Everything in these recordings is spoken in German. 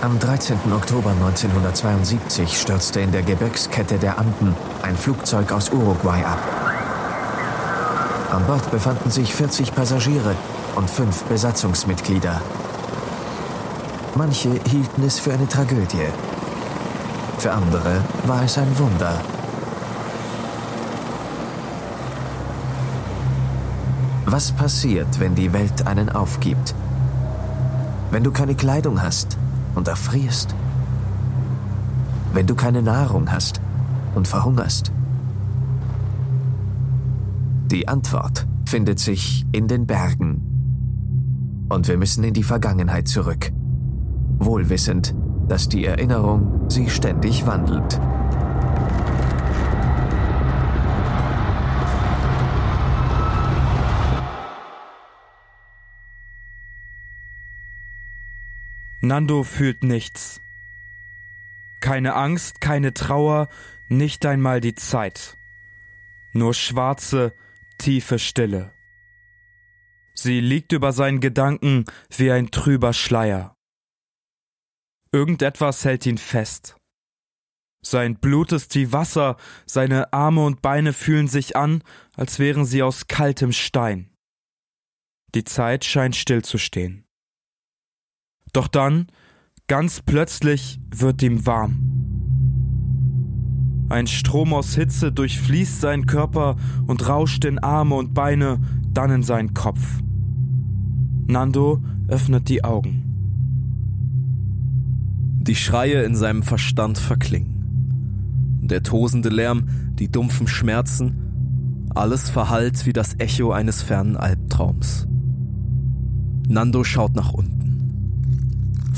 Am 13. Oktober 1972 stürzte in der Gebirgskette der Anden ein Flugzeug aus Uruguay ab. An Bord befanden sich 40 Passagiere und fünf Besatzungsmitglieder. Manche hielten es für eine Tragödie. Für andere war es ein Wunder. Was passiert, wenn die Welt einen aufgibt? Wenn du keine Kleidung hast und erfrierst? Wenn du keine Nahrung hast und verhungerst? Die Antwort findet sich in den Bergen. Und wir müssen in die Vergangenheit zurück, wohlwissend, dass die Erinnerung sie ständig wandelt. Nando fühlt nichts. Keine Angst, keine Trauer, nicht einmal die Zeit. Nur schwarze, tiefe Stille. Sie liegt über seinen Gedanken wie ein trüber Schleier. Irgendetwas hält ihn fest. Sein Blut ist wie Wasser, seine Arme und Beine fühlen sich an, als wären sie aus kaltem Stein. Die Zeit scheint stillzustehen. Doch dann, ganz plötzlich, wird ihm warm. Ein Strom aus Hitze durchfließt seinen Körper und rauscht in Arme und Beine, dann in seinen Kopf. Nando öffnet die Augen. Die Schreie in seinem Verstand verklingen. Der tosende Lärm, die dumpfen Schmerzen, alles verhallt wie das Echo eines fernen Albtraums. Nando schaut nach unten.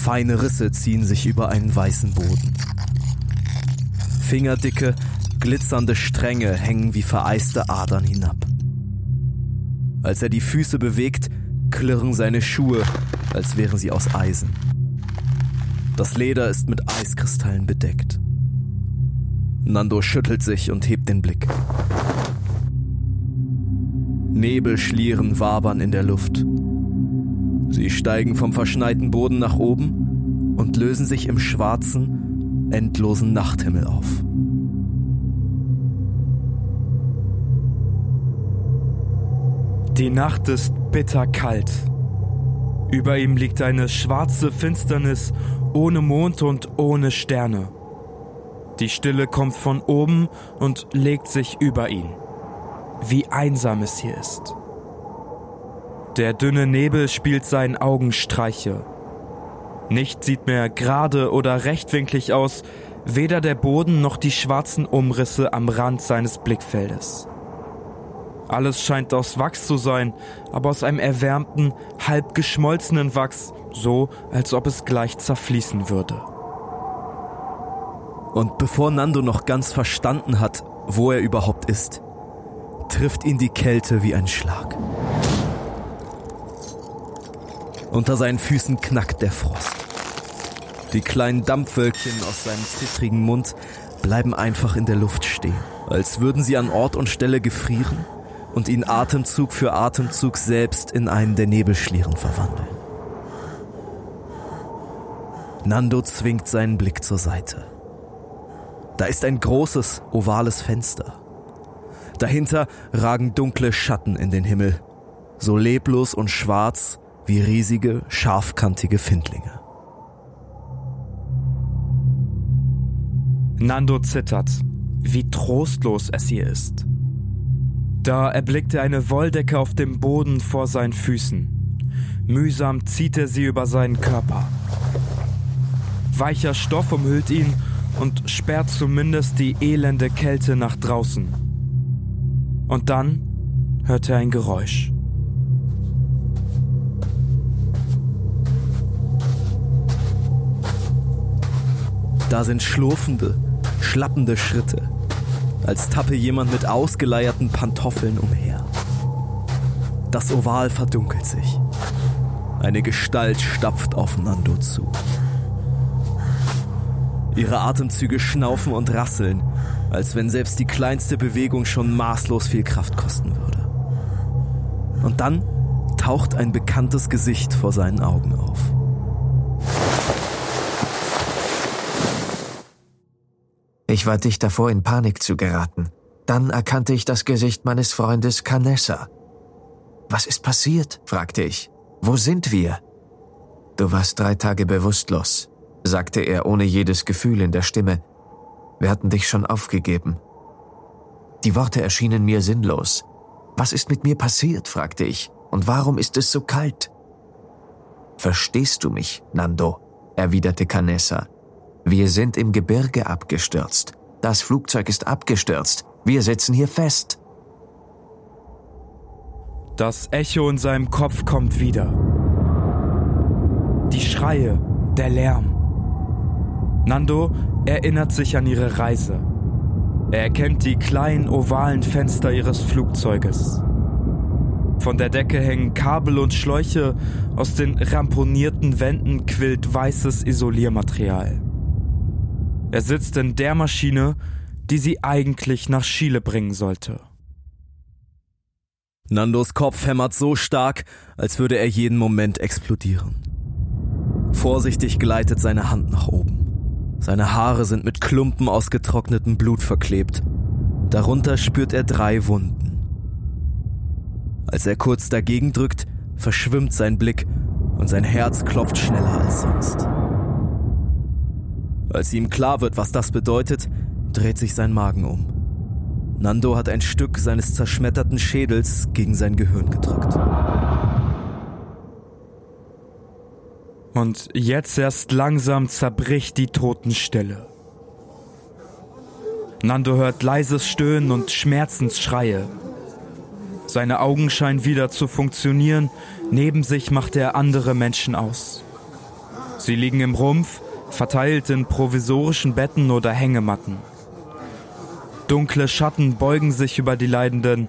Feine Risse ziehen sich über einen weißen Boden. Fingerdicke, glitzernde Stränge hängen wie vereiste Adern hinab. Als er die Füße bewegt, klirren seine Schuhe, als wären sie aus Eisen. Das Leder ist mit Eiskristallen bedeckt. Nando schüttelt sich und hebt den Blick. Nebelschlieren wabern in der Luft. Sie steigen vom verschneiten Boden nach oben und lösen sich im schwarzen, endlosen Nachthimmel auf. Die Nacht ist bitterkalt. Über ihm liegt eine schwarze Finsternis ohne Mond und ohne Sterne. Die Stille kommt von oben und legt sich über ihn. Wie einsam es hier ist. Der dünne Nebel spielt seinen Augen Streiche. Nichts sieht mehr gerade oder rechtwinklig aus, weder der Boden noch die schwarzen Umrisse am Rand seines Blickfeldes. Alles scheint aus Wachs zu sein, aber aus einem erwärmten, halb geschmolzenen Wachs, so als ob es gleich zerfließen würde. Und bevor Nando noch ganz verstanden hat, wo er überhaupt ist, trifft ihn die Kälte wie ein Schlag. Unter seinen Füßen knackt der Frost. Die kleinen Dampfwölkchen aus seinem zittrigen Mund bleiben einfach in der Luft stehen, als würden sie an Ort und Stelle gefrieren und ihn Atemzug für Atemzug selbst in einen der Nebelschlieren verwandeln. Nando zwingt seinen Blick zur Seite. Da ist ein großes, ovales Fenster. Dahinter ragen dunkle Schatten in den Himmel, so leblos und schwarz wie riesige, scharfkantige Findlinge. Nando zittert, wie trostlos es hier ist. Da erblickt er eine Wolldecke auf dem Boden vor seinen Füßen. Mühsam zieht er sie über seinen Körper. Weicher Stoff umhüllt ihn und sperrt zumindest die elende Kälte nach draußen. Und dann hört er ein Geräusch. Da sind schlurfende, schlappende Schritte, als tappe jemand mit ausgeleierten Pantoffeln umher. Das Oval verdunkelt sich. Eine Gestalt stapft auf Nando zu. Ihre Atemzüge schnaufen und rasseln, als wenn selbst die kleinste Bewegung schon maßlos viel Kraft kosten würde. Und dann taucht ein bekanntes Gesicht vor seinen Augen auf. Ich war dicht davor, in Panik zu geraten. Dann erkannte ich das Gesicht meines Freundes Canessa. Was ist passiert? fragte ich. Wo sind wir? Du warst drei Tage bewusstlos, sagte er ohne jedes Gefühl in der Stimme. Wir hatten dich schon aufgegeben. Die Worte erschienen mir sinnlos. Was ist mit mir passiert? fragte ich. Und warum ist es so kalt? Verstehst du mich, Nando? erwiderte Canessa. Wir sind im Gebirge abgestürzt. Das Flugzeug ist abgestürzt. Wir sitzen hier fest. Das Echo in seinem Kopf kommt wieder. Die Schreie, der Lärm. Nando erinnert sich an ihre Reise. Er erkennt die kleinen ovalen Fenster ihres Flugzeuges. Von der Decke hängen Kabel und Schläuche, aus den ramponierten Wänden quillt weißes Isoliermaterial. Er sitzt in der Maschine, die sie eigentlich nach Chile bringen sollte. Nandos Kopf hämmert so stark, als würde er jeden Moment explodieren. Vorsichtig gleitet seine Hand nach oben. Seine Haare sind mit Klumpen aus getrocknetem Blut verklebt. Darunter spürt er drei Wunden. Als er kurz dagegen drückt, verschwimmt sein Blick und sein Herz klopft schneller als sonst. Als ihm klar wird, was das bedeutet, dreht sich sein Magen um. Nando hat ein Stück seines zerschmetterten Schädels gegen sein Gehirn gedrückt. Und jetzt erst langsam zerbricht die Totenstille. Nando hört leises Stöhnen und Schmerzensschreie. Seine Augen scheinen wieder zu funktionieren, neben sich macht er andere Menschen aus. Sie liegen im Rumpf, verteilt in provisorischen Betten oder Hängematten. Dunkle Schatten beugen sich über die Leidenden,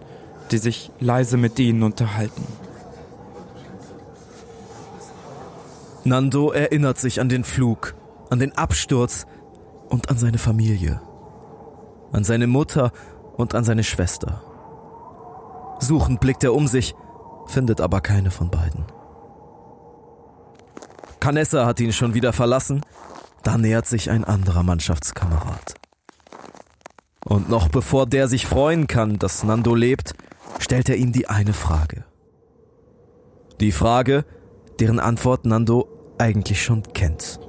die sich leise mit ihnen unterhalten. Nando erinnert sich an den Flug, an den Absturz und an seine Familie, an seine Mutter und an seine Schwester. Suchend blickt er um sich, findet aber keine von beiden. Canessa hat ihn schon wieder verlassen, da nähert sich ein anderer Mannschaftskamerad. Und noch bevor der sich freuen kann, dass Nando lebt, stellt er ihm die eine Frage. Die Frage, deren Antwort Nando eigentlich schon kennt.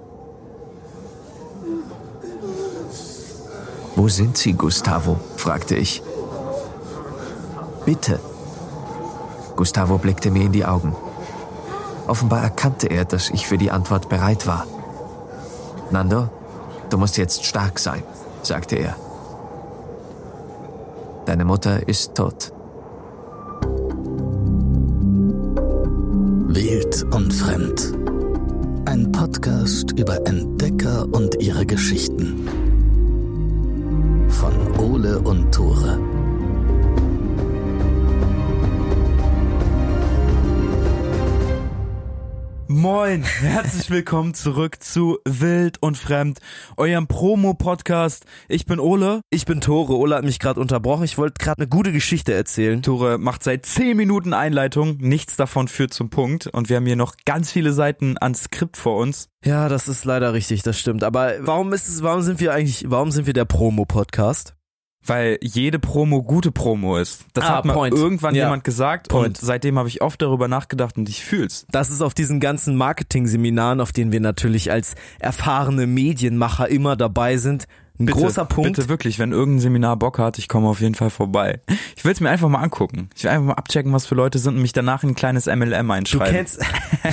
Wo sind Sie, Gustavo? fragte ich. Bitte. Gustavo blickte mir in die Augen. Offenbar erkannte er, dass ich für die Antwort bereit war. Nando, du musst jetzt stark sein, sagte er. Deine Mutter ist tot. Wild und Fremd. Ein Podcast über Entdecker und ihre Geschichten. Von Ole und Tore. Moin, herzlich willkommen zurück zu Wild und Fremd, eurem Promo-Podcast. Ich bin Ole. Ich bin Tore. Ole hat mich gerade unterbrochen. Ich wollte gerade eine gute Geschichte erzählen. Tore macht seit 10 Minuten Einleitung. Nichts davon führt zum Punkt. Und wir haben hier noch ganz viele Seiten an Skript vor uns. Ja, das ist leider richtig, das stimmt. Aber warum ist es, warum sind wir eigentlich, warum sind wir der Promo-Podcast? Weil jede Promo gute Promo ist. Das Ah, hat mal point. irgendwann Ja. jemand gesagt Point. und seitdem habe ich oft darüber nachgedacht und ich fühl's. Das ist auf diesen ganzen Marketing-Seminaren, auf denen wir natürlich als erfahrene Medienmacher immer dabei sind, ein Bitte, großer Punkt. Bitte wirklich, wenn irgendein Seminar Bock hat, ich komme auf jeden Fall vorbei. Ich will es mir einfach mal angucken. Ich will einfach mal abchecken, was für Leute sind und mich danach in ein kleines MLM Du einschreiben. kennst,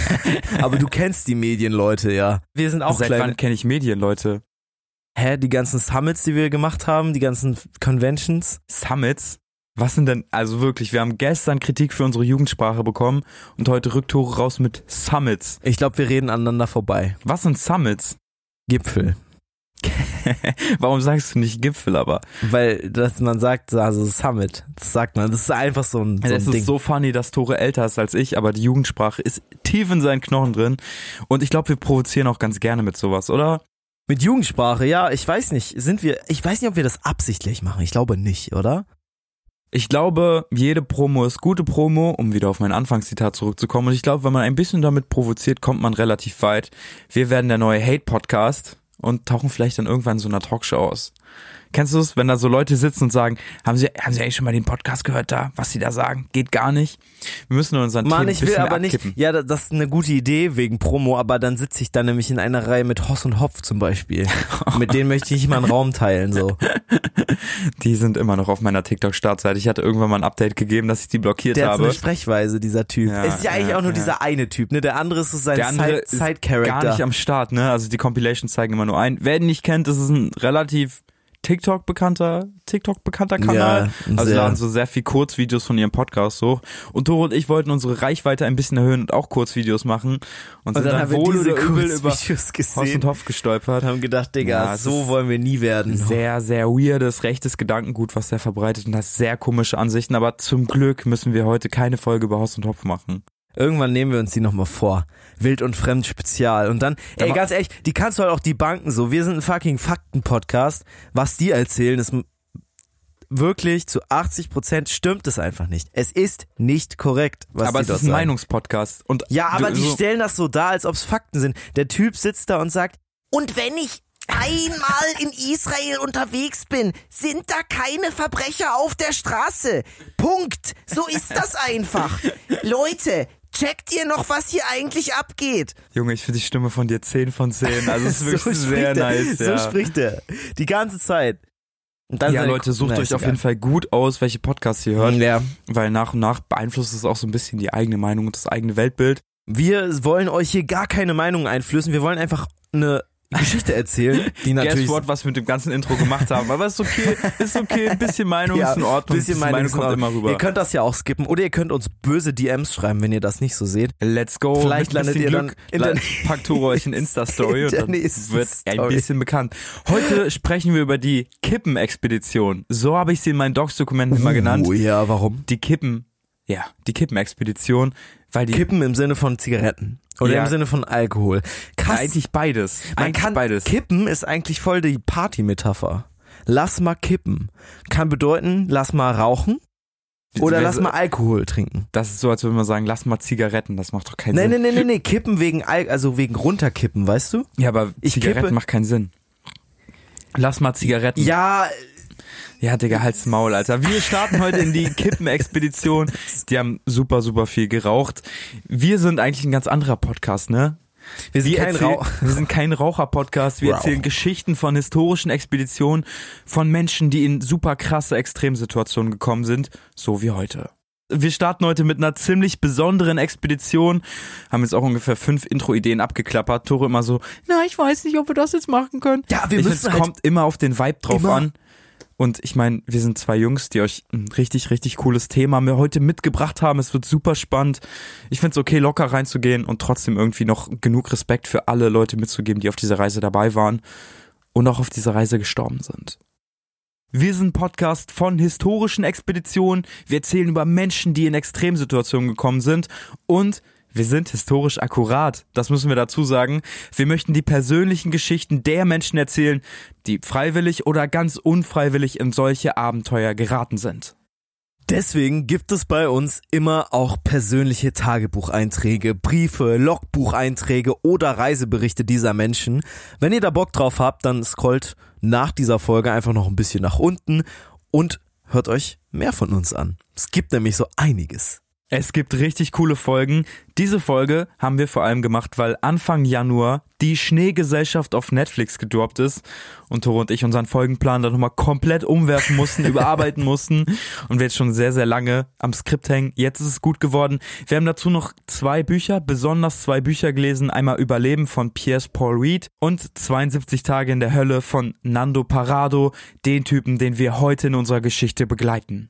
aber du kennst die Medienleute, ja. Wir sind auch Seit kleine. wann kenne ich Medien, Leute? Hä, die ganzen Summits, die wir gemacht haben, die ganzen Conventions. Summits? Was sind denn, also wirklich, wir haben gestern Kritik für unsere Jugendsprache bekommen und heute Rücktore raus mit Summits. Ich glaube, wir reden aneinander vorbei. Was sind Summits? Gipfel. Warum sagst du nicht Gipfel aber? Weil dass man sagt, also Summit, das sagt man, das ist einfach so ein, so es ein Ding. ist so funny, dass Tore älter ist als ich, aber die Jugendsprache ist tief in seinen Knochen drin. Und ich glaube, wir provozieren auch ganz gerne mit sowas, oder? Mit Jugendsprache, ja, ich weiß nicht, sind wir, ich weiß nicht, ob wir das absichtlich machen. Ich glaube nicht, oder? Ich glaube, jede Promo ist gute Promo, um wieder auf mein Anfangszitat zurückzukommen. Und ich glaube, wenn man ein bisschen damit provoziert, kommt man relativ weit. Wir werden der neue Hate-Podcast. und tauchen vielleicht dann irgendwann in so einer Talkshow aus. Kennst du es, wenn da so Leute sitzen und sagen, haben Sie, haben Sie eigentlich schon mal den Podcast gehört da, was Sie da sagen? Geht gar nicht. Wir müssen unseren Mann, Themen ich ein will bisschen aber abkippen. nicht. Ja, da- das ist eine gute Idee wegen Promo, aber dann sitze ich da nämlich in einer Reihe mit Hoss und Hopf zum Beispiel. mit denen möchte ich nicht mal einen Raum teilen, so. Die sind immer noch auf meiner TikTok-Startseite. Ich hatte irgendwann mal ein Update gegeben, dass ich die blockiert Der hat so habe. eine Sprechweise, dieser Typ. Ja, ist ja eigentlich ja, auch nur ja. dieser eine Typ, ne? Der andere ist so sein Der andere Side- ist Side-Character. gar nicht am Start, ne? Also die Compilations zeigen immer nur ein. Wer ihn nicht kennt, das ist ein relativ TikTok bekannter, TikTok bekannter Kanal. Ja, also laden so sehr viel Kurzvideos von ihrem Podcast hoch. Und Toro und ich wollten unsere Reichweite ein bisschen erhöhen und auch Kurzvideos machen. Und, und sind dann dann, haben wir wohl oder übel über gesehen und Hopf gestolpert. haben gedacht, Digga, Ja, so wollen wir nie werden. Sehr, sehr weirdes, rechtes Gedankengut, was der verbreitet und hat sehr komische Ansichten. Aber zum Glück müssen wir heute keine Folge über Hoss und Hopf machen. Irgendwann nehmen wir uns die nochmal vor. Wild und Fremd Spezial. Und dann, ey, Aber- ganz ehrlich, die kannst du halt auch die Banken so. Wir sind ein fucking Fakten-Podcast. Was die erzählen, ist wirklich zu 80 Prozent stimmt es einfach nicht. Es ist nicht korrekt, was aber es ist ein. Meinungspodcast. Und Ja, aber die so- stellen das so dar, als ob es Fakten sind. Der Typ sitzt da und sagt, und wenn ich einmal in Israel unterwegs bin, sind da keine Verbrecher auf der Straße. Punkt. So ist das einfach. Leute, checkt ihr noch, was hier eigentlich abgeht? Junge, ich finde die Stimme von dir 10 von 10. Also es ist wirklich so sehr nice. So ja. spricht er. Die ganze Zeit. Ja, Leute, sucht euch auf jeden Fall gut aus, welche Podcasts ihr hört, Ja. weil nach und nach beeinflusst es auch so ein bisschen die eigene Meinung und das eigene Weltbild. Wir wollen euch hier gar keine Meinung einflößen. Wir wollen einfach eine Geschichte erzählen, die natürlich Guess what, was wir mit dem ganzen Intro gemacht haben. Aber ist okay, ist okay, ein bisschen Meinung ist in Ordnung. bisschen Meinung, in kommt immer rüber. Ihr könnt das ja auch skippen oder ihr könnt uns böse DMs schreiben, wenn ihr das nicht so seht. Let's go. Vielleicht landet ihr dann Glück. in der- Packt Toro euch in Insta-Story In und dann wird ein bisschen bekannt. Heute sprechen wir über die Kippen-Expedition. So habe ich sie in meinen Docs-Dokumenten immer genannt. Oh ja, warum? Die Kippen, ja, die Kippen-Expedition, weil die Kippen im Sinne von Zigaretten oder Ja. im Sinne von Alkohol. Krass. eigentlich beides. Man eigentlich kann beides. Kippen ist eigentlich voll die Party-Metapher. Lass mal kippen. Kann bedeuten, lass mal rauchen oder lass mal Alkohol trinken. Das ist so, als würde man sagen, lass mal Zigaretten. Das macht doch keinen Nee, Sinn. nee, nee, nee, nee, kippen wegen Al also wegen runterkippen, weißt du? Ja, aber Ich Zigaretten kippe- macht keinen Sinn. Lass mal Zigaretten. Ja, Ja, Digga, halt's Maul, Alter. Wir starten heute in die Kippen-Expedition. Die haben super, super viel geraucht. Wir sind eigentlich ein ganz anderer Podcast, ne? wir sind Wir, kein Rauch. wir sind kein Raucher-Podcast. Wir Rauch. erzählen Geschichten von historischen Expeditionen, von Menschen, die in super krasse Extremsituationen gekommen sind, so wie heute. Wir starten heute mit einer ziemlich besonderen Expedition, haben jetzt auch ungefähr fünf Intro-Ideen abgeklappert. Tore immer so, na, ich weiß nicht, ob wir das jetzt machen können. Ja, wir ich müssen es halt kommt immer auf den Vibe drauf an. Und ich meine, wir sind zwei Jungs, die euch ein richtig, richtig cooles Thema mir heute mitgebracht haben. Es wird super spannend. Ich finde es okay, locker reinzugehen und trotzdem irgendwie noch genug Respekt für alle Leute mitzugeben, die auf dieser Reise dabei waren und auch auf dieser Reise gestorben sind. Wir sind Podcast von historischen Expeditionen. Wir erzählen über Menschen, die in Extremsituationen gekommen sind und wir sind historisch akkurat. Das müssen wir dazu sagen. Wir möchten die persönlichen Geschichten der Menschen erzählen, die freiwillig oder ganz unfreiwillig in solche Abenteuer geraten sind. Deswegen gibt es bei uns immer auch persönliche Tagebucheinträge, Briefe, Logbucheinträge oder Reiseberichte dieser Menschen. Wenn ihr da Bock drauf habt, dann scrollt nach dieser Folge einfach noch ein bisschen nach unten und hört euch mehr von uns an. Es gibt nämlich so einiges. Es gibt richtig coole Folgen. Diese Folge haben wir vor allem gemacht, weil Anfang Januar die Schneegesellschaft auf Netflix gedroppt ist und Toro und ich unseren Folgenplan dann nochmal komplett umwerfen mussten, überarbeiten mussten und wir jetzt schon sehr, sehr lange am Skript hängen. Jetzt ist es gut geworden. Wir haben dazu noch zwei Bücher, besonders zwei Bücher gelesen. Einmal Überleben von Piers Paul Reed und 72 Tage in der Hölle von Nando Parado, den Typen, den wir heute in unserer Geschichte begleiten.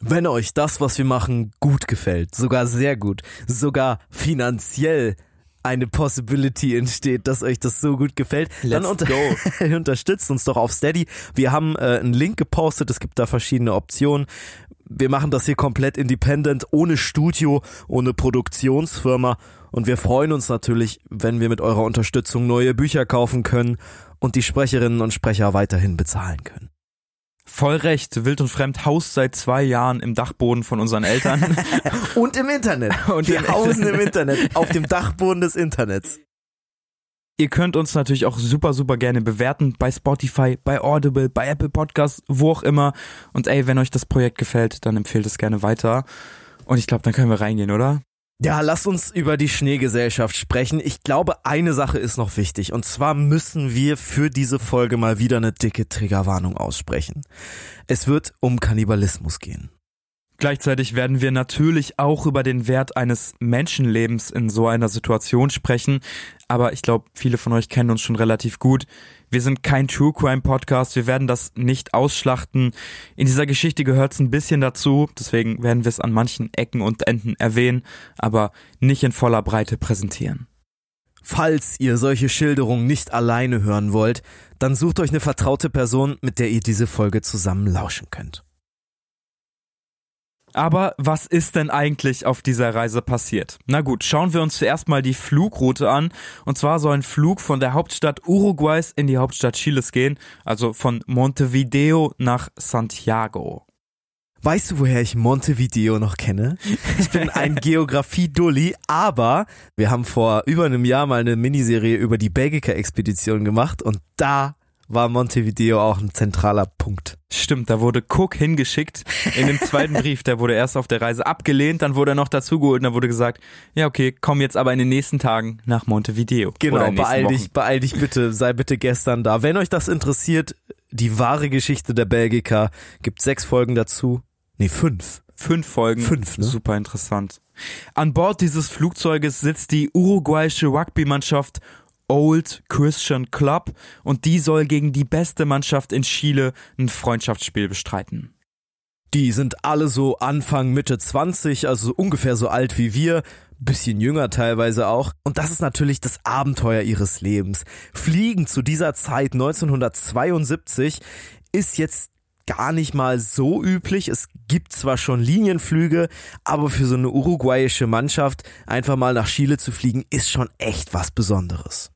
Wenn euch das, was wir machen, gut gefällt, sogar sehr gut, sogar finanziell eine Possibility entsteht, dass euch das so gut gefällt, dann Let's unter go. unterstützt uns doch auf Steady. Wir haben äh, einen Link gepostet, es gibt da verschiedene Optionen. Wir machen das hier komplett independent, ohne Studio, ohne Produktionsfirma und wir freuen uns natürlich, wenn wir mit eurer Unterstützung neue Bücher kaufen können und die Sprecherinnen und Sprecher weiterhin bezahlen können. Voll recht, Wild und Fremd haust seit zwei Jahren im Dachboden von unseren Eltern. Und im Internet. Und wir im hausen im Internet, auf dem Dachboden des Internets. Ihr könnt uns natürlich auch super, super gerne bewerten bei Spotify, bei Audible, bei Apple Podcasts, wo auch immer. Und ey, wenn euch das Projekt gefällt, dann empfehlt es gerne weiter. Und ich glaube, dann können wir reingehen, oder? Ja, lass uns über die Schneegesellschaft sprechen. Ich glaube, eine Sache ist noch wichtig. Und zwar müssen wir für diese Folge mal wieder eine dicke Triggerwarnung aussprechen. Es wird um Kannibalismus gehen. Gleichzeitig werden wir natürlich auch über den Wert eines Menschenlebens in so einer Situation sprechen. Aber ich glaube, viele von euch kennen uns schon relativ gut. Wir sind kein True Crime Podcast. Wir werden das nicht ausschlachten. In dieser Geschichte gehört es ein bisschen dazu. Deswegen werden wir es an manchen Ecken und Enden erwähnen, aber nicht in voller Breite präsentieren. Falls ihr solche Schilderungen nicht alleine hören wollt, dann sucht euch eine vertraute Person, mit der ihr diese Folge zusammen lauschen könnt. Aber was ist denn eigentlich auf dieser Reise passiert? Na gut, schauen wir uns zuerst mal die Flugroute an. Und zwar soll ein Flug von der Hauptstadt Uruguays in die Hauptstadt Chiles gehen, also von Montevideo nach Santiago. Weißt du, woher ich Montevideo noch kenne? Ich bin ein Geografie-Dulli, aber wir haben vor über einem Jahr mal eine Miniserie über die Belgica-Expedition gemacht und da war Montevideo auch ein zentraler Punkt. Stimmt, da wurde Cook hingeschickt in dem zweiten Brief. Der wurde erst auf der Reise abgelehnt, dann wurde er noch dazugeholt und dann wurde gesagt, ja okay, komm jetzt aber in den nächsten Tagen nach Montevideo. Genau, beeil Wochen. dich, beeil dich bitte, sei bitte gestern da. Wenn euch das interessiert, die wahre Geschichte der Belgica, gibt sechs Folgen dazu. Nee, fünf. Fünf Folgen. Fünf, ne? Super interessant. An Bord dieses Flugzeuges sitzt die uruguayische Rugby-Mannschaft Old Christian Club und die soll gegen die beste Mannschaft in Chile ein Freundschaftsspiel bestreiten. Die sind alle so Anfang, Mitte 20, also ungefähr so alt wie wir, bisschen jünger teilweise auch. Und das ist natürlich das Abenteuer ihres Lebens. Fliegen zu dieser Zeit 1972 ist jetzt gar nicht mal so üblich. Es gibt zwar schon Linienflüge, aber für so eine uruguayische Mannschaft einfach mal nach Chile zu fliegen, ist schon echt was Besonderes.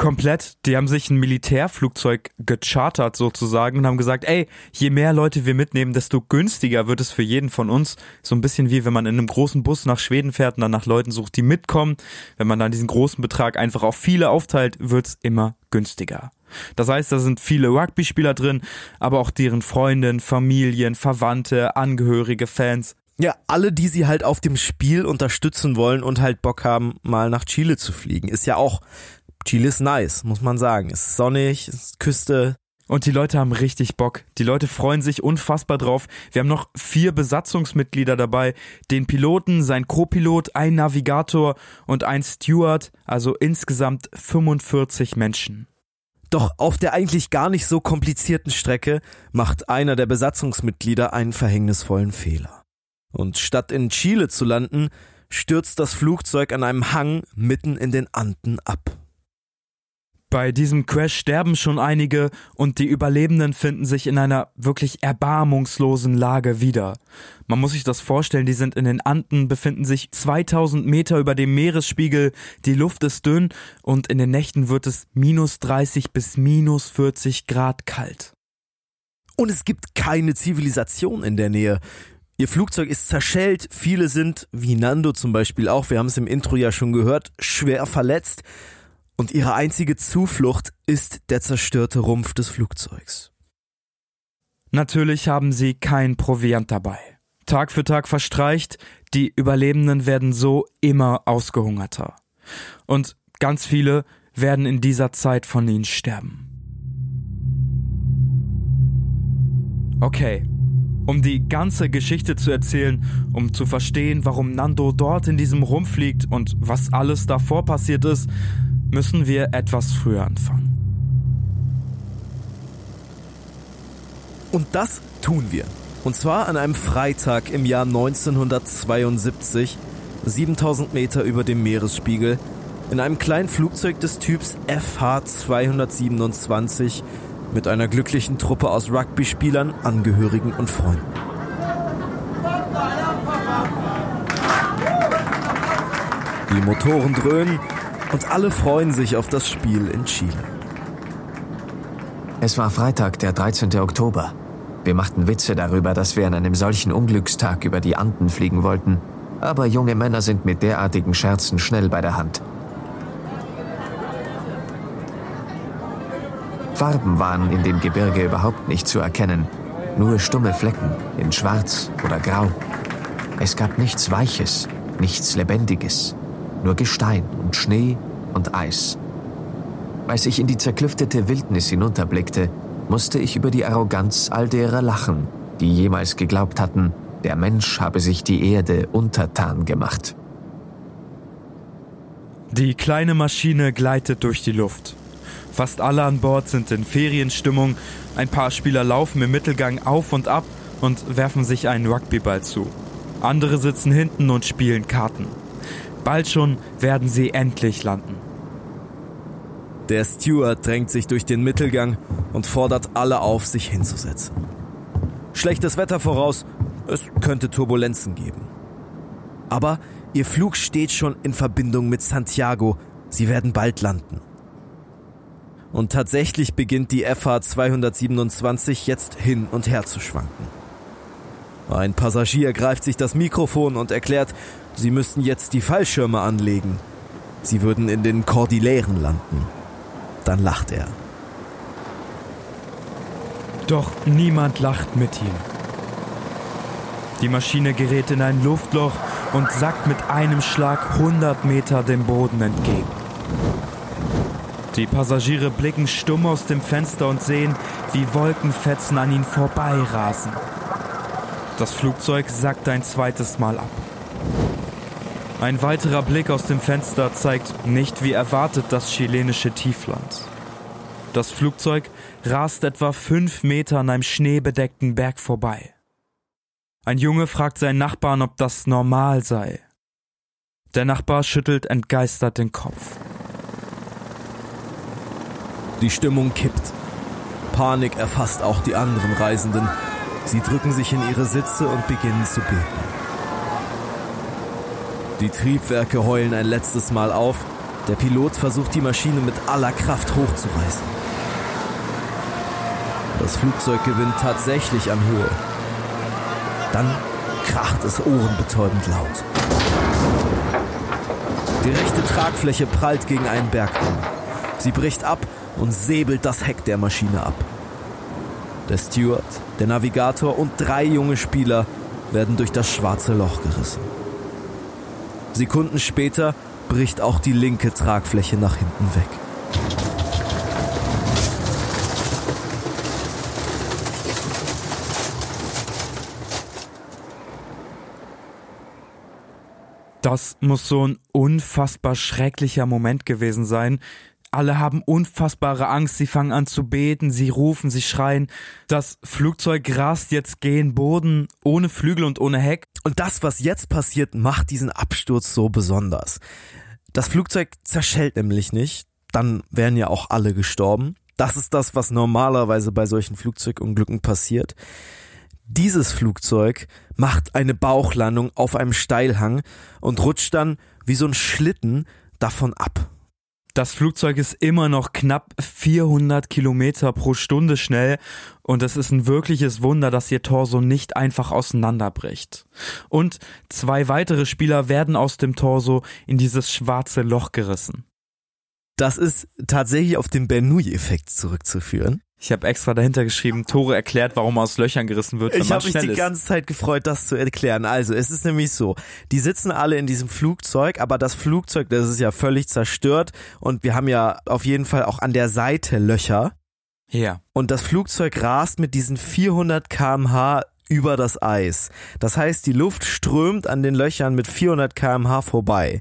Komplett. Die haben sich ein Militärflugzeug gechartert sozusagen und haben gesagt, ey, je mehr Leute wir mitnehmen, desto günstiger wird es für jeden von uns. So ein bisschen wie wenn man in einem großen Bus nach Schweden fährt und dann nach Leuten sucht, die mitkommen. Wenn man dann diesen großen Betrag einfach auf viele aufteilt, wird's immer günstiger. Das heißt, da sind viele Rugby-Spieler drin, aber auch deren Freundinnen, Familien, Verwandte, Angehörige, Fans. Ja, alle, die sie halt auf dem Spiel unterstützen wollen und halt Bock haben, mal nach Chile zu fliegen. Ist ja auch Chile ist nice, muss man sagen. Ist sonnig, ist Küste. Und die Leute haben richtig Bock. Die Leute freuen sich unfassbar drauf. Wir haben noch vier Besatzungsmitglieder dabei. Den Piloten, sein Co-Pilot, ein Navigator und ein Steward. Also insgesamt 45 Menschen. Doch auf der eigentlich gar nicht so komplizierten Strecke macht einer der Besatzungsmitglieder einen verhängnisvollen Fehler. Und statt in Chile zu landen, stürzt das Flugzeug an einem Hang mitten in den Anden ab. Bei diesem Crash sterben schon einige und die Überlebenden finden sich in einer wirklich erbarmungslosen Lage wieder. Man muss sich das vorstellen, die sind in den Anden, befinden sich 2000 Meter über dem Meeresspiegel, die Luft ist dünn und in den Nächten wird es minus 30 bis minus 40 Grad kalt. Und es gibt keine Zivilisation in der Nähe. Ihr Flugzeug ist zerschellt, viele sind, wie Nando zum Beispiel auch, wir haben es im Intro ja schon gehört, schwer verletzt und ihre einzige Zuflucht ist der zerstörte Rumpf des Flugzeugs. Natürlich haben sie kein Proviant dabei. Tag für Tag verstreicht, die Überlebenden werden so immer ausgehungerter. Und ganz viele werden in dieser Zeit von ihnen sterben. Okay, um die ganze Geschichte zu erzählen, um zu verstehen, warum Nando dort in diesem Rumpf liegt und was alles davor passiert ist, müssen wir etwas früher anfangen. Und das tun wir. Und zwar an einem Freitag im Jahr 1972, 7000 Meter über dem Meeresspiegel, in einem kleinen Flugzeug des Typs FH-227 mit einer glücklichen Truppe aus Rugby-Spielern, Angehörigen und Freunden. Die Motoren dröhnen und alle freuen sich auf das Spiel in Chile. Es war Freitag, der 13. Oktober. Wir machten Witze darüber, dass wir an einem solchen Unglückstag über die Anden fliegen wollten, aber junge Männer sind mit derartigen Scherzen schnell bei der Hand. Farben waren in dem Gebirge überhaupt nicht zu erkennen, nur stumme Flecken in Schwarz oder Grau. Es gab nichts Weiches, nichts Lebendiges, nur Gestein und Schnee und Eis. Als ich in die zerklüftete Wildnis hinunterblickte, musste ich über die Arroganz all derer lachen, die jemals geglaubt hatten, der Mensch habe sich die Erde untertan gemacht. Die kleine Maschine gleitet durch die Luft. Fast alle an Bord sind in Ferienstimmung, ein paar Spieler laufen im Mittelgang auf und ab und werfen sich einen Rugbyball zu. Andere sitzen hinten und spielen Karten. Bald schon werden sie endlich landen. Der Steward drängt sich durch den Mittelgang und fordert alle auf, sich hinzusetzen. Schlechtes Wetter voraus, es könnte Turbulenzen geben. Aber ihr Flug steht schon in Verbindung mit Santiago, sie werden bald landen. Und tatsächlich beginnt die FH 227 jetzt hin und her zu schwanken. Ein Passagier greift sich das Mikrofon und erklärt, sie müssten jetzt die Fallschirme anlegen. Sie würden in den Kordilleren landen. Dann lacht er. Doch niemand lacht mit ihm. Die Maschine gerät in ein Luftloch und sackt mit einem Schlag 100 Meter dem Boden entgegen. Die Passagiere blicken stumm aus dem Fenster und sehen, wie Wolkenfetzen an ihnen vorbeirasen. Das Flugzeug sackt ein zweites Mal ab. Ein weiterer Blick aus dem Fenster zeigt nicht wie erwartet das chilenische Tiefland. Das Flugzeug rast etwa fünf Meter an einem schneebedeckten Berg vorbei. Ein Junge fragt seinen Nachbarn, ob das normal sei. Der Nachbar schüttelt entgeistert den Kopf. Die Stimmung kippt. Panik erfasst auch die anderen Reisenden. Sie drücken sich in ihre Sitze und beginnen zu beten. Die Triebwerke heulen ein letztes Mal auf. Der Pilot versucht die Maschine mit aller Kraft hochzureißen. Das Flugzeug gewinnt tatsächlich an Höhe. Dann kracht es ohrenbetäubend laut. Die rechte Tragfläche prallt gegen einen Berg an. Sie bricht ab und säbelt das Heck der Maschine ab. Der Steward, der Navigator und drei junge Spieler werden durch das schwarze Loch gerissen. Sekunden später bricht auch die linke Tragfläche nach hinten weg. Das muss so ein unfassbar schrecklicher Moment gewesen sein. Alle haben unfassbare Angst, sie fangen an zu beten, sie rufen, sie schreien. Das Flugzeug rast jetzt gegen Boden, ohne Flügel und ohne Heck. Und das, was jetzt passiert, macht diesen Absturz so besonders. Das Flugzeug zerschellt nämlich nicht, dann wären ja auch alle gestorben. Das ist das, was normalerweise bei solchen Flugzeugunglücken passiert. Dieses Flugzeug macht eine Bauchlandung auf einem Steilhang und rutscht dann wie so ein Schlitten davon ab. Das Flugzeug ist immer noch knapp 400 Kilometer pro Stunde schnell und es ist ein wirkliches Wunder, dass ihr Torso nicht einfach auseinanderbricht. Und zwei weitere Spieler werden aus dem Torso in dieses schwarze Loch gerissen. Das ist tatsächlich auf den Bernoulli-Effekt zurückzuführen. Ich habe extra dahinter geschrieben, Tore erklärt, warum aus Löchern gerissen wird. Wenn ich habe mich die ganze Zeit gefreut, das zu erklären. Also, es ist nämlich so, die sitzen alle in diesem Flugzeug, aber das Flugzeug, das ist ja völlig zerstört und wir haben ja auf jeden Fall auch an der Seite Löcher. Ja. Und das Flugzeug rast mit diesen 400 kmh über das Eis. Das heißt, die Luft strömt an den Löchern mit 400 kmh vorbei.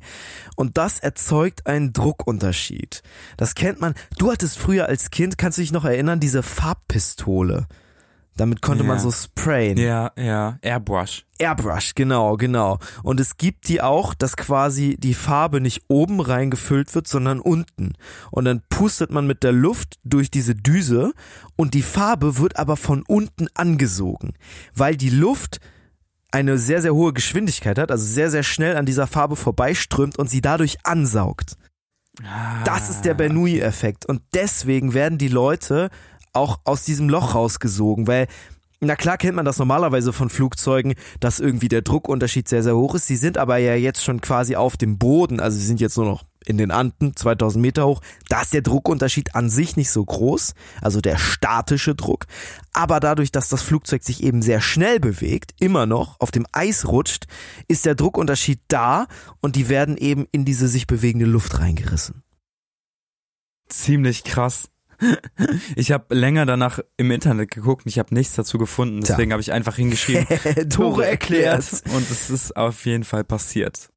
Und das erzeugt einen Druckunterschied. Das kennt man. Du hattest früher als Kind, kannst du dich noch erinnern, diese Farbpistole. Damit konnte ja. man so sprayen. Ja, ja, Airbrush. Airbrush, genau, genau. Und es gibt die auch, dass quasi die Farbe nicht oben reingefüllt wird, sondern unten. Und dann pustet man mit der Luft durch diese Düse und die Farbe wird aber von unten angesogen, weil die Luft eine sehr, sehr hohe Geschwindigkeit hat, also sehr, sehr schnell an dieser Farbe vorbeiströmt und sie dadurch ansaugt. Ah. Das ist der Bernoulli-Effekt. Und deswegen werden die Leute auch aus diesem Loch rausgesogen, weil na klar kennt man das normalerweise von Flugzeugen, dass irgendwie der Druckunterschied sehr, sehr hoch ist. Sie sind aber ja jetzt schon quasi auf dem Boden, also sie sind jetzt nur noch in den Anden, 2000 Meter hoch, da ist der Druckunterschied an sich nicht so groß, also der statische Druck, aber dadurch, dass das Flugzeug sich eben sehr schnell bewegt, immer noch auf dem Eis rutscht, ist der Druckunterschied da und die werden eben in diese sich bewegende Luft reingerissen. Ziemlich krass. Ich habe länger danach im Internet geguckt und ich habe nichts dazu gefunden. Deswegen habe ich einfach hingeschrieben, Tore erklärt. Und es ist auf jeden Fall passiert.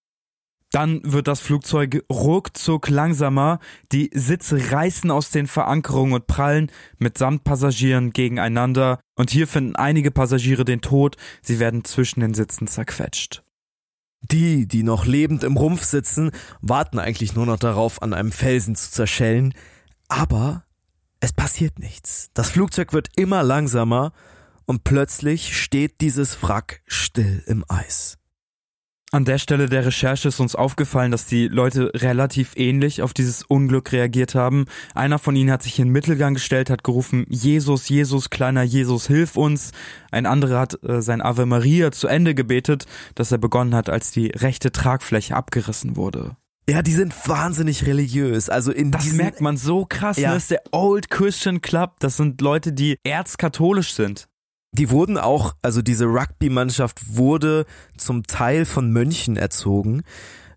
Dann wird das Flugzeug ruckzuck langsamer, die Sitze reißen aus den Verankerungen und prallen mitsamt Passagieren gegeneinander und hier finden einige Passagiere den Tod, sie werden zwischen den Sitzen zerquetscht. Die, die noch lebend im Rumpf sitzen, warten eigentlich nur noch darauf, an einem Felsen zu zerschellen, aber es passiert nichts. Das Flugzeug wird immer langsamer und plötzlich steht dieses Wrack still im Eis. An der Stelle der Recherche ist uns aufgefallen, dass die Leute relativ ähnlich auf dieses Unglück reagiert haben. Einer von ihnen hat sich in Mittelgang gestellt, hat gerufen, Jesus, Jesus, kleiner Jesus, hilf uns. Ein anderer hat äh, sein Ave Maria zu Ende gebetet, das er begonnen hat, als die rechte Tragfläche abgerissen wurde. Ja, die sind wahnsinnig religiös. Also in Das diesen, merkt man so krass, Ja. ne? Das ist der Old Christian Club. Das sind Leute, die erzkatholisch sind. die wurden auch, also diese Rugby-Mannschaft wurde zum Teil von Mönchen erzogen.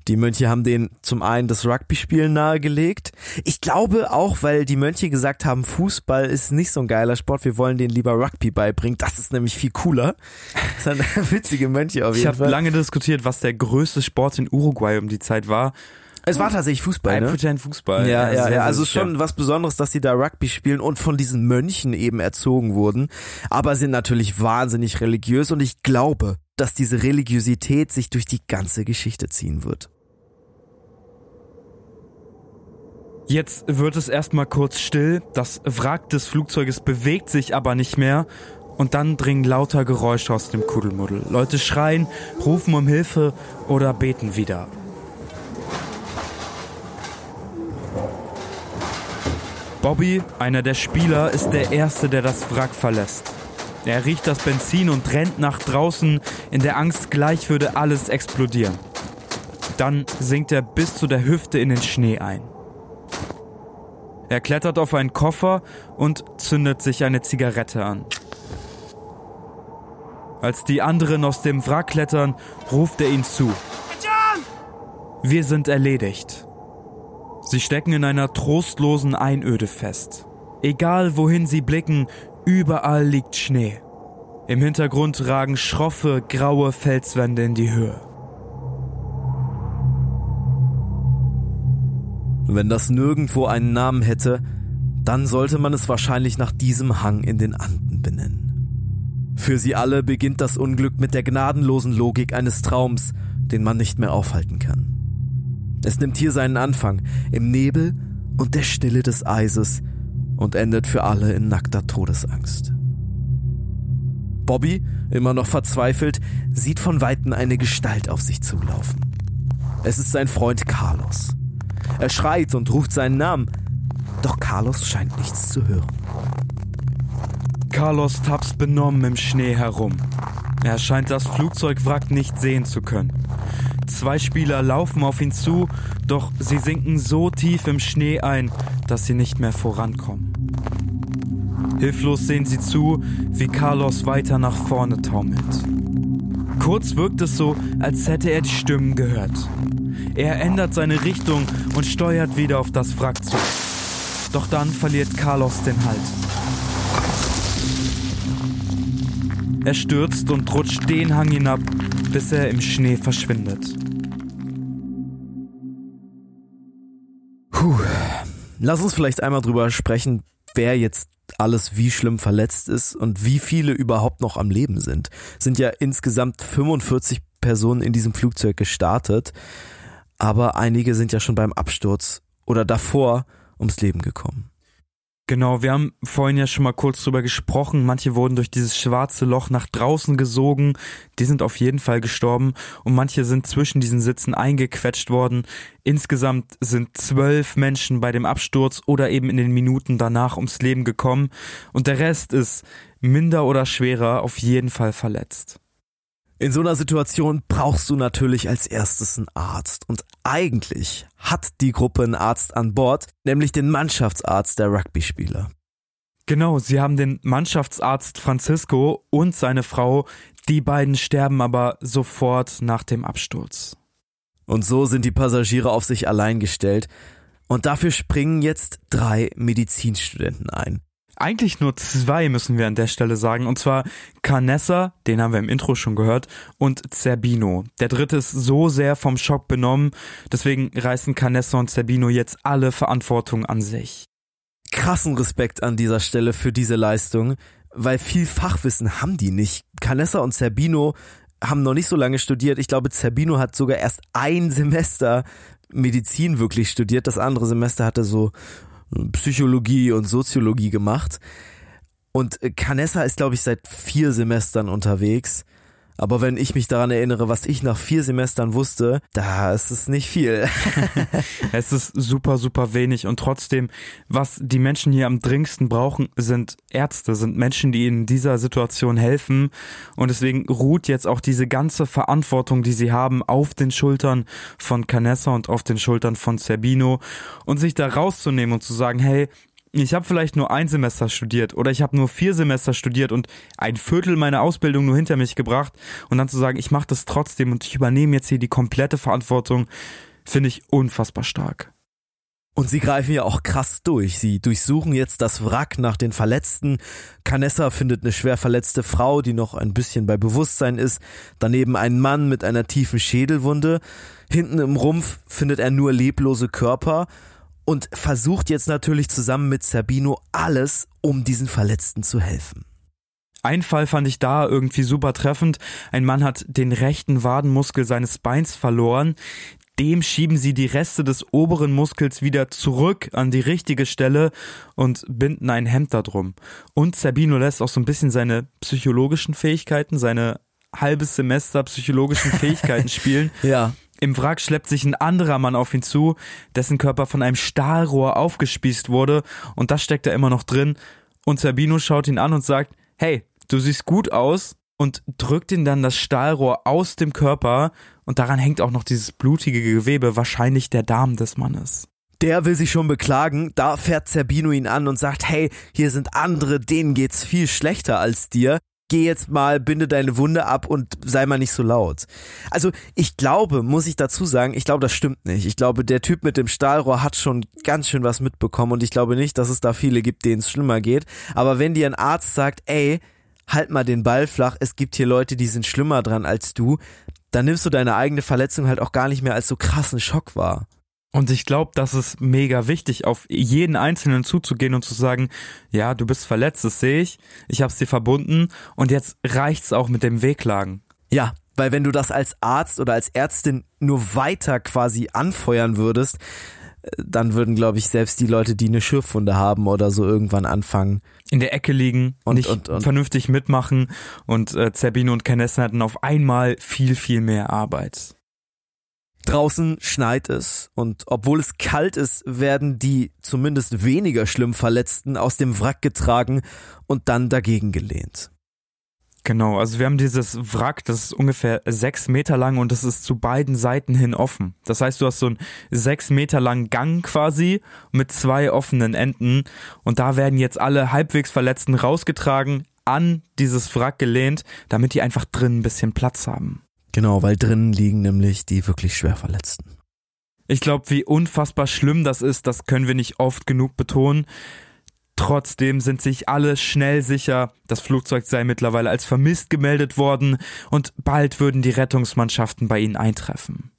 Die Mönche haben denen zum einen das Rugby-Spielen nahegelegt. Ich glaube auch, weil die Mönche gesagt haben, Fußball ist nicht so ein geiler Sport, wir wollen denen lieber Rugby beibringen. Das ist nämlich viel cooler. Das sind witzige Mönche auf Ich jeden habe Fall. lange diskutiert, was der größte Sport in Uruguay um die Zeit war. Es war tatsächlich Fußball, ne? pretend Fußball. Ja, ja, sehr, ja. Also schon was Besonderes, dass sie da Rugby spielen und von diesen Mönchen eben erzogen wurden. Aber sind natürlich wahnsinnig religiös und ich glaube, dass diese Religiosität sich durch die ganze Geschichte ziehen wird. Jetzt wird es erstmal kurz still, das Wrack des Flugzeuges bewegt sich aber nicht mehr und dann dringen lauter Geräusche aus dem Kuddelmuddel. Leute schreien, rufen um Hilfe oder beten wieder. Bobby, einer der Spieler, ist der Erste, der das Wrack verlässt. Er riecht das Benzin und rennt nach draußen, in der Angst, gleich würde alles explodieren. Dann sinkt er bis zu der Hüfte in den Schnee ein. Er klettert auf einen Koffer und zündet sich eine Zigarette an. Als die anderen aus dem Wrack klettern, ruft er ihnen zu. Wir sind erledigt. Sie stecken in einer trostlosen Einöde fest. Egal wohin sie blicken, überall liegt Schnee. Im Hintergrund ragen schroffe, graue Felswände in die Höhe. Wenn das nirgendwo einen Namen hätte, dann sollte man es wahrscheinlich nach diesem Hang in den Anden benennen. Für sie alle beginnt das Unglück mit der gnadenlosen Logik eines Traums, den man nicht mehr aufhalten kann. Es nimmt hier seinen Anfang im Nebel und der Stille des Eises und endet für alle in nackter Todesangst. Bobby, immer noch verzweifelt, sieht von Weitem eine Gestalt auf sich zulaufen. Es ist sein Freund Carlos. Er schreit und ruft seinen Namen, doch Carlos scheint nichts zu hören. Carlos tapst benommen im Schnee herum. Er scheint das Flugzeugwrack nicht sehen zu können. Zwei Spieler laufen auf ihn zu, doch sie sinken so tief im Schnee ein, dass sie nicht mehr vorankommen. Hilflos sehen sie zu, wie Carlos weiter nach vorne taumelt. Kurz wirkt es so, als hätte er die Stimmen gehört. Er ändert seine Richtung und steuert wieder auf das Wrack zu. Doch dann verliert Carlos den Halt. Er stürzt und rutscht den Hang hinab, bis er im Schnee verschwindet. Puh. Lass uns vielleicht einmal drüber sprechen, wer jetzt alles wie schlimm verletzt ist und wie viele überhaupt noch am Leben sind. Es sind ja insgesamt 45 Personen in diesem Flugzeug gestartet, aber einige sind ja schon beim Absturz oder davor ums Leben gekommen. Genau, wir haben vorhin ja schon mal kurz drüber gesprochen. Manche wurden durch dieses schwarze Loch nach draußen gesogen. Die sind auf jeden Fall gestorben. Und manche sind zwischen diesen Sitzen eingequetscht worden. Insgesamt sind zwölf Menschen bei dem Absturz oder eben in den Minuten danach ums Leben gekommen. Und der Rest ist minder oder schwerer auf jeden Fall verletzt. In so einer Situation brauchst du natürlich als erstes einen Arzt. Und eigentlich hat die Gruppe einen Arzt an Bord, nämlich den Mannschaftsarzt der Rugby-Spieler. Genau, sie haben den Mannschaftsarzt Francisco und seine Frau. Die beiden sterben aber sofort nach dem Absturz. Und so sind die Passagiere auf sich allein gestellt. Und dafür springen jetzt drei Medizinstudenten ein. Eigentlich nur zwei müssen wir an der Stelle sagen, und zwar Canessa, den haben wir im Intro schon gehört, und Zerbino. Der dritte ist so sehr vom Schock benommen, deswegen reißen Canessa und Zerbino jetzt alle Verantwortung an sich. Krassen Respekt an dieser Stelle für diese Leistung, weil viel Fachwissen haben die nicht. Canessa und Zerbino haben noch nicht so lange studiert. Ich glaube, Zerbino hat sogar erst ein Semester Medizin wirklich studiert. Das andere Semester hatte so Psychologie und Soziologie gemacht. Und Canessa ist, glaube ich, seit vier Semestern unterwegs. Aber wenn ich mich daran erinnere, was ich nach vier Semestern wusste, da ist es nicht viel. es ist super, super wenig und trotzdem, was die Menschen hier am dringendsten brauchen, sind Ärzte, sind Menschen, die in dieser Situation helfen. Und deswegen ruht jetzt auch diese ganze Verantwortung, die sie haben, auf den Schultern von Canessa und auf den Schultern von Zerbino und sich da rauszunehmen und zu sagen, hey, ich habe vielleicht nur ein Semester studiert oder ich habe nur vier Semester studiert und ein Viertel meiner Ausbildung nur hinter mich gebracht und dann zu sagen, ich mache das trotzdem und ich übernehme jetzt hier die komplette Verantwortung, finde ich unfassbar stark. Und sie greifen ja auch krass durch. Sie durchsuchen jetzt das Wrack nach den Verletzten. Canessa findet eine schwer verletzte Frau, die noch ein bisschen bei Bewusstsein ist. Daneben einen Mann mit einer tiefen Schädelwunde. Hinten im Rumpf findet er nur leblose Körper und versucht jetzt natürlich zusammen mit Zerbino alles, um diesen Verletzten zu helfen. Ein Fall fand ich da irgendwie super treffend. Ein Mann hat den rechten Wadenmuskel seines Beins verloren. Dem schieben sie die Reste des oberen Muskels wieder zurück an die richtige Stelle und binden ein Hemd darum. Und Zerbino lässt auch so ein bisschen seine psychologischen Fähigkeiten, seine halbes Semester psychologischen Fähigkeiten spielen. Ja. Im Wrack schleppt sich ein anderer Mann auf ihn zu, dessen Körper von einem Stahlrohr aufgespießt wurde und das steckt er immer noch drin. Und Zerbino schaut ihn an und sagt, hey, du siehst gut aus und drückt ihn dann das Stahlrohr aus dem Körper und daran hängt auch noch dieses blutige Gewebe, wahrscheinlich der Darm des Mannes. Der will sich schon beklagen, da fährt Zerbino ihn an und sagt, hey, hier sind andere, denen geht's viel schlechter als dir geh jetzt mal, binde deine Wunde ab und sei mal nicht so laut. Also ich glaube, muss ich dazu sagen, ich glaube, das stimmt nicht. Ich glaube, der Typ mit dem Stahlrohr hat schon ganz schön was mitbekommen und ich glaube nicht, dass es da viele gibt, denen es schlimmer geht. Aber wenn dir ein Arzt sagt, ey, halt mal den Ball flach, es gibt hier Leute, die sind schlimmer dran als du, dann nimmst du deine eigene Verletzung halt auch gar nicht mehr als so krassen Schock wahr. Und ich glaube, das ist mega wichtig, auf jeden Einzelnen zuzugehen und zu sagen, ja, du bist verletzt, das sehe ich, ich habe es dir verbunden und jetzt reicht's auch mit dem Wehklagen. Ja, weil wenn du das als Arzt oder als Ärztin nur weiter quasi anfeuern würdest, äh, dann würden, glaube ich, selbst die Leute, die eine Schürfwunde haben oder so irgendwann anfangen. In der Ecke liegen und nicht und, und, vernünftig mitmachen und äh, Zerbino und Kenessen hatten auf einmal viel, viel mehr Arbeit. Draußen schneit es und obwohl es kalt ist, werden die zumindest weniger schlimm Verletzten aus dem Wrack getragen und dann dagegen gelehnt. Genau, also wir haben dieses Wrack, das ist ungefähr sechs Meter lang und das ist zu beiden Seiten hin offen. Das heißt, du hast so einen sechs Meter langen Gang quasi mit zwei offenen Enden und da werden jetzt alle halbwegs Verletzten rausgetragen, an dieses Wrack gelehnt, damit die einfach drin ein bisschen Platz haben. Genau, weil drinnen liegen nämlich die wirklich schwer Verletzten. Ich glaube, wie unfassbar schlimm das ist, das können wir nicht oft genug betonen. Trotzdem sind sich alle schnell sicher, das Flugzeug sei mittlerweile als vermisst gemeldet worden und bald würden die Rettungsmannschaften bei ihnen eintreffen.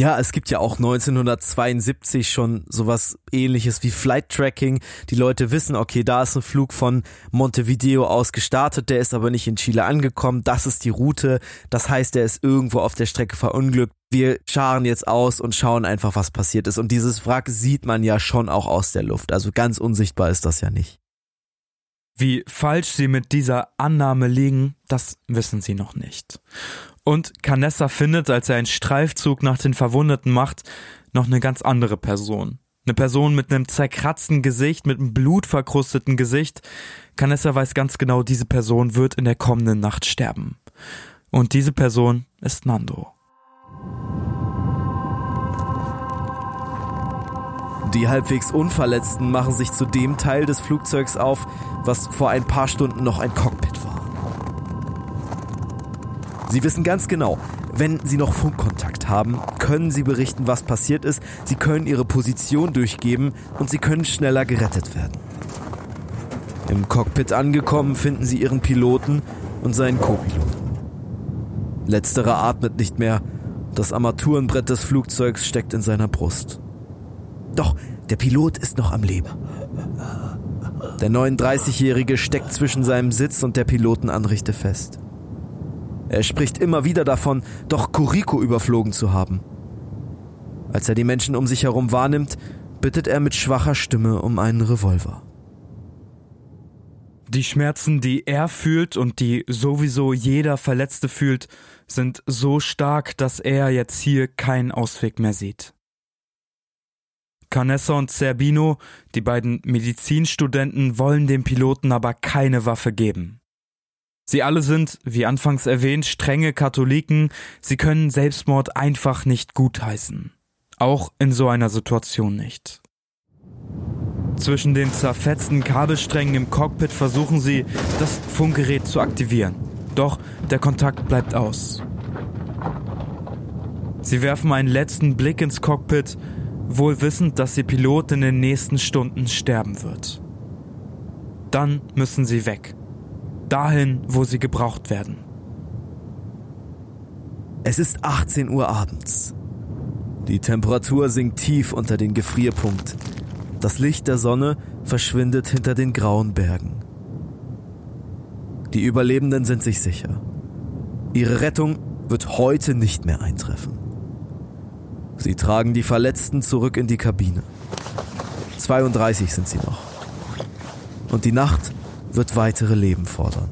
Ja, es gibt ja auch 1972 schon sowas ähnliches wie Flight Tracking. Die Leute wissen, okay, da ist ein Flug von Montevideo aus gestartet, der ist aber nicht in Chile angekommen. Das ist die Route. Das heißt, der ist irgendwo auf der Strecke verunglückt. Wir scharen jetzt aus und schauen einfach, was passiert ist. Und dieses Wrack sieht man ja schon auch aus der Luft. Also ganz unsichtbar ist das ja nicht. Wie falsch sie mit dieser Annahme liegen, das wissen sie noch nicht. Und Canessa findet, als er einen Streifzug nach den Verwundeten macht, noch eine ganz andere Person. Eine Person mit einem zerkratzten Gesicht, mit einem blutverkrusteten Gesicht. Canessa weiß ganz genau, diese Person wird in der kommenden Nacht sterben. Und diese Person ist Nando. Die halbwegs Unverletzten machen sich zu dem Teil des Flugzeugs auf, was vor ein paar Stunden noch ein Cockpit war. Sie wissen ganz genau, wenn Sie noch Funkkontakt haben, können Sie berichten, was passiert ist, Sie können Ihre Position durchgeben und Sie können schneller gerettet werden. Im Cockpit angekommen finden Sie Ihren Piloten und seinen Co-Piloten. Letzterer atmet nicht mehr, das Armaturenbrett des Flugzeugs steckt in seiner Brust. Doch der Pilot ist noch am Leben. Der 39-Jährige steckt zwischen seinem Sitz und der Pilotenanrichte fest. Er spricht immer wieder davon, doch Kuriko überflogen zu haben. Als er die Menschen um sich herum wahrnimmt, bittet er mit schwacher Stimme um einen Revolver. Die Schmerzen, die er fühlt und die sowieso jeder Verletzte fühlt, sind so stark, dass er jetzt hier keinen Ausweg mehr sieht. Canessa und Zerbino, die beiden Medizinstudenten, wollen dem Piloten aber keine Waffe geben. Sie alle sind, wie anfangs erwähnt, strenge Katholiken, sie können Selbstmord einfach nicht gutheißen. Auch in so einer Situation nicht. Zwischen den zerfetzten Kabelsträngen im Cockpit versuchen sie, das Funkgerät zu aktivieren. Doch der Kontakt bleibt aus. Sie werfen einen letzten Blick ins Cockpit, wohl wissend, dass ihr Pilot in den nächsten Stunden sterben wird. Dann müssen sie weg. Dahin, wo sie gebraucht werden. Es ist 18 Uhr abends. Die Temperatur sinkt tief unter den Gefrierpunkt. Das Licht der Sonne verschwindet hinter den grauen Bergen. Die Überlebenden sind sich sicher. Ihre Rettung wird heute nicht mehr eintreffen. Sie tragen die Verletzten zurück in die Kabine. 32 sind sie noch. Und die Nacht wird weitere Leben fordern.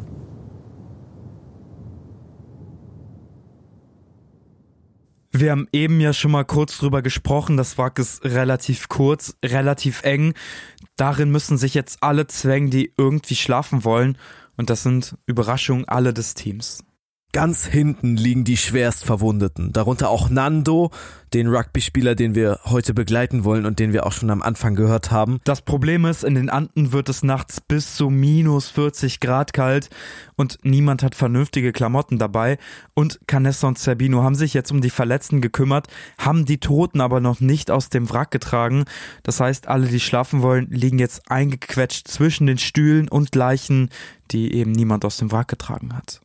Wir haben eben ja schon mal kurz drüber gesprochen, das Wrack ist relativ kurz, relativ eng. Darin müssen sich jetzt alle zwängen, die irgendwie schlafen wollen. Und das sind Überraschungen alle des Teams. Ganz hinten liegen die schwerst Verwundeten, darunter auch Nando, den Rugby-Spieler, den wir heute begleiten wollen und den wir auch schon am Anfang gehört haben. Das Problem ist, in den Anden wird es nachts bis zu minus 40 Grad kalt und niemand hat vernünftige Klamotten dabei. Und Canessa und Zerbino haben sich jetzt um die Verletzten gekümmert, haben die Toten aber noch nicht aus dem Wrack getragen. Das heißt, alle, die schlafen wollen, liegen jetzt eingequetscht zwischen den Stühlen und Leichen, die eben niemand aus dem Wrack getragen hat.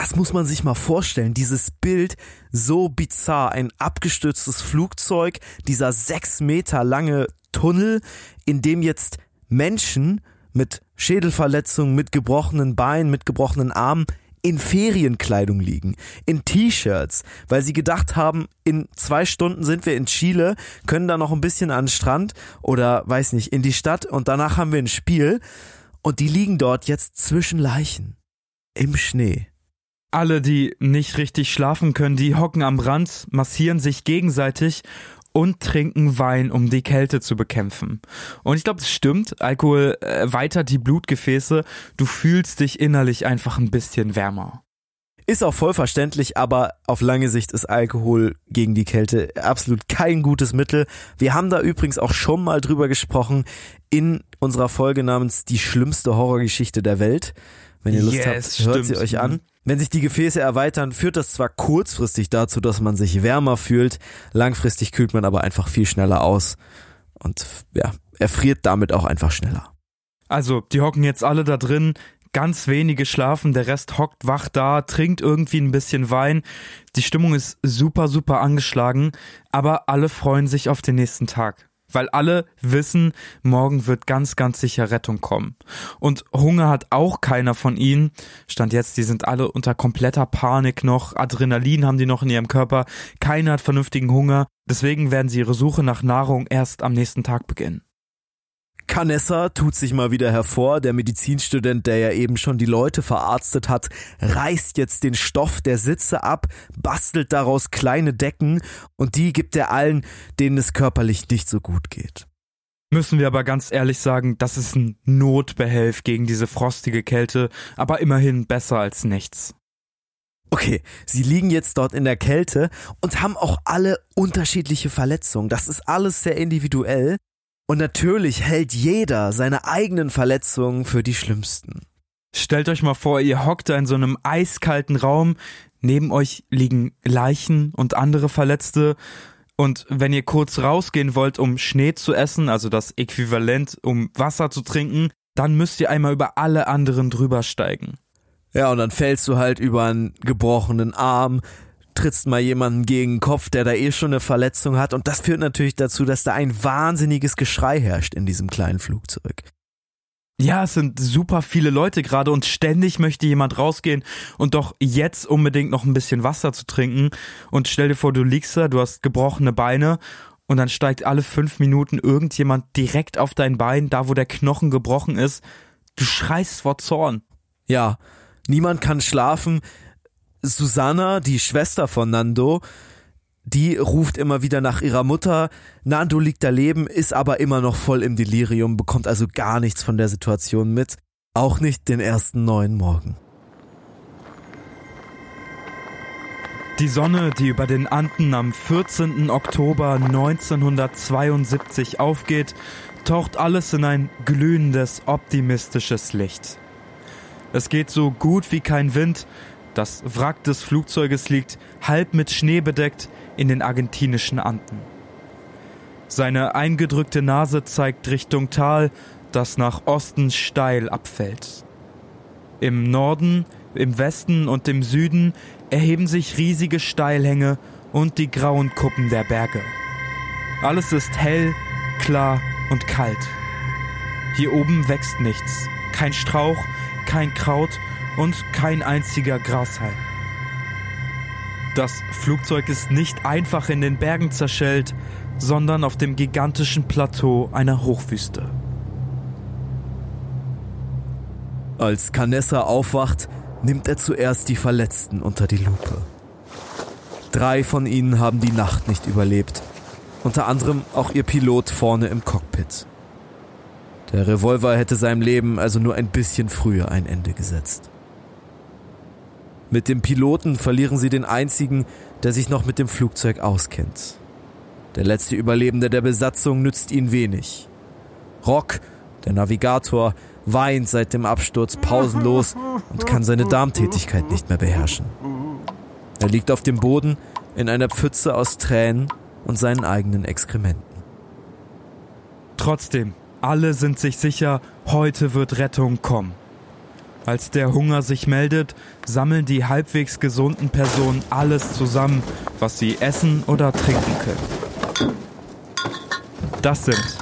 Das muss man sich mal vorstellen, dieses Bild so bizarr, ein abgestürztes Flugzeug, dieser sechs Meter lange Tunnel, in dem jetzt Menschen mit Schädelverletzungen, mit gebrochenen Beinen, mit gebrochenen Armen in Ferienkleidung liegen, in T-Shirts, weil sie gedacht haben, in zwei Stunden sind wir in Chile, können da noch ein bisschen an den Strand oder weiß nicht, in die Stadt und danach haben wir ein Spiel. Und die liegen dort jetzt zwischen Leichen im Schnee. Alle, die nicht richtig schlafen können, die hocken am Rand, massieren sich gegenseitig und trinken Wein, um die Kälte zu bekämpfen. Und ich glaube, es stimmt. Alkohol erweitert die Blutgefäße. Du fühlst dich innerlich einfach ein bisschen wärmer. Ist auch voll verständlich, aber auf lange Sicht ist Alkohol gegen die Kälte absolut kein gutes Mittel. Wir haben da übrigens auch schon mal drüber gesprochen in unserer Folge namens Die schlimmste Horrorgeschichte der Welt. Wenn ihr Lust yes, habt, hört stimmt. sie euch an. Wenn sich die Gefäße erweitern, führt das zwar kurzfristig dazu, dass man sich wärmer fühlt, langfristig kühlt man aber einfach viel schneller aus und ja, erfriert damit auch einfach schneller. Also, die hocken jetzt alle da drin, ganz wenige schlafen, der Rest hockt wach da, trinkt irgendwie ein bisschen Wein. Die Stimmung ist super, super angeschlagen, aber alle freuen sich auf den nächsten Tag weil alle wissen, morgen wird ganz, ganz sicher Rettung kommen. Und Hunger hat auch keiner von ihnen. Stand jetzt, die sind alle unter kompletter Panik noch, Adrenalin haben die noch in ihrem Körper, keiner hat vernünftigen Hunger, deswegen werden sie ihre Suche nach Nahrung erst am nächsten Tag beginnen. Canessa tut sich mal wieder hervor. Der Medizinstudent, der ja eben schon die Leute verarztet hat, reißt jetzt den Stoff der Sitze ab, bastelt daraus kleine Decken und die gibt er allen, denen es körperlich nicht so gut geht. Müssen wir aber ganz ehrlich sagen, das ist ein Notbehelf gegen diese frostige Kälte, aber immerhin besser als nichts. Okay, sie liegen jetzt dort in der Kälte und haben auch alle unterschiedliche Verletzungen. Das ist alles sehr individuell. Und natürlich hält jeder seine eigenen Verletzungen für die schlimmsten. Stellt euch mal vor, ihr hockt da in so einem eiskalten Raum, neben euch liegen Leichen und andere Verletzte, und wenn ihr kurz rausgehen wollt, um Schnee zu essen, also das Äquivalent, um Wasser zu trinken, dann müsst ihr einmal über alle anderen drüber steigen. Ja, und dann fällst du halt über einen gebrochenen Arm, trittst mal jemanden gegen den Kopf, der da eh schon eine Verletzung hat. Und das führt natürlich dazu, dass da ein wahnsinniges Geschrei herrscht in diesem kleinen Flugzeug. Ja, es sind super viele Leute gerade und ständig möchte jemand rausgehen und doch jetzt unbedingt noch ein bisschen Wasser zu trinken. Und stell dir vor, du liegst da, du hast gebrochene Beine und dann steigt alle fünf Minuten irgendjemand direkt auf dein Bein, da wo der Knochen gebrochen ist. Du schreist vor Zorn. Ja, niemand kann schlafen. Susanna, die Schwester von Nando, die ruft immer wieder nach ihrer Mutter. Nando liegt daneben, ist aber immer noch voll im Delirium, bekommt also gar nichts von der Situation mit. Auch nicht den ersten neuen Morgen. Die Sonne, die über den Anden am 14. Oktober 1972 aufgeht, taucht alles in ein glühendes, optimistisches Licht. Es geht so gut wie kein Wind, das Wrack des Flugzeuges liegt halb mit Schnee bedeckt in den argentinischen Anden. Seine eingedrückte Nase zeigt Richtung Tal, das nach Osten steil abfällt. Im Norden, im Westen und im Süden erheben sich riesige Steilhänge und die grauen Kuppen der Berge. Alles ist hell, klar und kalt. Hier oben wächst nichts, kein Strauch, kein Kraut und kein einziger Grashalm. Das Flugzeug ist nicht einfach in den Bergen zerschellt, sondern auf dem gigantischen Plateau einer Hochwüste. Als Canessa aufwacht, nimmt er zuerst die Verletzten unter die Lupe. Drei von ihnen haben die Nacht nicht überlebt, unter anderem auch ihr Pilot vorne im Cockpit. Der Revolver hätte seinem Leben also nur ein bisschen früher ein Ende gesetzt. Mit dem Piloten verlieren sie den einzigen, der sich noch mit dem Flugzeug auskennt. Der letzte Überlebende der Besatzung nützt ihnen wenig. Rock, der Navigator, weint seit dem Absturz pausenlos und kann seine Darmtätigkeit nicht mehr beherrschen. Er liegt auf dem Boden in einer Pfütze aus Tränen und seinen eigenen Exkrementen. Trotzdem, alle sind sich sicher, heute wird Rettung kommen. Als der Hunger sich meldet, sammeln die halbwegs gesunden Personen alles zusammen, was sie essen oder trinken können. Das sind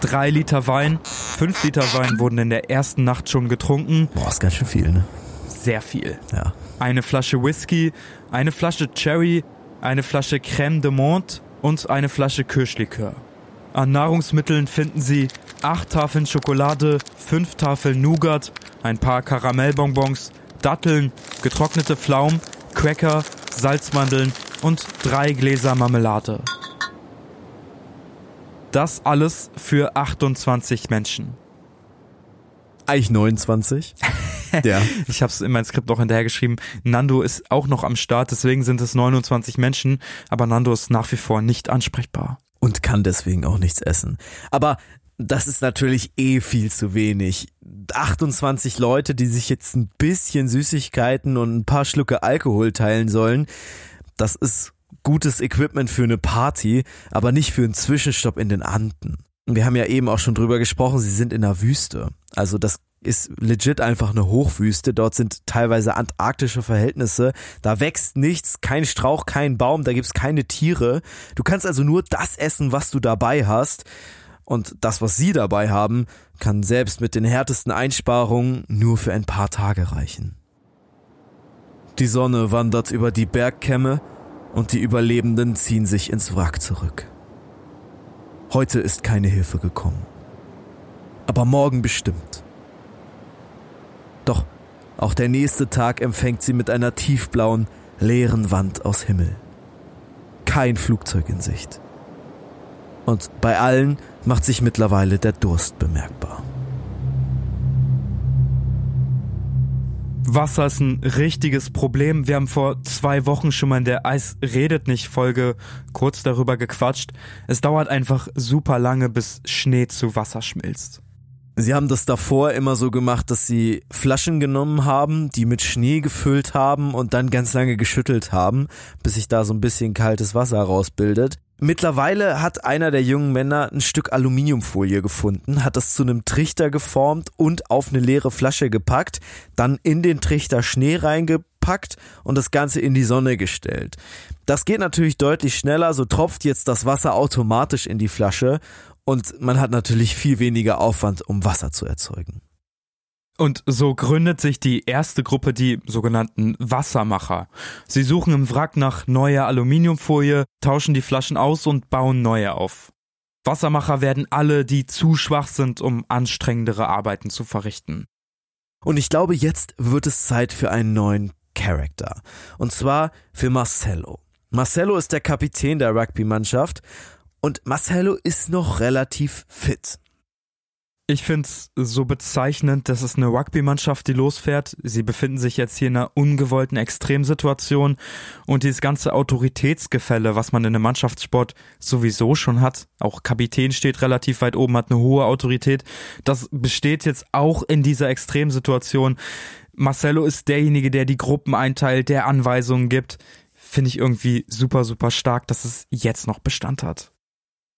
drei Liter Wein, fünf Liter Wein wurden in der ersten Nacht schon getrunken. Boah, ist ganz schön viel, ne? Sehr viel. Ja. Eine Flasche Whisky, eine Flasche Cherry, eine Flasche Crème de Monde und eine Flasche Kirschlikör. An Nahrungsmitteln finden Sie acht Tafeln Schokolade, fünf Tafeln Nougat, ein paar Karamellbonbons, Datteln, getrocknete Pflaumen, Cracker, Salzmandeln und drei Gläser Marmelade. Das alles für 28 Menschen. Eigentlich 29. ja. Ich habe es in mein Skript noch hinterhergeschrieben. Nando ist auch noch am Start, deswegen sind es 29 Menschen, aber Nando ist nach wie vor nicht ansprechbar. Und kann deswegen auch nichts essen. Aber das ist natürlich eh viel zu wenig. 28 Leute, die sich jetzt ein bisschen Süßigkeiten und ein paar Schlucke Alkohol teilen sollen, das ist gutes Equipment für eine Party, aber nicht für einen Zwischenstopp in den Anden. Wir haben ja eben auch schon drüber gesprochen, sie sind in der Wüste. Also das ist legit einfach eine Hochwüste. Dort sind teilweise antarktische Verhältnisse. Da wächst nichts, kein Strauch, kein Baum, da gibt's keine Tiere. Du kannst also nur das essen, was du dabei hast. Und das, was sie dabei haben, kann selbst mit den härtesten Einsparungen nur für ein paar Tage reichen. Die Sonne wandert über die Bergkämme und die Überlebenden ziehen sich ins Wrack zurück. Heute ist keine Hilfe gekommen. Aber morgen bestimmt. Doch auch der nächste Tag empfängt sie mit einer tiefblauen, leeren Wand aus Himmel. Kein Flugzeug in Sicht. Und bei allen macht sich mittlerweile der Durst bemerkbar. Wasser ist ein richtiges Problem. Wir haben vor zwei Wochen schon mal in der Eis redet nicht Folge kurz darüber gequatscht. Es dauert einfach super lange, bis Schnee zu Wasser schmilzt. Sie haben das davor immer so gemacht, dass sie Flaschen genommen haben, die mit Schnee gefüllt haben und dann ganz lange geschüttelt haben, bis sich da so ein bisschen kaltes Wasser rausbildet. Mittlerweile hat einer der jungen Männer ein Stück Aluminiumfolie gefunden, hat das zu einem Trichter geformt und auf eine leere Flasche gepackt, dann in den Trichter Schnee reingepackt und das Ganze in die Sonne gestellt. Das geht natürlich deutlich schneller, so tropft jetzt das Wasser automatisch in die Flasche und man hat natürlich viel weniger Aufwand, um Wasser zu erzeugen. Und so gründet sich die erste Gruppe, die sogenannten Wassermacher. Sie suchen im Wrack nach neuer Aluminiumfolie, tauschen die Flaschen aus und bauen neue auf. Wassermacher werden alle, die zu schwach sind, um anstrengendere Arbeiten zu verrichten. Und ich glaube, jetzt wird es Zeit für einen neuen Charakter. Und zwar für Marcello. Marcello ist der Kapitän der Rugby-Mannschaft und Marcello ist noch relativ fit. Ich finde es so bezeichnend, dass es eine Rugby-Mannschaft, die losfährt. Sie befinden sich jetzt hier in einer ungewollten Extremsituation und dieses ganze Autoritätsgefälle, was man in einem Mannschaftssport sowieso schon hat, auch Kapitän steht relativ weit oben, hat eine hohe Autorität, das besteht jetzt auch in dieser Extremsituation. Marcelo ist derjenige, der die Gruppen einteilt, der Anweisungen gibt. Finde ich irgendwie super, super stark, dass es jetzt noch Bestand hat.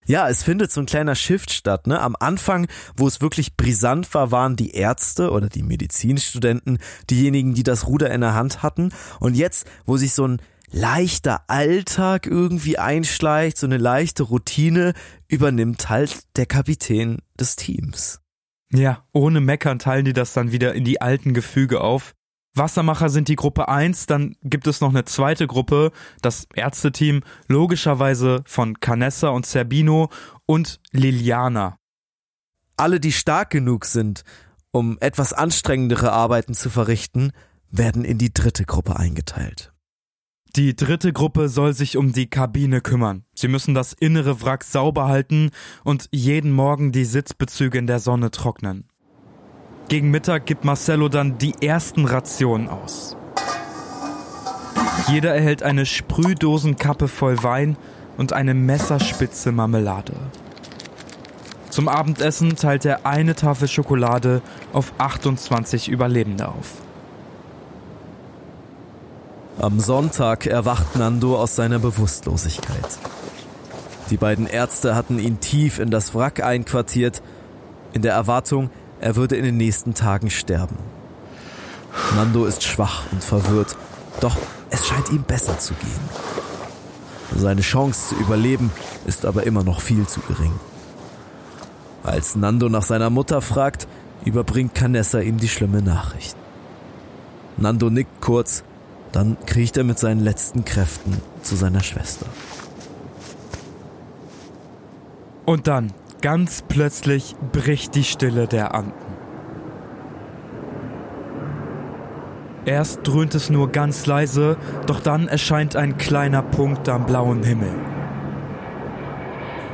Ja, es findet so ein kleiner Shift statt. Ne? Am Anfang, wo es wirklich brisant war, waren die Ärzte oder die Medizinstudenten diejenigen, die das Ruder in der Hand hatten. Und jetzt, wo sich so ein leichter Alltag irgendwie einschleicht, so eine leichte Routine, übernimmt halt der Kapitän des Teams. Ja, ohne Meckern teilen die das dann wieder in die alten Gefüge auf. Wassermacher sind die Gruppe 1, dann gibt es noch eine zweite Gruppe, das Ärzteteam, logischerweise von Canessa und Zerbino und Liliana. Alle, die stark genug sind, um etwas anstrengendere Arbeiten zu verrichten, werden in die dritte Gruppe eingeteilt. Die dritte Gruppe soll sich um die Kabine kümmern. Sie müssen das innere Wrack sauber halten und jeden Morgen die Sitzbezüge in der Sonne trocknen. Gegen Mittag gibt Marcello dann die ersten Rationen aus. Jeder erhält eine Sprühdosenkappe voll Wein und eine messerspitze Marmelade. Zum Abendessen teilt er eine Tafel Schokolade auf 28 Überlebende auf. Am Sonntag erwacht Nando aus seiner Bewusstlosigkeit. Die beiden Ärzte hatten ihn tief in das Wrack einquartiert, in der Erwartung, er würde in den nächsten Tagen sterben. Nando ist schwach und verwirrt, doch es scheint ihm besser zu gehen. Seine Chance zu überleben ist aber immer noch viel zu gering. Als Nando nach seiner Mutter fragt, überbringt Canessa ihm die schlimme Nachricht. Nando nickt kurz, dann kriecht er mit seinen letzten Kräften zu seiner Schwester. Und dann Ganz plötzlich bricht die Stille der Anden. Erst dröhnt es nur ganz leise, doch dann erscheint ein kleiner Punkt am blauen Himmel.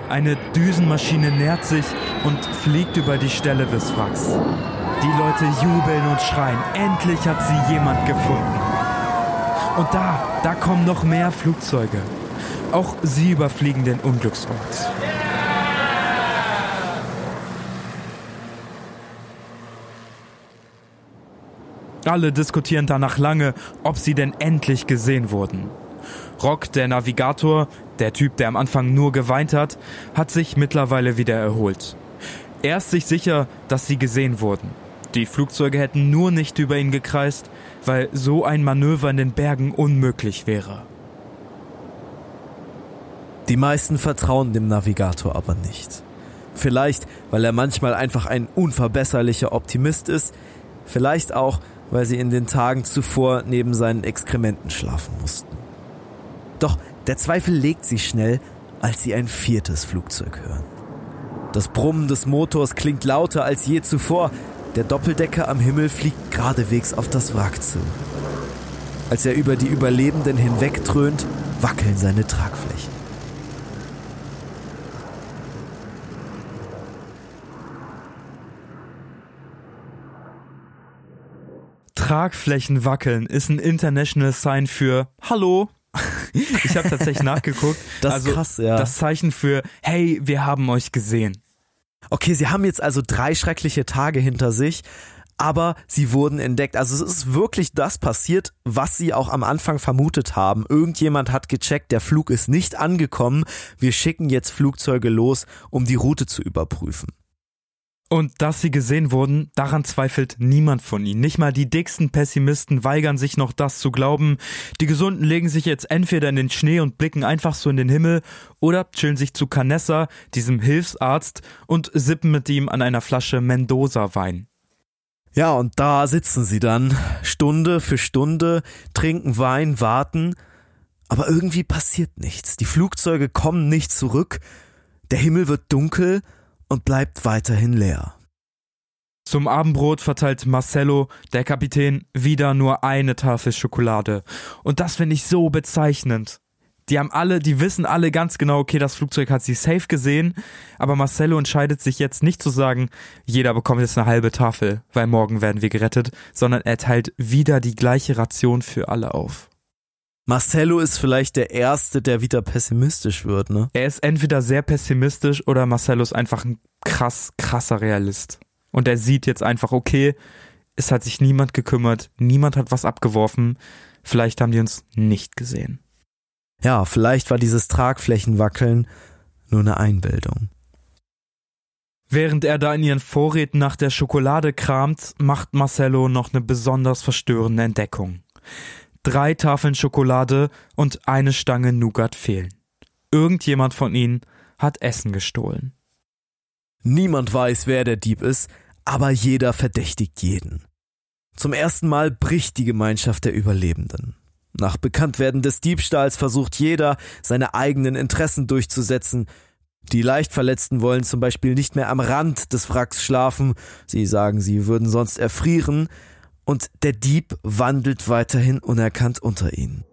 Eine Düsenmaschine nähert sich und fliegt über die Stelle des Wracks. Die Leute jubeln und schreien, endlich hat sie jemand gefunden. Und da, da kommen noch mehr Flugzeuge. Auch sie überfliegen den Unglücksort. Alle diskutieren danach lange, ob sie denn endlich gesehen wurden. Rock, der Navigator, der Typ, der am Anfang nur geweint hat, hat sich mittlerweile wieder erholt. Er ist sich sicher, dass sie gesehen wurden. Die Flugzeuge hätten nur nicht über ihn gekreist, weil so ein Manöver in den Bergen unmöglich wäre. Die meisten vertrauen dem Navigator aber nicht. Vielleicht, weil er manchmal einfach ein unverbesserlicher Optimist ist, vielleicht auch, weil sie in den Tagen zuvor neben seinen Exkrementen schlafen mussten. Doch der Zweifel legt sich schnell, als sie ein viertes Flugzeug hören. Das Brummen des Motors klingt lauter als je zuvor. Der Doppeldecker am Himmel fliegt geradewegs auf das Wrack zu. Als er über die Überlebenden hinwegtrönt, wackeln seine Tragflächen. Tragflächen wackeln ist ein International Sign für Hallo. Ich habe tatsächlich nachgeguckt. Das ist also krass, ja. Das Zeichen für Hey, wir haben euch gesehen. Okay, sie haben jetzt also drei schreckliche Tage hinter sich, aber sie wurden entdeckt. Also es ist wirklich das passiert, was sie auch am Anfang vermutet haben. Irgendjemand hat gecheckt, der Flug ist nicht angekommen. Wir schicken jetzt Flugzeuge los, um die Route zu überprüfen. Und dass sie gesehen wurden, daran zweifelt niemand von ihnen. Nicht mal die dicksten Pessimisten weigern sich noch das zu glauben. Die Gesunden legen sich jetzt entweder in den Schnee und blicken einfach so in den Himmel oder chillen sich zu Canessa, diesem Hilfsarzt, und sippen mit ihm an einer Flasche Mendoza-Wein. Ja, und da sitzen sie dann, Stunde für Stunde, trinken Wein, warten, aber irgendwie passiert nichts. Die Flugzeuge kommen nicht zurück, der Himmel wird dunkel und bleibt weiterhin leer. Zum Abendbrot verteilt Marcello, der Kapitän, wieder nur eine Tafel Schokolade. Und das finde ich so bezeichnend. Die haben alle, die wissen alle ganz genau, okay, das Flugzeug hat sie safe gesehen, aber Marcello entscheidet sich jetzt nicht zu sagen, jeder bekommt jetzt eine halbe Tafel, weil morgen werden wir gerettet, sondern er teilt wieder die gleiche Ration für alle auf. Marcello ist vielleicht der Erste, der wieder pessimistisch wird, ne? Er ist entweder sehr pessimistisch oder Marcello ist einfach ein krass, krasser Realist. Und er sieht jetzt einfach, okay, es hat sich niemand gekümmert, niemand hat was abgeworfen, vielleicht haben die uns nicht gesehen. Ja, vielleicht war dieses Tragflächenwackeln nur eine Einbildung. Während er da in ihren Vorräten nach der Schokolade kramt, macht Marcello noch eine besonders verstörende Entdeckung. Drei Tafeln Schokolade und eine Stange Nougat fehlen. Irgendjemand von ihnen hat Essen gestohlen. Niemand weiß, wer der Dieb ist, aber jeder verdächtigt jeden. Zum ersten Mal bricht die Gemeinschaft der Überlebenden. Nach Bekanntwerden des Diebstahls versucht jeder, seine eigenen Interessen durchzusetzen. Die Leichtverletzten wollen zum Beispiel nicht mehr am Rand des Wracks schlafen, sie sagen, sie würden sonst erfrieren, und der Dieb wandelt weiterhin unerkannt unter ihnen.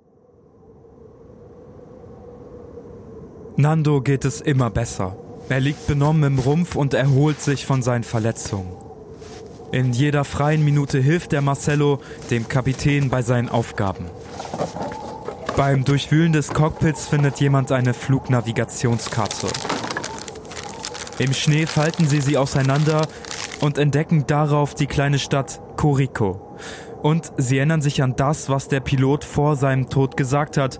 Nando geht es immer besser. Er liegt benommen im Rumpf und erholt sich von seinen Verletzungen. In jeder freien Minute hilft der Marcello dem Kapitän bei seinen Aufgaben. Beim Durchwühlen des Cockpits findet jemand eine Flugnavigationskarte. Im Schnee falten sie sie auseinander und entdecken darauf die kleine Stadt Corico. Und sie erinnern sich an das, was der Pilot vor seinem Tod gesagt hat,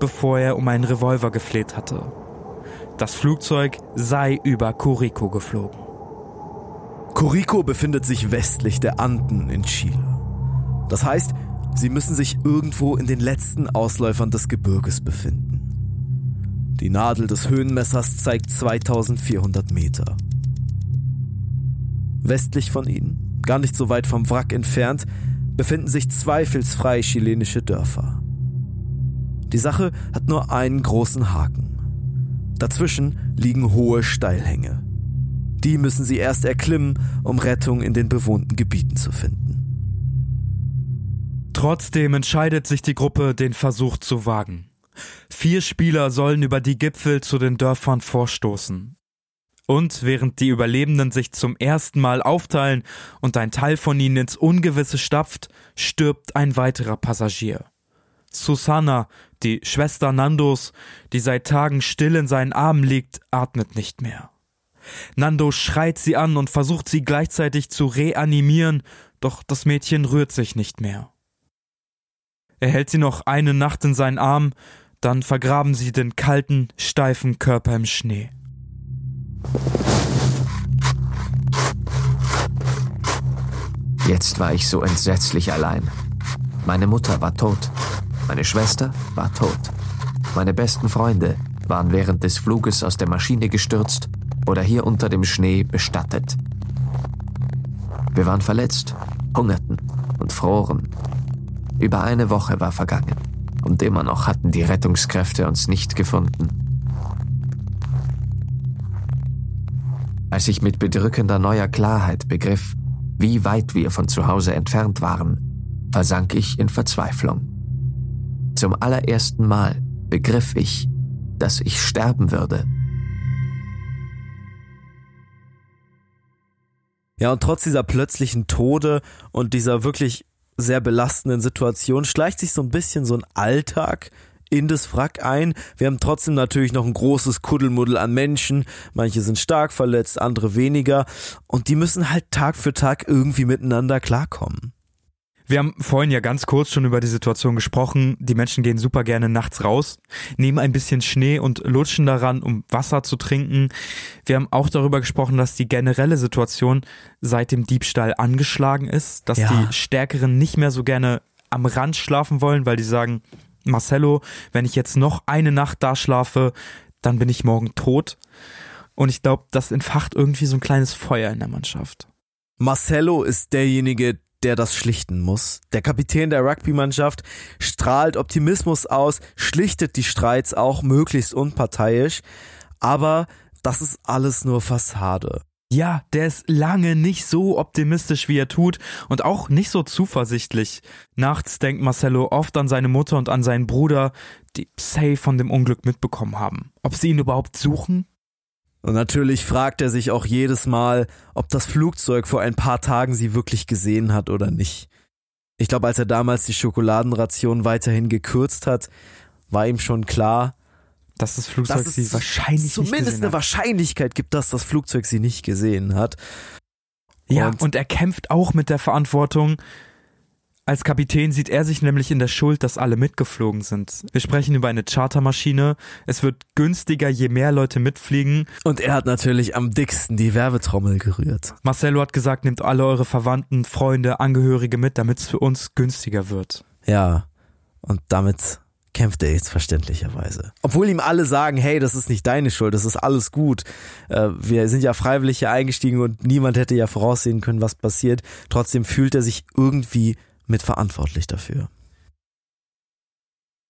bevor er um einen Revolver gefleht hatte. Das Flugzeug sei über Corico geflogen. Corico befindet sich westlich der Anden in Chile. Das heißt, sie müssen sich irgendwo in den letzten Ausläufern des Gebirges befinden. Die Nadel des Höhenmessers zeigt 2400 Meter. Westlich von ihnen, gar nicht so weit vom Wrack entfernt, befinden sich zweifelsfrei chilenische Dörfer. Die Sache hat nur einen großen Haken. Dazwischen liegen hohe Steilhänge. Die müssen sie erst erklimmen, um Rettung in den bewohnten Gebieten zu finden. Trotzdem entscheidet sich die Gruppe, den Versuch zu wagen. Vier Spieler sollen über die Gipfel zu den Dörfern vorstoßen. Und während die Überlebenden sich zum ersten Mal aufteilen und ein Teil von ihnen ins Ungewisse stapft, stirbt ein weiterer Passagier. Susanna, die Schwester Nandos, die seit Tagen still in seinen Armen liegt, atmet nicht mehr. Nando schreit sie an und versucht sie gleichzeitig zu reanimieren, doch das Mädchen rührt sich nicht mehr. Er hält sie noch eine Nacht in seinen Arm, dann vergraben sie den kalten, steifen Körper im Schnee. Jetzt war ich so entsetzlich allein. Meine Mutter war tot. Meine Schwester war tot. Meine besten Freunde waren während des Fluges aus der Maschine gestürzt oder hier unter dem Schnee bestattet. Wir waren verletzt, hungerten und froren. Über eine Woche war vergangen und immer noch hatten die Rettungskräfte uns nicht gefunden. Als ich mit bedrückender neuer Klarheit begriff, wie weit wir von zu Hause entfernt waren, versank ich in Verzweiflung. Zum allerersten Mal begriff ich, dass ich sterben würde. Ja, und trotz dieser plötzlichen Tode und dieser wirklich sehr belastenden Situation schleicht sich so ein bisschen so ein Alltag in das Wrack ein. Wir haben trotzdem natürlich noch ein großes Kuddelmuddel an Menschen. Manche sind stark verletzt, andere weniger. Und die müssen halt Tag für Tag irgendwie miteinander klarkommen. Wir haben vorhin ja ganz kurz schon über die Situation gesprochen. Die Menschen gehen super gerne nachts raus, nehmen ein bisschen Schnee und lutschen daran, um Wasser zu trinken. Wir haben auch darüber gesprochen, dass die generelle Situation seit dem Diebstahl angeschlagen ist, dass Ja. die Stärkeren nicht mehr so gerne am Rand schlafen wollen, weil die sagen, Marcello, wenn ich jetzt noch eine Nacht da schlafe, dann bin ich morgen tot. Und ich glaube, das entfacht irgendwie so ein kleines Feuer in der Mannschaft. Marcelo ist derjenige, der das schlichten muss. Der Kapitän der Rugby-Mannschaft strahlt Optimismus aus, schlichtet die Streits auch möglichst unparteiisch. Aber das ist alles nur Fassade. Ja, der ist lange nicht so optimistisch, wie er tut und auch nicht so zuversichtlich. Nachts denkt Marcello oft an seine Mutter und an seinen Bruder, die safe von dem Unglück mitbekommen haben. Ob sie ihn überhaupt suchen? Und natürlich fragt er sich auch jedes Mal, ob das Flugzeug vor ein paar Tagen sie wirklich gesehen hat oder nicht. Ich glaube, als er damals die Schokoladenration weiterhin gekürzt hat, war ihm schon klar, Dass das Flugzeug dass es sie wahrscheinlich nicht zumindest gesehen eine hat. Wahrscheinlichkeit gibt, dass das Flugzeug sie nicht gesehen hat. Ja, Und- und er kämpft auch mit der Verantwortung. Als Kapitän sieht er sich nämlich in der Schuld, dass alle mitgeflogen sind. Wir sprechen über eine Chartermaschine. Es wird günstiger, je mehr Leute mitfliegen. Und er hat natürlich am dicksten die Werbetrommel gerührt. Marcello hat gesagt, nehmt alle eure Verwandten, Freunde, Angehörige mit, damit es für uns günstiger wird. Ja, und damit kämpft er jetzt verständlicherweise. Obwohl ihm alle sagen, hey, das ist nicht deine Schuld, das ist alles gut. Äh, wir sind ja freiwillig hier eingestiegen und niemand hätte ja voraussehen können, was passiert. Trotzdem fühlt er sich irgendwie mitverantwortlich dafür.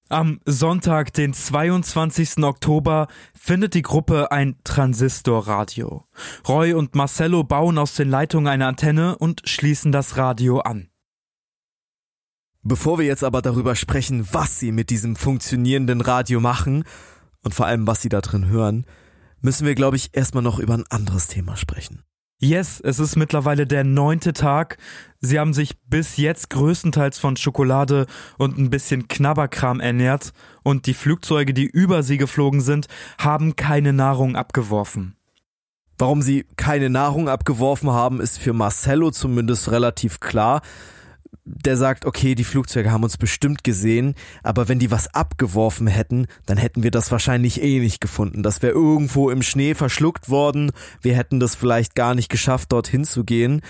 Am Sonntag, den 22. Oktober, findet die Gruppe ein Transistorradio. Roy und Marcello bauen aus den Leitungen eine Antenne und schließen das Radio an. Bevor wir jetzt aber darüber sprechen, was sie mit diesem funktionierenden Radio machen und vor allem, was sie da drin hören, müssen wir, glaube ich, erstmal noch über ein anderes Thema sprechen. Yes, es ist mittlerweile der neunte Tag. Sie haben sich bis jetzt größtenteils von Schokolade und ein bisschen Knabberkram ernährt und die Flugzeuge, die über sie geflogen sind, haben keine Nahrung abgeworfen. Warum sie keine Nahrung abgeworfen haben, ist für Marcello zumindest relativ klar. Der sagt, okay, die Flugzeuge haben uns bestimmt gesehen, aber wenn die was abgeworfen hätten, dann hätten wir das wahrscheinlich eh nicht gefunden. Das wäre irgendwo im Schnee verschluckt worden. Wir hätten das vielleicht gar nicht geschafft, dorthin zu gehen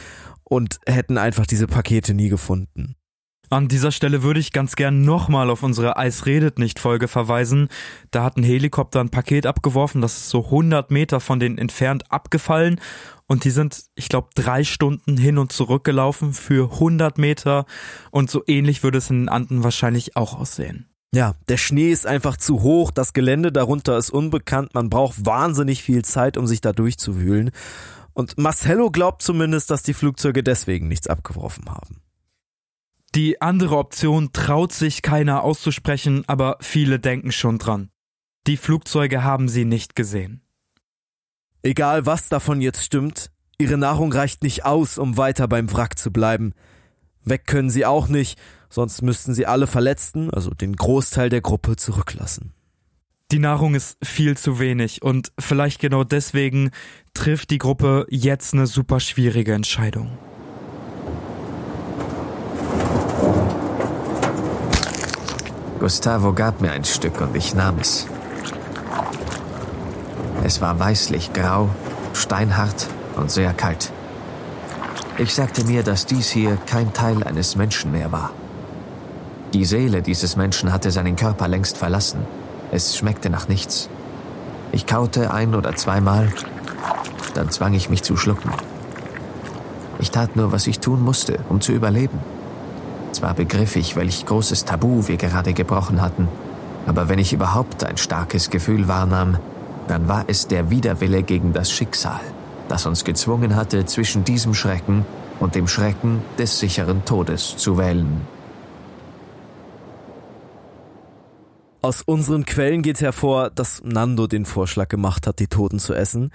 und hätten einfach diese Pakete nie gefunden. An dieser Stelle würde ich ganz gern nochmal auf unsere Eis redet nicht Folge verweisen. Da hat ein Helikopter ein Paket abgeworfen, das ist so 100 Meter von denen entfernt abgefallen und die sind, ich glaube, drei Stunden hin und zurück gelaufen für 100 Meter und so ähnlich würde es in den Anden wahrscheinlich auch aussehen. Ja, der Schnee ist einfach zu hoch, das Gelände darunter ist unbekannt, man braucht wahnsinnig viel Zeit, um sich da durchzuwühlen. Und Marcello glaubt zumindest, dass die Flugzeuge deswegen nichts abgeworfen haben. Die andere Option traut sich keiner auszusprechen, aber viele denken schon dran. Die Flugzeuge haben sie nicht gesehen. Egal was davon jetzt stimmt, ihre Nahrung reicht nicht aus, um weiter beim Wrack zu bleiben. Weg können sie auch nicht, sonst müssten sie alle Verletzten, also den Großteil der Gruppe, zurücklassen. Die Nahrung ist viel zu wenig und vielleicht genau deswegen trifft die Gruppe jetzt eine super schwierige Entscheidung. Gustavo gab mir ein Stück und ich nahm es. Es war weißlich grau, steinhart und sehr kalt. Ich sagte mir, dass dies hier kein Teil eines Menschen mehr war. Die Seele dieses Menschen hatte seinen Körper längst verlassen. Es schmeckte nach nichts. Ich kaute ein oder zweimal, dann zwang ich mich zu schlucken. Ich tat nur, was ich tun musste, um zu überleben. Zwar begriff ich, welch großes Tabu wir gerade gebrochen hatten, aber wenn ich überhaupt ein starkes Gefühl wahrnahm, dann war es der Widerwille gegen das Schicksal, das uns gezwungen hatte, zwischen diesem Schrecken und dem Schrecken des sicheren Todes zu wählen. Aus unseren Quellen geht hervor, dass Nando den Vorschlag gemacht hat, die Toten zu essen.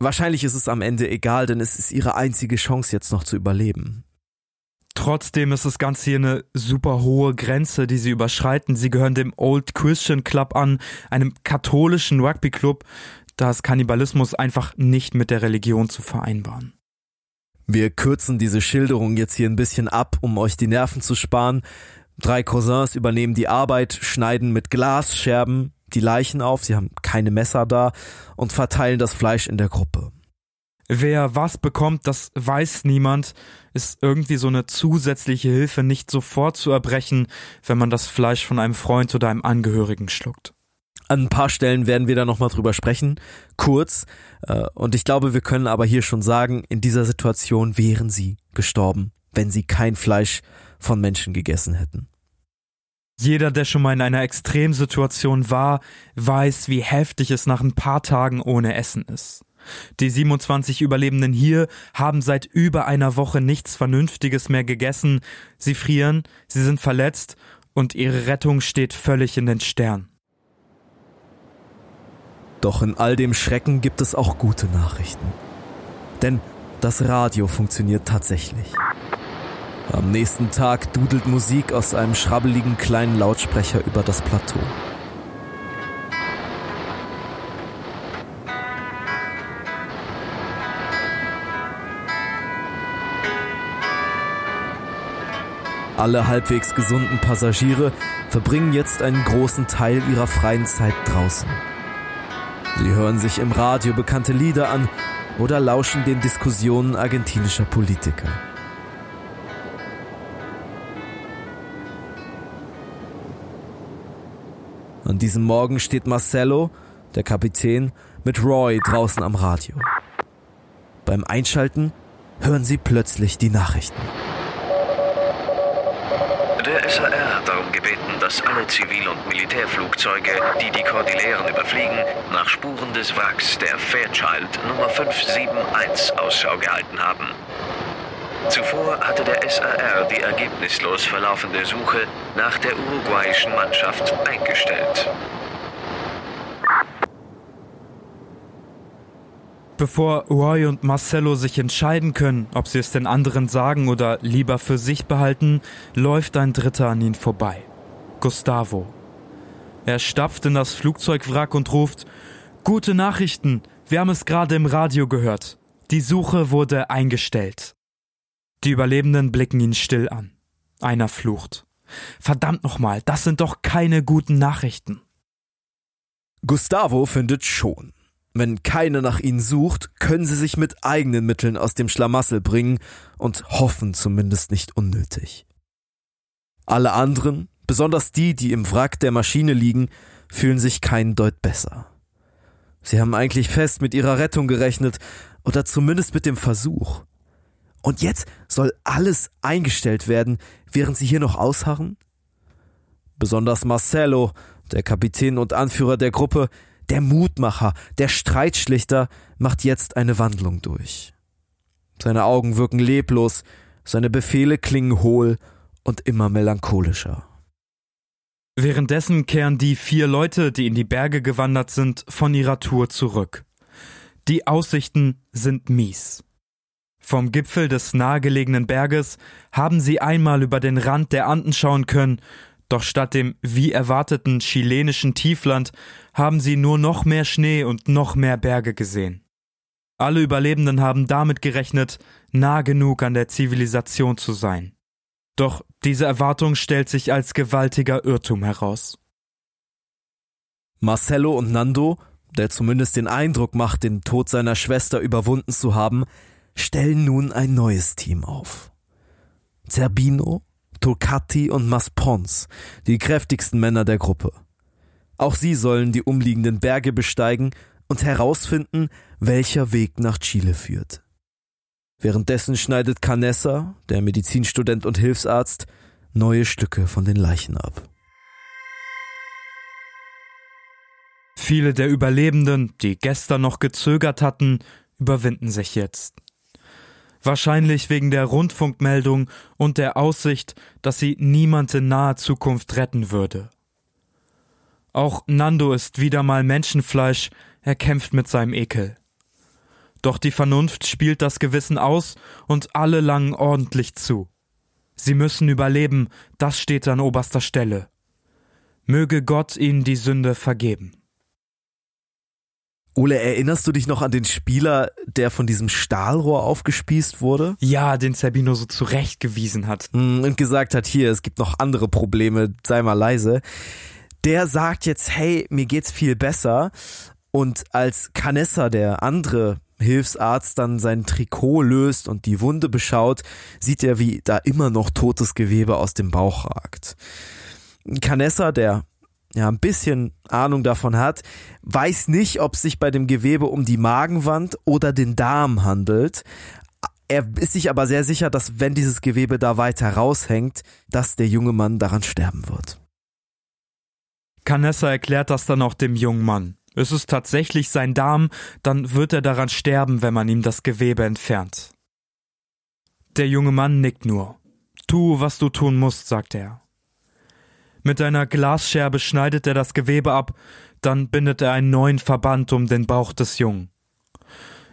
Wahrscheinlich ist es am Ende egal, denn es ist ihre einzige Chance jetzt noch zu überleben. Trotzdem ist das Ganze hier eine super hohe Grenze, die sie überschreiten. Sie gehören dem Old Christian Club an, einem katholischen Rugby-Club. Da ist Kannibalismus einfach nicht mit der Religion zu vereinbaren. Wir kürzen diese Schilderung jetzt hier ein bisschen ab, um euch die Nerven zu sparen. Drei Cousins übernehmen die Arbeit, schneiden mit Glasscherben die Leichen auf, sie haben keine Messer da und verteilen das Fleisch in der Gruppe. Wer was bekommt, das weiß niemand, ist irgendwie so eine zusätzliche Hilfe nicht sofort zu erbrechen, wenn man das Fleisch von einem Freund oder einem Angehörigen schluckt. An ein paar Stellen werden wir da nochmal drüber sprechen, kurz, äh, und ich glaube, wir können aber hier schon sagen, in dieser Situation wären sie gestorben, wenn sie kein Fleisch von Menschen gegessen hätten. Jeder, der schon mal in einer Extremsituation war, weiß, wie heftig es nach ein paar Tagen ohne Essen ist. Die 27 Überlebenden hier haben seit über einer Woche nichts Vernünftiges mehr gegessen, sie frieren, sie sind verletzt und ihre Rettung steht völlig in den Stern. Doch in all dem Schrecken gibt es auch gute Nachrichten. Denn das Radio funktioniert tatsächlich. Am nächsten Tag dudelt Musik aus einem schrabbeligen kleinen Lautsprecher über das Plateau. Alle halbwegs gesunden Passagiere verbringen jetzt einen großen Teil ihrer freien Zeit draußen. Sie hören sich im Radio bekannte Lieder an oder lauschen den Diskussionen argentinischer Politiker. An diesem Morgen steht Marcello, der Kapitän, mit Roy draußen am Radio. Beim Einschalten hören sie plötzlich die Nachrichten. SAR hat darum gebeten, dass alle Zivil- und Militärflugzeuge, die die Kordilleren überfliegen, nach Spuren des Wracks der Fairchild Nummer 571 Ausschau gehalten haben. Zuvor hatte der SAR die ergebnislos verlaufende Suche nach der uruguayischen Mannschaft eingestellt. Bevor Roy und Marcello sich entscheiden können, ob sie es den anderen sagen oder lieber für sich behalten, läuft ein Dritter an ihnen vorbei. Gustavo. Er stapft in das Flugzeugwrack und ruft Gute Nachrichten, wir haben es gerade im Radio gehört. Die Suche wurde eingestellt. Die Überlebenden blicken ihn still an. Einer flucht. Verdammt nochmal, das sind doch keine guten Nachrichten. Gustavo findet schon. Wenn keiner nach ihnen sucht, können sie sich mit eigenen Mitteln aus dem Schlamassel bringen und hoffen zumindest nicht unnötig. Alle anderen, besonders die, die im Wrack der Maschine liegen, fühlen sich keinen Deut besser. Sie haben eigentlich fest mit ihrer Rettung gerechnet oder zumindest mit dem Versuch. Und jetzt soll alles eingestellt werden, während sie hier noch ausharren? Besonders Marcelo, der Kapitän und Anführer der Gruppe, der Mutmacher, der Streitschlichter macht jetzt eine Wandlung durch. Seine Augen wirken leblos, seine Befehle klingen hohl und immer melancholischer. Währenddessen kehren die vier Leute, die in die Berge gewandert sind, von ihrer Tour zurück. Die Aussichten sind mies. Vom Gipfel des nahegelegenen Berges haben sie einmal über den Rand der Anden schauen können doch statt dem wie erwarteten chilenischen Tiefland haben sie nur noch mehr Schnee und noch mehr Berge gesehen. Alle Überlebenden haben damit gerechnet, nah genug an der Zivilisation zu sein. Doch diese Erwartung stellt sich als gewaltiger Irrtum heraus. Marcello und Nando, der zumindest den Eindruck macht, den Tod seiner Schwester überwunden zu haben, stellen nun ein neues Team auf. Zerbino, Turcati und Maspons, die kräftigsten Männer der Gruppe. Auch sie sollen die umliegenden Berge besteigen und herausfinden, welcher Weg nach Chile führt. Währenddessen schneidet Canessa, der Medizinstudent und Hilfsarzt, neue Stücke von den Leichen ab. Viele der Überlebenden, die gestern noch gezögert hatten, überwinden sich jetzt wahrscheinlich wegen der Rundfunkmeldung und der Aussicht, dass sie niemand in naher Zukunft retten würde. Auch Nando ist wieder mal Menschenfleisch, er kämpft mit seinem Ekel. Doch die Vernunft spielt das Gewissen aus und alle langen ordentlich zu. Sie müssen überleben, das steht an oberster Stelle. Möge Gott ihnen die Sünde vergeben. Ole, erinnerst du dich noch an den Spieler, der von diesem Stahlrohr aufgespießt wurde? Ja, den Zerbino so zurechtgewiesen hat. Hm, und gesagt hat, hier, es gibt noch andere Probleme, sei mal leise. Der sagt jetzt, hey, mir geht's viel besser. Und als Canessa, der andere Hilfsarzt, dann sein Trikot löst und die Wunde beschaut, sieht er, wie da immer noch totes Gewebe aus dem Bauch ragt. Canessa, der ja ein bisschen Ahnung davon hat, weiß nicht, ob es sich bei dem Gewebe um die Magenwand oder den Darm handelt. Er ist sich aber sehr sicher, dass wenn dieses Gewebe da weiter raushängt, dass der junge Mann daran sterben wird. Canessa erklärt das dann auch dem jungen Mann. Es ist tatsächlich sein Darm, dann wird er daran sterben, wenn man ihm das Gewebe entfernt. Der junge Mann nickt nur. Tu, was du tun musst, sagt er. Mit einer Glasscherbe schneidet er das Gewebe ab, dann bindet er einen neuen Verband um den Bauch des Jungen.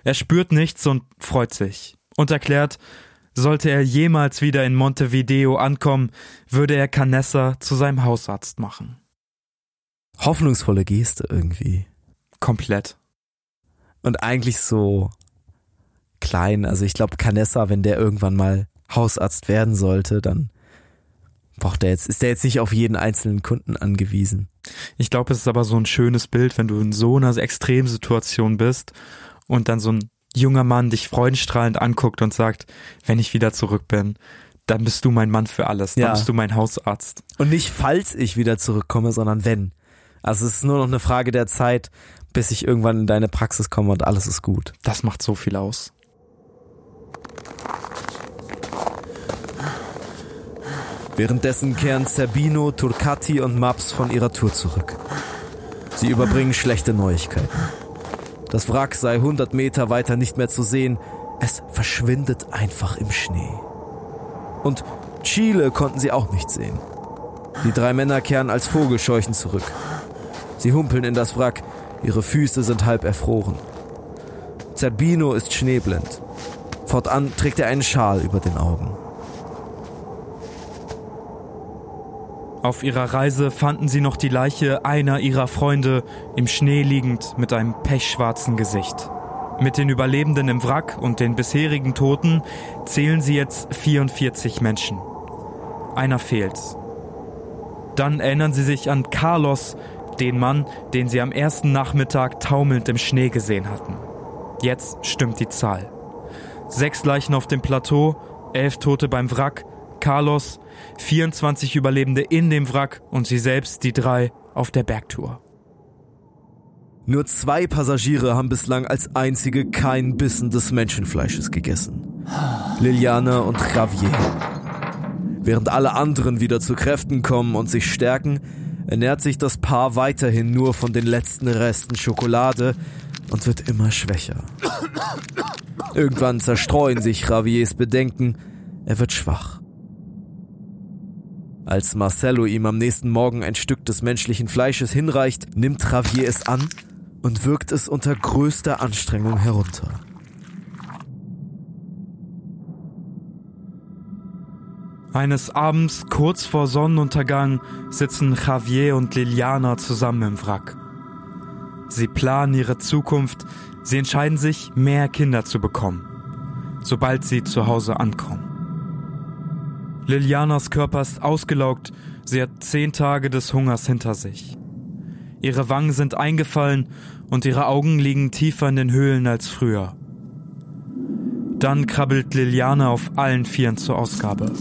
Er spürt nichts und freut sich und erklärt, sollte er jemals wieder in Montevideo ankommen, würde er Canessa zu seinem Hausarzt machen. Hoffnungsvolle Geste irgendwie. Komplett. Und eigentlich so klein. Also ich glaube, Canessa, wenn der irgendwann mal Hausarzt werden sollte, dann braucht er jetzt, ist er jetzt nicht auf jeden einzelnen Kunden angewiesen. Ich glaube, es ist aber so ein schönes Bild, wenn du in so einer Extremsituation bist und dann so ein junger Mann dich freudenstrahlend anguckt und sagt, wenn ich wieder zurück bin, dann bist du mein Mann für alles, dann Ja. bist du mein Hausarzt. Und nicht falls ich wieder zurückkomme, sondern wenn. Also es ist nur noch eine Frage der Zeit, bis ich irgendwann in deine Praxis komme und alles ist gut. Das macht so viel aus. Währenddessen kehren Zerbino, Turcati und Maps von ihrer Tour zurück. Sie überbringen schlechte Neuigkeiten. Das Wrack sei 100 Meter weiter nicht mehr zu sehen. Es verschwindet einfach im Schnee. Und Chile konnten sie auch nicht sehen. Die drei Männer kehren als Vogelscheuchen zurück. Sie humpeln in das Wrack. Ihre Füße sind halb erfroren. Zerbino ist schneeblind. Fortan trägt er einen Schal über den Augen. Auf ihrer Reise fanden sie noch die Leiche einer ihrer Freunde im Schnee liegend mit einem pechschwarzen Gesicht. Mit den Überlebenden im Wrack und den bisherigen Toten zählen sie jetzt 44 Menschen. Einer fehlt. Dann erinnern sie sich an Carlos, den Mann, den sie am ersten Nachmittag taumelnd im Schnee gesehen hatten. Jetzt stimmt die Zahl. Sechs Leichen auf dem Plateau, elf Tote beim Wrack, Carlos, 24 Überlebende in dem Wrack und sie selbst, die drei, auf der Bergtour. Nur zwei Passagiere haben bislang als einzige kein Bissen des Menschenfleisches gegessen. Liliana und Javier. Während alle anderen wieder zu Kräften kommen und sich stärken, ernährt sich das Paar weiterhin nur von den letzten Resten Schokolade und wird immer schwächer. Irgendwann zerstreuen sich Javiers Bedenken, er wird schwach. Als Marcello ihm am nächsten Morgen ein Stück des menschlichen Fleisches hinreicht, nimmt Javier es an und wirkt es unter größter Anstrengung herunter. Eines Abends, kurz vor Sonnenuntergang, sitzen Javier und Liliana zusammen im Wrack. Sie planen ihre Zukunft, sie entscheiden sich, mehr Kinder zu bekommen, sobald sie zu Hause ankommen. Lilianas Körper ist ausgelaugt, sie hat zehn Tage des Hungers hinter sich. Ihre Wangen sind eingefallen und ihre Augen liegen tiefer in den Höhlen als früher. Dann krabbelt Liliana auf allen Vieren zur Ausgabe.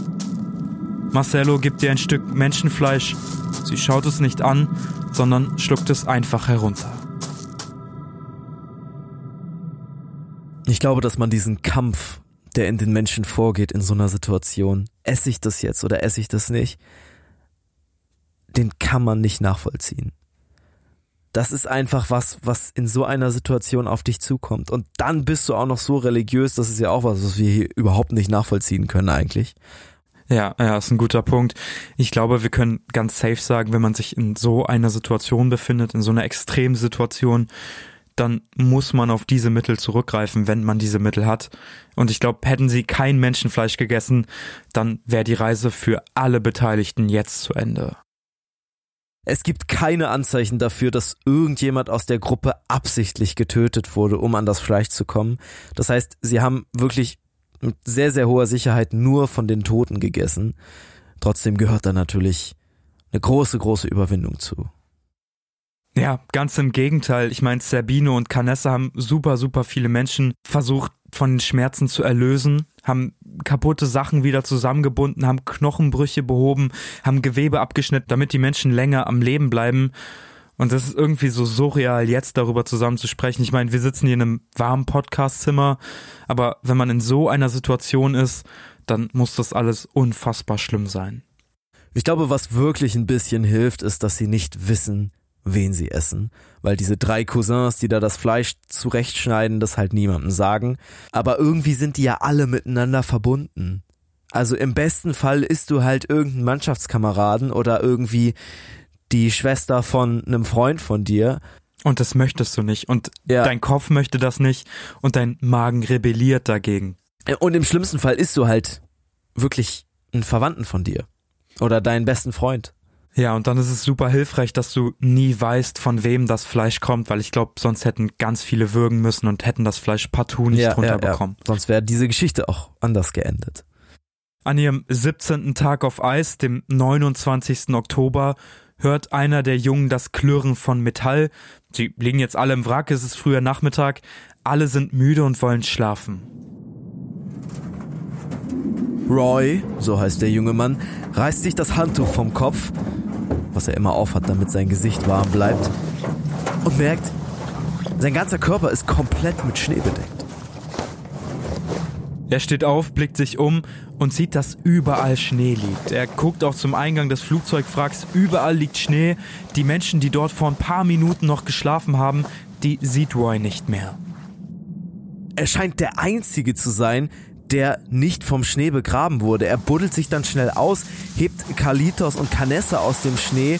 Marcello gibt ihr ein Stück Menschenfleisch. Sie schaut es nicht an, sondern schluckt es einfach herunter. Ich glaube, dass man diesen Kampf, der in den Menschen vorgeht in so einer Situation, esse ich das jetzt oder esse ich das nicht, den kann man nicht nachvollziehen. Das ist einfach was, was in so einer Situation auf dich zukommt. Und dann bist du auch noch so religiös, das ist ja auch was, was wir hier überhaupt nicht nachvollziehen können eigentlich. Ja, ja, ist ein guter Punkt. Ich glaube, wir können ganz safe sagen, wenn man sich in so einer Situation befindet, in so einer extremen Situation, dann muss man auf diese Mittel zurückgreifen, wenn man diese Mittel hat. Und ich glaube, hätten sie kein Menschenfleisch gegessen, dann wäre die Reise für alle Beteiligten jetzt zu Ende. Es gibt keine Anzeichen dafür, dass irgendjemand aus der Gruppe absichtlich getötet wurde, um an das Fleisch zu kommen. Das heißt, sie haben wirklich mit sehr, sehr hoher Sicherheit nur von den Toten gegessen. Trotzdem gehört da natürlich eine große, große Überwindung zu. Ja, ganz im Gegenteil. Ich meine, Serbino und Canessa haben super, super viele Menschen versucht, von den Schmerzen zu erlösen, haben kaputte Sachen wieder zusammengebunden, haben Knochenbrüche behoben, haben Gewebe abgeschnitten, damit die Menschen länger am Leben bleiben. Und das ist irgendwie so surreal, jetzt darüber zusammen zu sprechen. Ich meine, wir sitzen hier in einem warmen Podcastzimmer, aber wenn man in so einer Situation ist, dann muss das alles unfassbar schlimm sein. Ich glaube, was wirklich ein bisschen hilft, ist, dass sie nicht wissen, wen sie essen, weil diese drei Cousins, die da das Fleisch zurechtschneiden, das halt niemandem sagen. Aber irgendwie sind die ja alle miteinander verbunden. Also im besten Fall isst du halt irgendeinen Mannschaftskameraden oder irgendwie die Schwester von einem Freund von dir. Und das möchtest du nicht. Und ja. dein Kopf möchte das nicht. Und dein Magen rebelliert dagegen. Und im schlimmsten Fall isst du halt wirklich einen Verwandten von dir. Oder deinen besten Freund. Ja, und dann ist es super hilfreich, dass du nie weißt, von wem das Fleisch kommt, weil ich glaube, sonst hätten ganz viele würgen müssen und hätten das Fleisch partout nicht ja, runterbekommen. Ja, Sonst wäre diese Geschichte auch anders geendet. An ihrem 17. Tag auf Eis, dem 29. Oktober, hört einer der Jungen das Klirren von Metall. Sie liegen jetzt alle im Wrack, es ist früher Nachmittag, alle sind müde und wollen schlafen. Roy, so heißt der junge Mann, reißt sich das Handtuch vom Kopf was er immer aufhat, damit sein Gesicht warm bleibt. Und merkt, sein ganzer Körper ist komplett mit Schnee bedeckt. Er steht auf, blickt sich um und sieht, dass überall Schnee liegt. Er guckt auch zum Eingang des Flugzeugwracks, überall liegt Schnee. Die Menschen, die dort vor ein paar Minuten noch geschlafen haben, die sieht Roy nicht mehr. Er scheint der Einzige zu sein, der nicht vom Schnee begraben wurde. Er buddelt sich dann schnell aus, hebt Kalitos und Canessa aus dem Schnee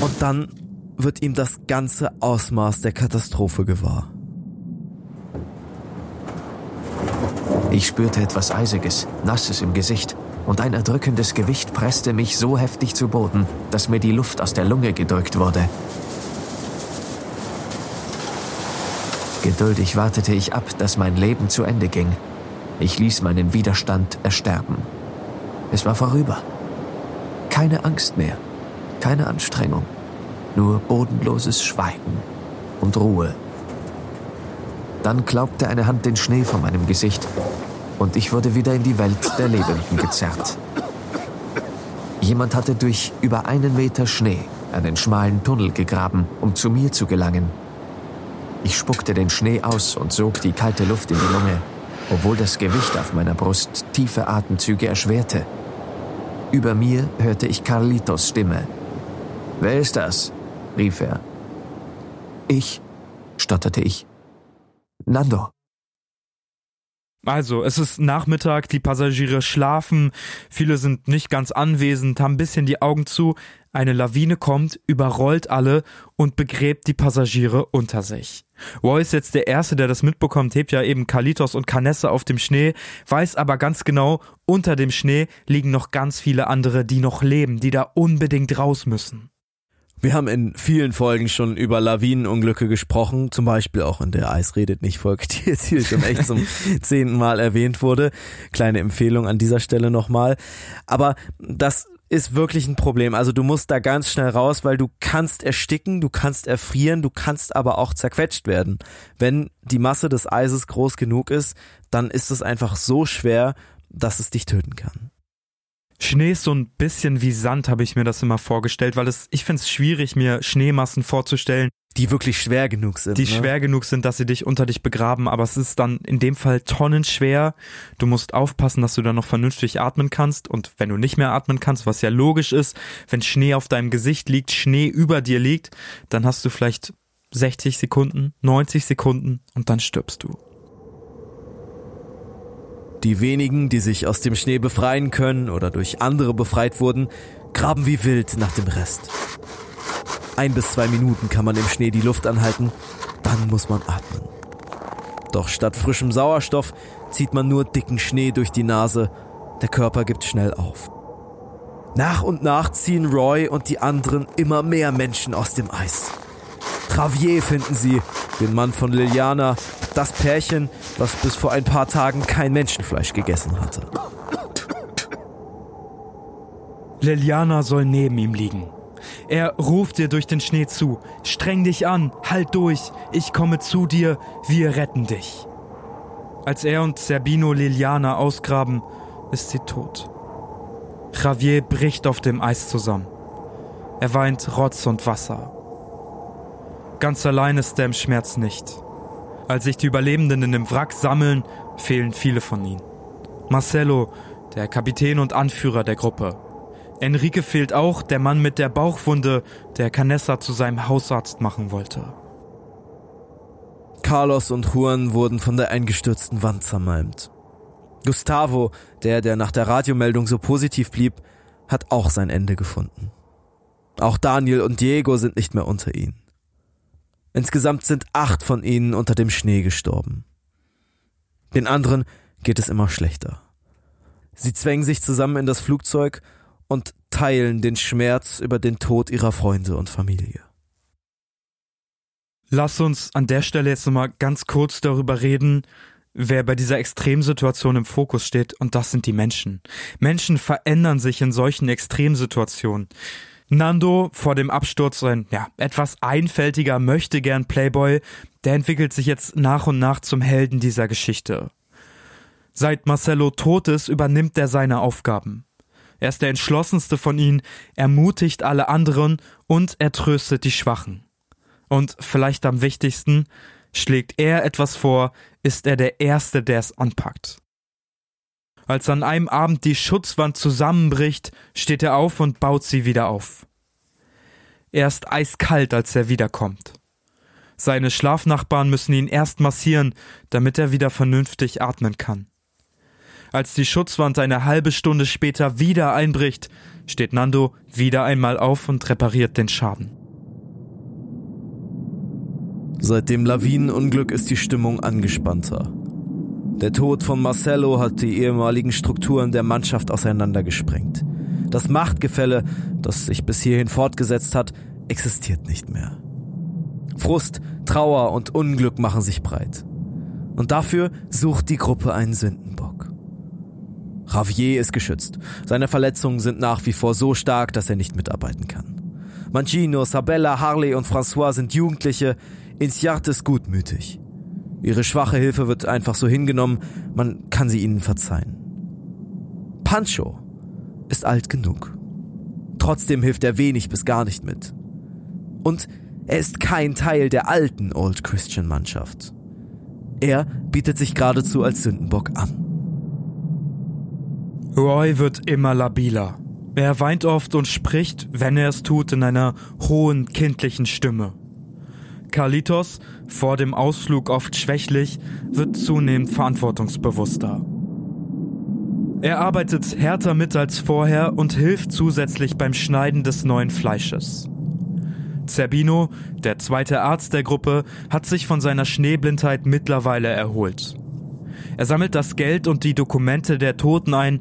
und dann wird ihm das ganze Ausmaß der Katastrophe gewahr. Ich spürte etwas Eisiges, Nasses im Gesicht und ein erdrückendes Gewicht presste mich so heftig zu Boden, dass mir die Luft aus der Lunge gedrückt wurde. Geduldig wartete ich ab, dass mein Leben zu Ende ging ich ließ meinen Widerstand ersterben. Es war vorüber. Keine Angst mehr, keine Anstrengung, nur bodenloses Schweigen und Ruhe. Dann klaubte eine Hand den Schnee von meinem Gesicht und ich wurde wieder in die Welt der Lebenden gezerrt. Jemand hatte durch über einen Meter Schnee einen schmalen Tunnel gegraben, um zu mir zu gelangen. Ich spuckte den Schnee aus und sog die kalte Luft in die Lunge obwohl das Gewicht auf meiner Brust tiefe Atemzüge erschwerte. Über mir hörte ich Carlitos Stimme. Wer ist das? rief er. Ich, stotterte ich. Nando. Also, es ist Nachmittag, die Passagiere schlafen, viele sind nicht ganz anwesend, haben ein bisschen die Augen zu, eine Lawine kommt, überrollt alle und begräbt die Passagiere unter sich. Roy ist jetzt der Erste, der das mitbekommt, hebt ja eben Kalitos und Canessa auf dem Schnee, weiß aber ganz genau, unter dem Schnee liegen noch ganz viele andere, die noch leben, die da unbedingt raus müssen. Wir haben in vielen Folgen schon über Lawinenunglücke gesprochen, zum Beispiel auch in der Eis redet nicht Folge, die jetzt hier schon echt zum zehnten Mal erwähnt wurde. Kleine Empfehlung an dieser Stelle nochmal. Aber das ist wirklich ein Problem. Also du musst da ganz schnell raus, weil du kannst ersticken, du kannst erfrieren, du kannst aber auch zerquetscht werden. Wenn die Masse des Eises groß genug ist, dann ist es einfach so schwer, dass es dich töten kann. Schnee ist so ein bisschen wie Sand, habe ich mir das immer vorgestellt, weil es, ich finde es schwierig, mir Schneemassen vorzustellen. Die wirklich schwer genug sind. Die ne? schwer genug sind, dass sie dich unter dich begraben, aber es ist dann in dem Fall tonnenschwer. Du musst aufpassen, dass du dann noch vernünftig atmen kannst und wenn du nicht mehr atmen kannst, was ja logisch ist, wenn Schnee auf deinem Gesicht liegt, Schnee über dir liegt, dann hast du vielleicht 60 Sekunden, 90 Sekunden und dann stirbst du. Die wenigen, die sich aus dem Schnee befreien können oder durch andere befreit wurden, graben wie wild nach dem Rest. Ein bis zwei Minuten kann man im Schnee die Luft anhalten, dann muss man atmen. Doch statt frischem Sauerstoff zieht man nur dicken Schnee durch die Nase. Der Körper gibt schnell auf. Nach und nach ziehen Roy und die anderen immer mehr Menschen aus dem Eis. Travier finden sie, den Mann von Liliana, das Pärchen, das bis vor ein paar Tagen kein Menschenfleisch gegessen hatte. Liliana soll neben ihm liegen. Er ruft dir durch den Schnee zu. Streng dich an, halt durch, ich komme zu dir, wir retten dich. Als er und Zerbino Liliana ausgraben, ist sie tot. Javier bricht auf dem Eis zusammen. Er weint Rotz und Wasser. Ganz allein ist er im Schmerz nicht. Als sich die Überlebenden in dem Wrack sammeln, fehlen viele von ihnen. Marcelo, der Kapitän und Anführer der Gruppe. Enrique fehlt auch, der Mann mit der Bauchwunde, der Canessa zu seinem Hausarzt machen wollte. Carlos und Juan wurden von der eingestürzten Wand zermalmt. Gustavo, der, der nach der Radiomeldung so positiv blieb, hat auch sein Ende gefunden. Auch Daniel und Diego sind nicht mehr unter ihnen. Insgesamt sind acht von ihnen unter dem Schnee gestorben. Den anderen geht es immer schlechter. Sie zwängen sich zusammen in das Flugzeug und teilen den Schmerz über den Tod ihrer Freunde und Familie. Lass uns an der Stelle jetzt nochmal ganz kurz darüber reden, wer bei dieser Extremsituation im Fokus steht, und das sind die Menschen. Menschen verändern sich in solchen Extremsituationen. Nando vor dem Absturz ein ja, etwas einfältiger möchte gern Playboy, der entwickelt sich jetzt nach und nach zum Helden dieser Geschichte. Seit Marcello tot ist, übernimmt er seine Aufgaben. Er ist der entschlossenste von ihnen, ermutigt alle anderen und er tröstet die Schwachen. Und vielleicht am wichtigsten, schlägt er etwas vor, ist er der Erste, der es anpackt. Als an einem Abend die Schutzwand zusammenbricht, steht er auf und baut sie wieder auf. Er ist eiskalt, als er wiederkommt. Seine Schlafnachbarn müssen ihn erst massieren, damit er wieder vernünftig atmen kann. Als die Schutzwand eine halbe Stunde später wieder einbricht, steht Nando wieder einmal auf und repariert den Schaden. Seit dem Lawinenunglück ist die Stimmung angespannter. Der Tod von Marcello hat die ehemaligen Strukturen der Mannschaft auseinandergesprengt. Das Machtgefälle, das sich bis hierhin fortgesetzt hat, existiert nicht mehr. Frust, Trauer und Unglück machen sich breit. Und dafür sucht die Gruppe einen Sündenbock. Javier ist geschützt. Seine Verletzungen sind nach wie vor so stark, dass er nicht mitarbeiten kann. Mancino, Sabella, Harley und François sind Jugendliche. Inciart ist gutmütig. Ihre schwache Hilfe wird einfach so hingenommen, man kann sie ihnen verzeihen. Pancho ist alt genug. Trotzdem hilft er wenig bis gar nicht mit. Und er ist kein Teil der alten Old Christian Mannschaft. Er bietet sich geradezu als Sündenbock an. Roy wird immer labiler. Er weint oft und spricht, wenn er es tut, in einer hohen kindlichen Stimme. Carlitos, vor dem Ausflug oft schwächlich, wird zunehmend verantwortungsbewusster. Er arbeitet härter mit als vorher und hilft zusätzlich beim Schneiden des neuen Fleisches. Zerbino, der zweite Arzt der Gruppe, hat sich von seiner Schneeblindheit mittlerweile erholt. Er sammelt das Geld und die Dokumente der Toten ein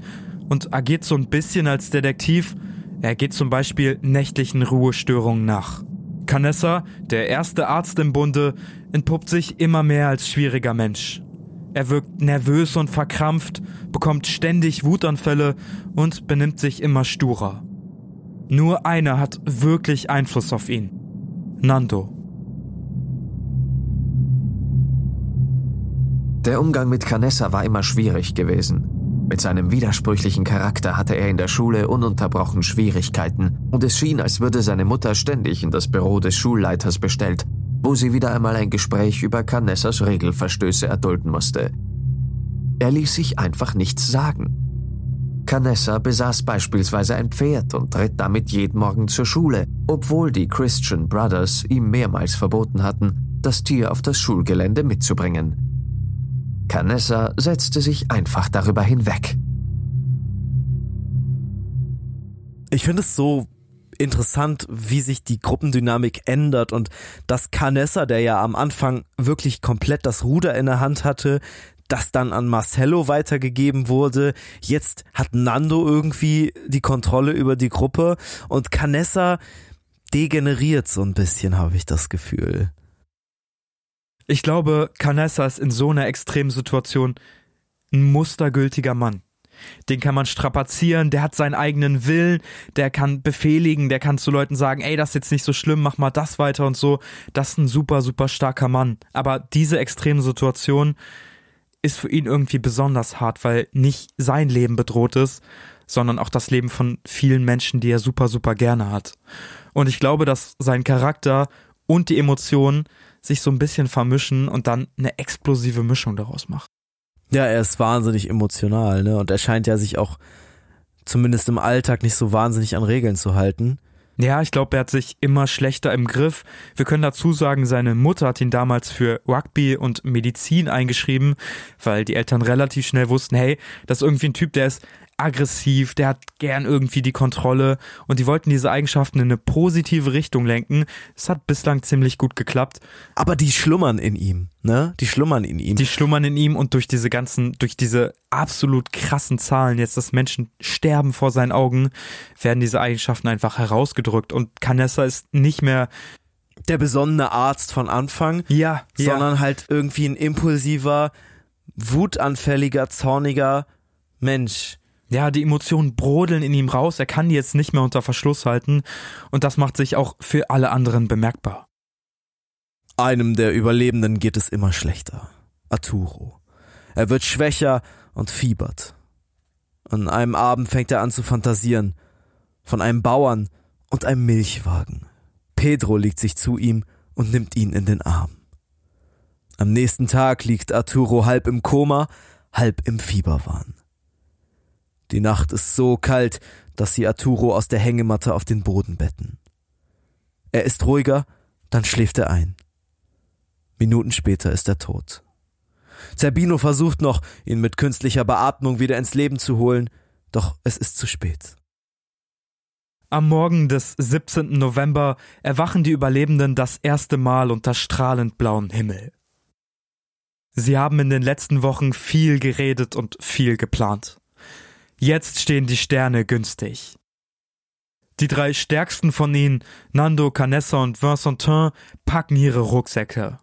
und agiert so ein bisschen als Detektiv. Er geht zum Beispiel nächtlichen Ruhestörungen nach. Canessa, der erste Arzt im Bunde, entpuppt sich immer mehr als schwieriger Mensch. Er wirkt nervös und verkrampft, bekommt ständig Wutanfälle und benimmt sich immer sturer. Nur einer hat wirklich Einfluss auf ihn. Nando. Der Umgang mit Canessa war immer schwierig gewesen. Mit seinem widersprüchlichen Charakter hatte er in der Schule ununterbrochen Schwierigkeiten und es schien, als würde seine Mutter ständig in das Büro des Schulleiters bestellt, wo sie wieder einmal ein Gespräch über Canessas Regelverstöße erdulden musste. Er ließ sich einfach nichts sagen. Canessa besaß beispielsweise ein Pferd und ritt damit jeden Morgen zur Schule, obwohl die Christian Brothers ihm mehrmals verboten hatten, das Tier auf das Schulgelände mitzubringen. Canessa setzte sich einfach darüber hinweg. Ich finde es so interessant, wie sich die Gruppendynamik ändert und dass Canessa, der ja am Anfang wirklich komplett das Ruder in der Hand hatte, das dann an Marcello weitergegeben wurde. Jetzt hat Nando irgendwie die Kontrolle über die Gruppe und Canessa degeneriert so ein bisschen, habe ich das Gefühl. Ich glaube, Canessa ist in so einer extremen Situation ein mustergültiger Mann. Den kann man strapazieren, der hat seinen eigenen Willen, der kann befehligen, der kann zu Leuten sagen, ey, das ist jetzt nicht so schlimm, mach mal das weiter und so. Das ist ein super, super starker Mann. Aber diese extreme Situation ist für ihn irgendwie besonders hart, weil nicht sein Leben bedroht ist, sondern auch das Leben von vielen Menschen, die er super, super gerne hat. Und ich glaube, dass sein Charakter und die Emotionen sich so ein bisschen vermischen und dann eine explosive Mischung daraus machen. Ja, er ist wahnsinnig emotional, ne? Und er scheint ja sich auch zumindest im Alltag nicht so wahnsinnig an Regeln zu halten. Ja, ich glaube, er hat sich immer schlechter im Griff. Wir können dazu sagen, seine Mutter hat ihn damals für Rugby und Medizin eingeschrieben, weil die Eltern relativ schnell wussten, hey, das ist irgendwie ein Typ, der ist aggressiv, der hat gern irgendwie die Kontrolle und die wollten diese Eigenschaften in eine positive Richtung lenken. Es hat bislang ziemlich gut geklappt. Aber die schlummern in ihm, ne? Die schlummern in ihm. Die schlummern in ihm und durch diese ganzen, durch diese absolut krassen Zahlen, jetzt dass Menschen sterben vor seinen Augen, werden diese Eigenschaften einfach herausgedrückt und Canessa ist nicht mehr der besonnene Arzt von Anfang, ja, sondern ja. halt irgendwie ein impulsiver, wutanfälliger, zorniger Mensch ja, die Emotionen brodeln in ihm raus, er kann die jetzt nicht mehr unter Verschluss halten und das macht sich auch für alle anderen bemerkbar. Einem der Überlebenden geht es immer schlechter. Arturo. Er wird schwächer und fiebert. An einem Abend fängt er an zu fantasieren. Von einem Bauern und einem Milchwagen. Pedro legt sich zu ihm und nimmt ihn in den Arm. Am nächsten Tag liegt Arturo halb im Koma, halb im Fieberwahn. Die Nacht ist so kalt, dass sie Arturo aus der Hängematte auf den Boden betten. Er ist ruhiger, dann schläft er ein. Minuten später ist er tot. Zerbino versucht noch, ihn mit künstlicher Beatmung wieder ins Leben zu holen, doch es ist zu spät. Am Morgen des 17. November erwachen die Überlebenden das erste Mal unter strahlend blauen Himmel. Sie haben in den letzten Wochen viel geredet und viel geplant. Jetzt stehen die Sterne günstig. Die drei stärksten von ihnen, Nando, Canessa und Vincentin, packen ihre Rucksäcke.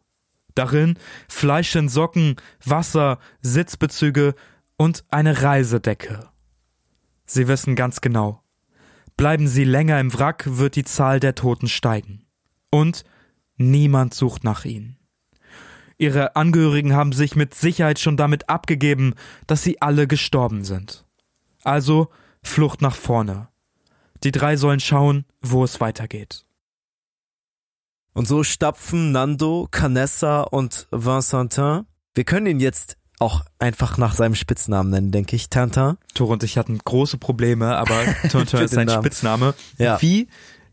Darin Fleisch in Socken, Wasser, Sitzbezüge und eine Reisedecke. Sie wissen ganz genau. Bleiben sie länger im Wrack, wird die Zahl der Toten steigen. Und niemand sucht nach ihnen. Ihre Angehörigen haben sich mit Sicherheit schon damit abgegeben, dass sie alle gestorben sind. Also Flucht nach vorne. Die drei sollen schauen, wo es weitergeht. Und so stapfen Nando, Canessa und Vincentin. Wir können ihn jetzt auch einfach nach seinem Spitznamen nennen, denke ich. Tintin. Tor und ich hatten große Probleme, aber Tintin ist sein Namen. Spitzname. Ja. Wie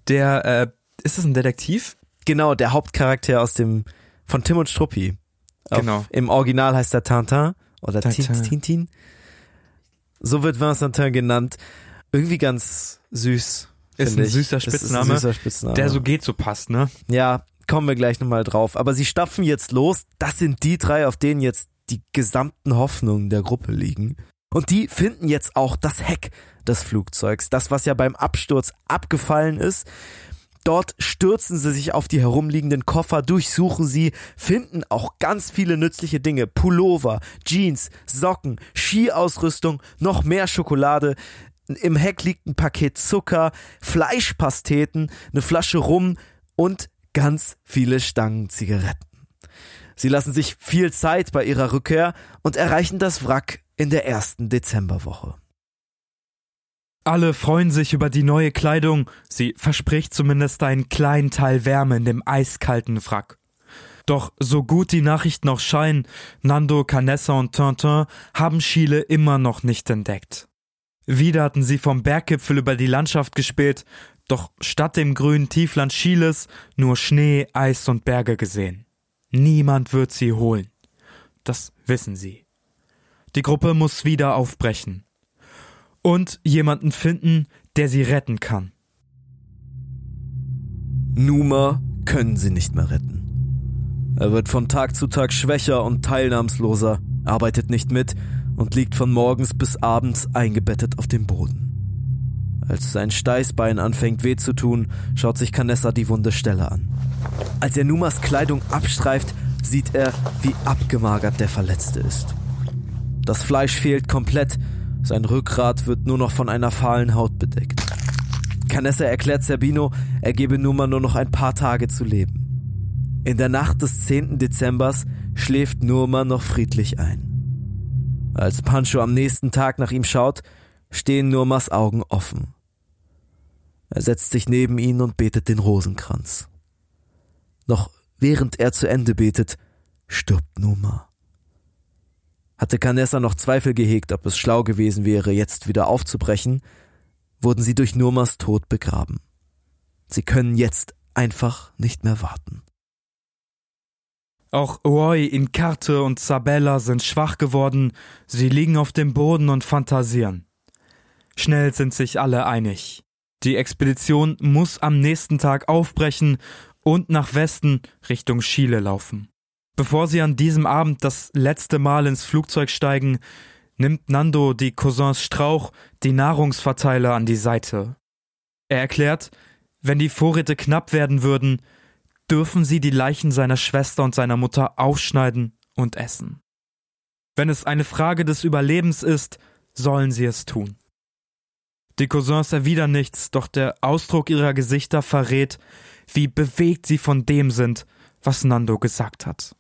der, äh, ist das ein Detektiv? Genau, der Hauptcharakter aus dem, von Tim und Struppi. Auf, Genau. Im Original heißt er Tintin oder Tintin. Tintin. So wird Vincentin genannt. Irgendwie ganz süß. Ist ein süßer Spitzname, Ein süßer Spitzname. Der so geht, so passt, ne? Ja, kommen wir gleich nochmal drauf. Aber sie stapfen jetzt los. Das sind die drei, auf denen jetzt die gesamten Hoffnungen der Gruppe liegen. Und die finden jetzt auch das Heck des Flugzeugs. Das, was ja beim Absturz abgefallen ist. Dort stürzen sie sich auf die herumliegenden Koffer, durchsuchen sie, finden auch ganz viele nützliche Dinge. Pullover, Jeans, Socken, Skiausrüstung, noch mehr Schokolade. Im Heck liegt ein Paket Zucker, Fleischpasteten, eine Flasche Rum und ganz viele Stangen Zigaretten. Sie lassen sich viel Zeit bei ihrer Rückkehr und erreichen das Wrack in der ersten Dezemberwoche. Alle freuen sich über die neue Kleidung. Sie verspricht zumindest einen kleinen Teil Wärme in dem eiskalten Wrack. Doch so gut die Nachrichten auch scheinen, Nando, Canessa und Tintin haben Chile immer noch nicht entdeckt. Wieder hatten sie vom Berggipfel über die Landschaft gespäht, doch statt dem grünen Tiefland Chiles nur Schnee, Eis und Berge gesehen. Niemand wird sie holen. Das wissen sie. Die Gruppe muss wieder aufbrechen und jemanden finden, der sie retten kann. Numa können sie nicht mehr retten. Er wird von Tag zu Tag schwächer und teilnahmsloser, arbeitet nicht mit und liegt von morgens bis abends eingebettet auf dem Boden. Als sein Steißbein anfängt weh zu tun, schaut sich Canessa die wunde Stelle an. Als er Numas Kleidung abstreift, sieht er, wie abgemagert der Verletzte ist. Das Fleisch fehlt komplett, sein Rückgrat wird nur noch von einer fahlen Haut bedeckt. Canessa erklärt Zerbino, er gebe Numa nur noch ein paar Tage zu leben. In der Nacht des 10. Dezembers schläft Numa noch friedlich ein. Als Pancho am nächsten Tag nach ihm schaut, stehen Nurmas Augen offen. Er setzt sich neben ihn und betet den Rosenkranz. Noch während er zu Ende betet, stirbt Numa. Hatte Canessa noch Zweifel gehegt, ob es schlau gewesen wäre, jetzt wieder aufzubrechen, wurden sie durch Nurmas Tod begraben. Sie können jetzt einfach nicht mehr warten. Auch Roy, Incarte und Sabella sind schwach geworden, sie liegen auf dem Boden und fantasieren. Schnell sind sich alle einig. Die Expedition muss am nächsten Tag aufbrechen und nach Westen Richtung Chile laufen. Bevor sie an diesem Abend das letzte Mal ins Flugzeug steigen, nimmt Nando die Cousins Strauch die Nahrungsverteiler an die Seite. Er erklärt, wenn die Vorräte knapp werden würden, dürfen sie die Leichen seiner Schwester und seiner Mutter aufschneiden und essen. Wenn es eine Frage des Überlebens ist, sollen sie es tun. Die Cousins erwidern nichts, doch der Ausdruck ihrer Gesichter verrät, wie bewegt sie von dem sind, was Nando gesagt hat.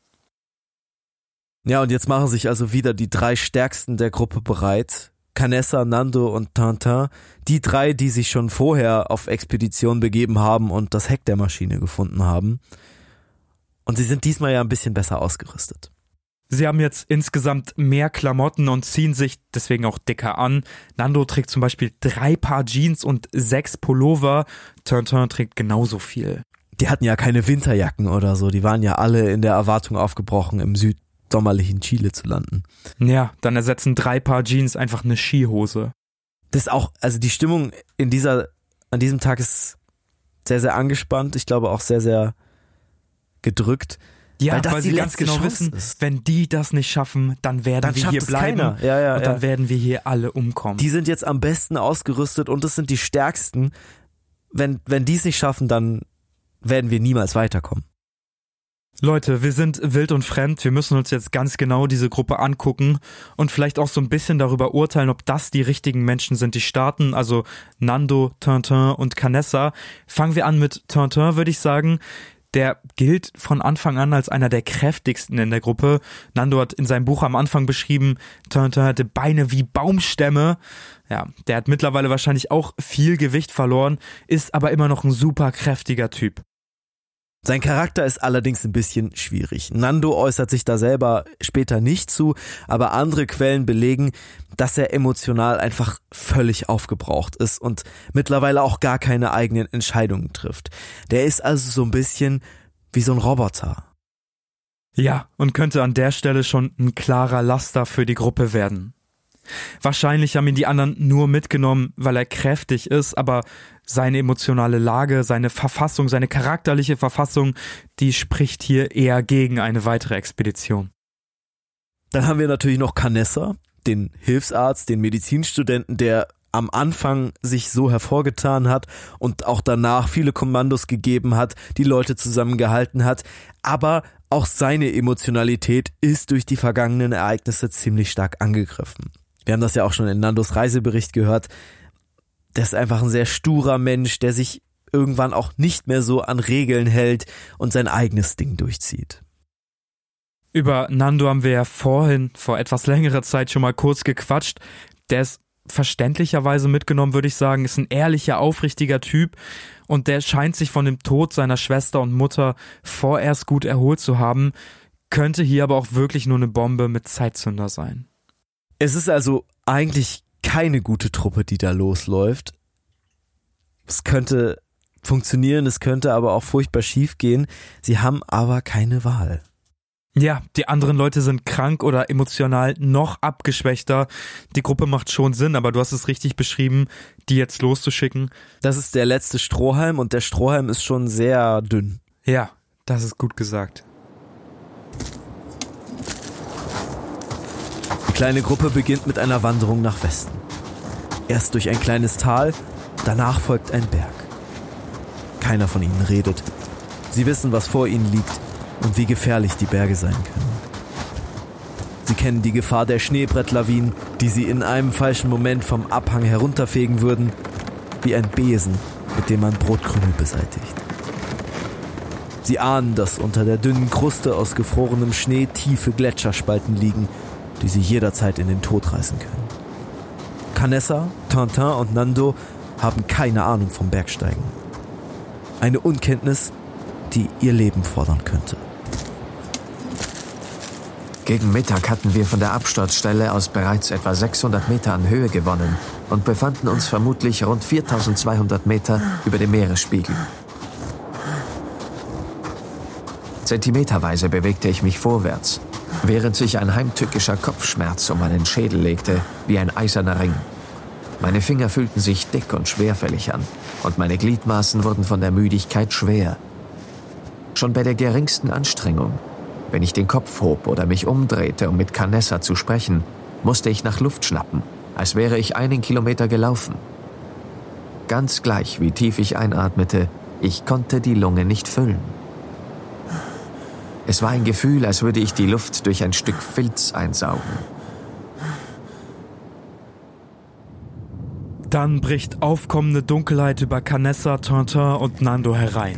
Ja, und jetzt machen sich also wieder die drei Stärksten der Gruppe bereit. Canessa, Nando und Tintin, die drei, die sich schon vorher auf Expedition begeben haben und das Heck der Maschine gefunden haben. Und sie sind diesmal ja ein bisschen besser ausgerüstet. Sie haben jetzt insgesamt mehr Klamotten und ziehen sich deswegen auch dicker an. Nando trägt zum Beispiel drei Paar Jeans und sechs Pullover. Tintin trägt genauso viel. Die hatten ja keine Winterjacken oder so. Die waren ja alle in der Erwartung aufgebrochen, im Süd sommerlichen Chile zu landen. Ja, dann ersetzen drei Paar Jeans einfach eine Skihose. Das ist auch, also die Stimmung in dieser, an diesem Tag ist sehr, sehr angespannt. Ich glaube auch sehr, sehr gedrückt. Ja, weil, weil sie ganz genau Chance wissen, ist. wenn die das nicht schaffen, dann werden dann wir hier bleiben. Ja, ja, und dann ja. werden wir hier alle umkommen. Die sind jetzt am besten ausgerüstet und es sind die stärksten. Wenn, wenn die es nicht schaffen, dann werden wir niemals weiterkommen. Leute, wir sind wild und fremd. Wir müssen uns jetzt ganz genau diese Gruppe angucken und vielleicht auch so ein bisschen darüber urteilen, ob das die richtigen Menschen sind, die starten. Also Nando, Tintin und Canessa. Fangen wir an mit Tintin, würde ich sagen. Der gilt von Anfang an als einer der kräftigsten in der Gruppe. Nando hat in seinem Buch am Anfang beschrieben, Tintin hatte Beine wie Baumstämme. Ja, der hat mittlerweile wahrscheinlich auch viel Gewicht verloren, ist aber immer noch ein super kräftiger Typ. Sein Charakter ist allerdings ein bisschen schwierig. Nando äußert sich da selber später nicht zu, aber andere Quellen belegen, dass er emotional einfach völlig aufgebraucht ist und mittlerweile auch gar keine eigenen Entscheidungen trifft. Der ist also so ein bisschen wie so ein Roboter. Ja, und könnte an der Stelle schon ein klarer Laster für die Gruppe werden. Wahrscheinlich haben ihn die anderen nur mitgenommen, weil er kräftig ist, aber seine emotionale Lage, seine Verfassung, seine charakterliche Verfassung, die spricht hier eher gegen eine weitere Expedition. Dann haben wir natürlich noch Canessa, den Hilfsarzt, den Medizinstudenten, der am Anfang sich so hervorgetan hat und auch danach viele Kommandos gegeben hat, die Leute zusammengehalten hat, aber auch seine Emotionalität ist durch die vergangenen Ereignisse ziemlich stark angegriffen. Wir haben das ja auch schon in Nandos Reisebericht gehört. Der ist einfach ein sehr sturer Mensch, der sich irgendwann auch nicht mehr so an Regeln hält und sein eigenes Ding durchzieht. Über Nando haben wir ja vorhin, vor etwas längerer Zeit schon mal kurz gequatscht. Der ist verständlicherweise mitgenommen, würde ich sagen, ist ein ehrlicher, aufrichtiger Typ und der scheint sich von dem Tod seiner Schwester und Mutter vorerst gut erholt zu haben, könnte hier aber auch wirklich nur eine Bombe mit Zeitzünder sein. Es ist also eigentlich keine gute Truppe, die da losläuft. Es könnte funktionieren, es könnte aber auch furchtbar schief gehen. Sie haben aber keine Wahl. Ja, die anderen Leute sind krank oder emotional noch abgeschwächter. Die Gruppe macht schon Sinn, aber du hast es richtig beschrieben, die jetzt loszuschicken. Das ist der letzte Strohhalm und der Strohhalm ist schon sehr dünn. Ja, das ist gut gesagt. Die kleine Gruppe beginnt mit einer Wanderung nach Westen. Erst durch ein kleines Tal, danach folgt ein Berg. Keiner von ihnen redet. Sie wissen, was vor ihnen liegt und wie gefährlich die Berge sein können. Sie kennen die Gefahr der Schneebrettlawinen, die sie in einem falschen Moment vom Abhang herunterfegen würden, wie ein Besen, mit dem man Brotkrümel beseitigt. Sie ahnen, dass unter der dünnen Kruste aus gefrorenem Schnee tiefe Gletscherspalten liegen, die sie jederzeit in den Tod reißen können. Canessa, Tintin und Nando haben keine Ahnung vom Bergsteigen. Eine Unkenntnis, die ihr Leben fordern könnte. Gegen Mittag hatten wir von der Absturzstelle aus bereits etwa 600 Meter an Höhe gewonnen und befanden uns vermutlich rund 4200 Meter über dem Meeresspiegel. Zentimeterweise bewegte ich mich vorwärts, während sich ein heimtückischer Kopfschmerz um meinen Schädel legte, wie ein eiserner Ring. Meine Finger fühlten sich dick und schwerfällig an und meine Gliedmaßen wurden von der Müdigkeit schwer. Schon bei der geringsten Anstrengung, wenn ich den Kopf hob oder mich umdrehte, um mit Canessa zu sprechen, musste ich nach Luft schnappen, als wäre ich einen Kilometer gelaufen. Ganz gleich, wie tief ich einatmete, ich konnte die Lunge nicht füllen. Es war ein Gefühl, als würde ich die Luft durch ein Stück Filz einsaugen. Dann bricht aufkommende Dunkelheit über Canessa, Tintin und Nando herein.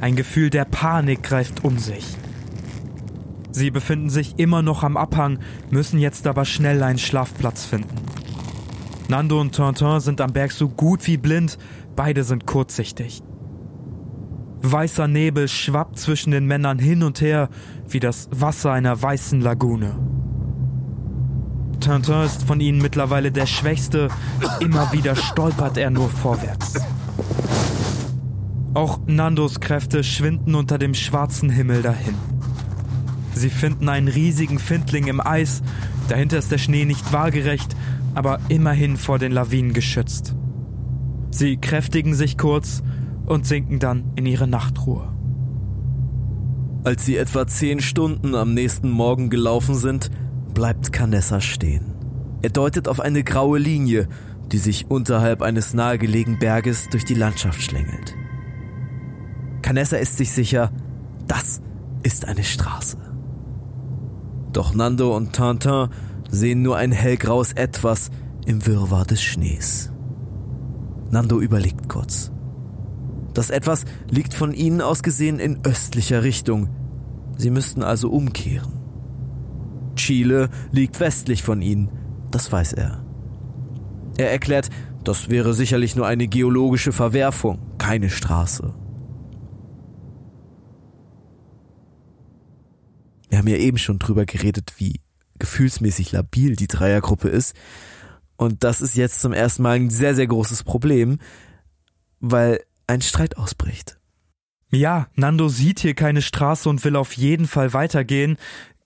Ein Gefühl der Panik greift um sich. Sie befinden sich immer noch am Abhang, müssen jetzt aber schnell einen Schlafplatz finden. Nando und Tintin sind am Berg so gut wie blind, beide sind kurzsichtig. Weißer Nebel schwappt zwischen den Männern hin und her wie das Wasser einer weißen Lagune. Tintin ist von ihnen mittlerweile der Schwächste, immer wieder stolpert er nur vorwärts. Auch Nandos Kräfte schwinden unter dem schwarzen Himmel dahin. Sie finden einen riesigen Findling im Eis, dahinter ist der Schnee nicht waagerecht, aber immerhin vor den Lawinen geschützt. Sie kräftigen sich kurz und sinken dann in ihre Nachtruhe. Als sie etwa zehn Stunden am nächsten Morgen gelaufen sind, bleibt Canessa stehen. Er deutet auf eine graue Linie, die sich unterhalb eines nahegelegenen Berges durch die Landschaft schlängelt. Canessa ist sich sicher, das ist eine Straße. Doch Nando und Tintin sehen nur ein hellgraues Etwas im Wirrwarr des Schnees. Nando überlegt kurz. Das Etwas liegt von ihnen aus gesehen in östlicher Richtung. Sie müssten also umkehren. Chile liegt westlich von ihnen, das weiß er. Er erklärt, das wäre sicherlich nur eine geologische Verwerfung, keine Straße. Wir haben ja eben schon drüber geredet, wie gefühlsmäßig labil die Dreiergruppe ist. Und das ist jetzt zum ersten Mal ein sehr, sehr großes Problem, weil ein Streit ausbricht. Ja, Nando sieht hier keine Straße und will auf jeden Fall weitergehen.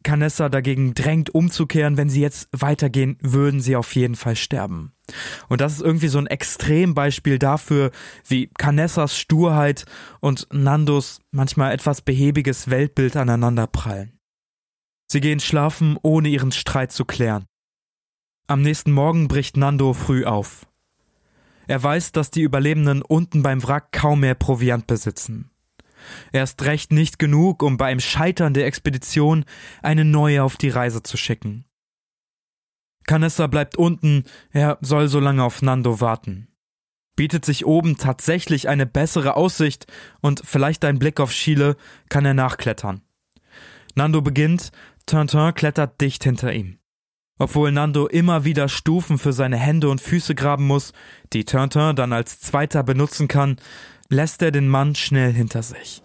Canessa dagegen drängt umzukehren, wenn sie jetzt weitergehen, würden sie auf jeden Fall sterben. Und das ist irgendwie so ein Extrembeispiel dafür, wie Canessas Sturheit und Nandos manchmal etwas behäbiges Weltbild aneinander prallen. Sie gehen schlafen, ohne ihren Streit zu klären. Am nächsten Morgen bricht Nando früh auf. Er weiß, dass die Überlebenden unten beim Wrack kaum mehr Proviant besitzen. Erst recht nicht genug, um beim Scheitern der Expedition eine neue auf die Reise zu schicken. Canessa bleibt unten, er soll so lange auf Nando warten. Bietet sich oben tatsächlich eine bessere Aussicht und vielleicht ein Blick auf Chile, kann er nachklettern. Nando beginnt, Tintin klettert dicht hinter ihm. Obwohl Nando immer wieder Stufen für seine Hände und Füße graben muss, die Tintin dann als zweiter benutzen kann, lässt er den Mann schnell hinter sich.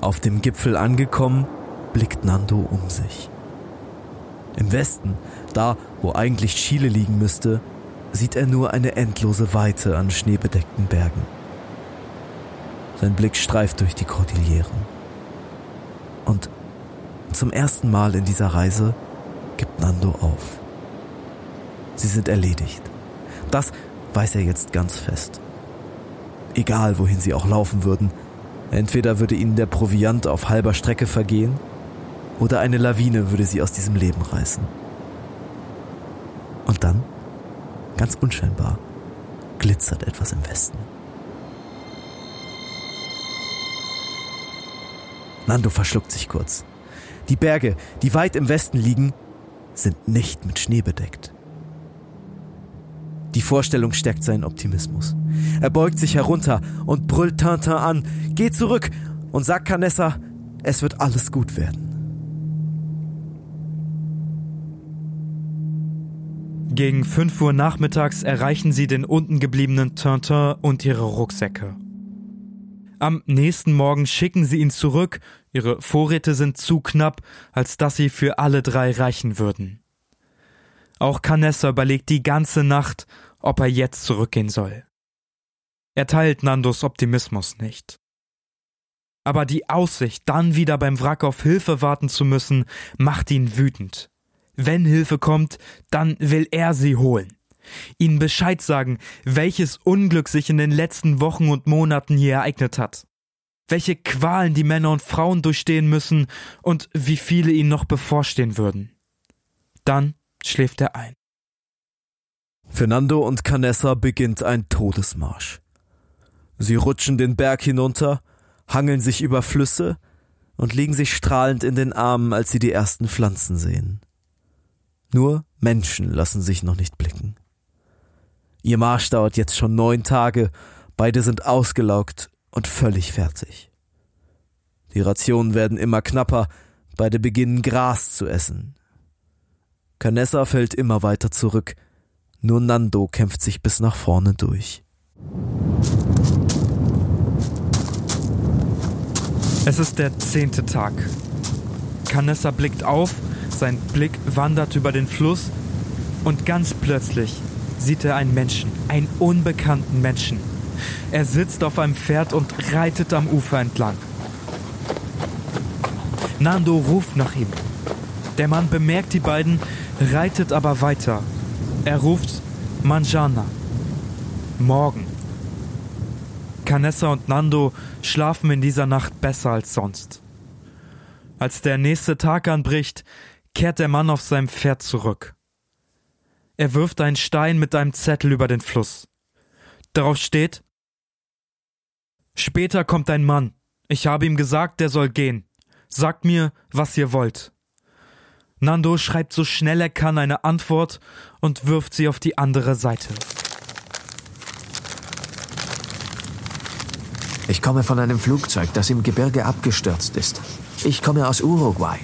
Auf dem Gipfel angekommen, blickt Nando um sich. Im Westen, da wo eigentlich Chile liegen müsste, sieht er nur eine endlose Weite an schneebedeckten Bergen. Sein Blick streift durch die Kordilleren. Und Zum ersten Mal in dieser Reise gibt Nando auf. Sie sind erledigt. Das weiß er jetzt ganz fest. Egal, wohin sie auch laufen würden, entweder würde ihnen der Proviant auf halber Strecke vergehen, oder eine Lawine würde sie aus diesem Leben reißen. Und dann, ganz unscheinbar, glitzert etwas im Westen. Nando verschluckt sich kurz. Die Berge, die weit im Westen liegen, sind nicht mit Schnee bedeckt. Die Vorstellung stärkt seinen Optimismus. Er beugt sich herunter und brüllt Tintin an, geh zurück und sagt Canessa, es wird alles gut werden. Gegen 5 Uhr nachmittags erreichen sie den unten gebliebenen Tintin und ihre Rucksäcke. Am nächsten Morgen schicken sie ihn zurück, ihre Vorräte sind zu knapp, als dass sie für alle drei reichen würden. Auch Canessa überlegt die ganze Nacht, ob er jetzt zurückgehen soll. Er teilt Nandos Optimismus nicht. Aber die Aussicht, dann wieder beim Wrack auf Hilfe warten zu müssen, macht ihn wütend. Wenn Hilfe kommt, dann will er sie holen. Ihnen Bescheid sagen, welches Unglück sich in den letzten Wochen und Monaten hier ereignet hat. Welche Qualen die Männer und Frauen durchstehen müssen und wie viele ihnen noch bevorstehen würden. Dann schläft er ein. Fernando und Canessa beginnt ein Todesmarsch. Sie rutschen den Berg hinunter, hangeln sich über Flüsse und liegen sich strahlend in den Armen, als sie die ersten Pflanzen sehen. Nur Menschen lassen sich noch nicht blicken. Ihr Marsch dauert jetzt schon neun Tage, beide sind ausgelaugt und völlig fertig. Die Rationen werden immer knapper, beide beginnen Gras zu essen. Canessa fällt immer weiter zurück, nur Nando kämpft sich bis nach vorne durch. Es ist der zehnte Tag. Canessa blickt auf, sein Blick wandert über den Fluss und ganz plötzlich sieht er einen Menschen, einen unbekannten Menschen. Er sitzt auf einem Pferd und reitet am Ufer entlang. Nando ruft nach ihm. Der Mann bemerkt die beiden, reitet aber weiter er ruft Manjana. Morgen. Canessa und Nando schlafen in dieser Nacht besser als sonst. Als der nächste Tag anbricht, kehrt der Mann auf seinem Pferd zurück. Er wirft einen Stein mit einem Zettel über den Fluss. Darauf steht Später kommt ein Mann. Ich habe ihm gesagt, der soll gehen. Sagt mir, was ihr wollt. Nando schreibt so schnell er kann eine Antwort und wirft sie auf die andere Seite. Ich komme von einem Flugzeug, das im Gebirge abgestürzt ist. Ich komme aus Uruguay.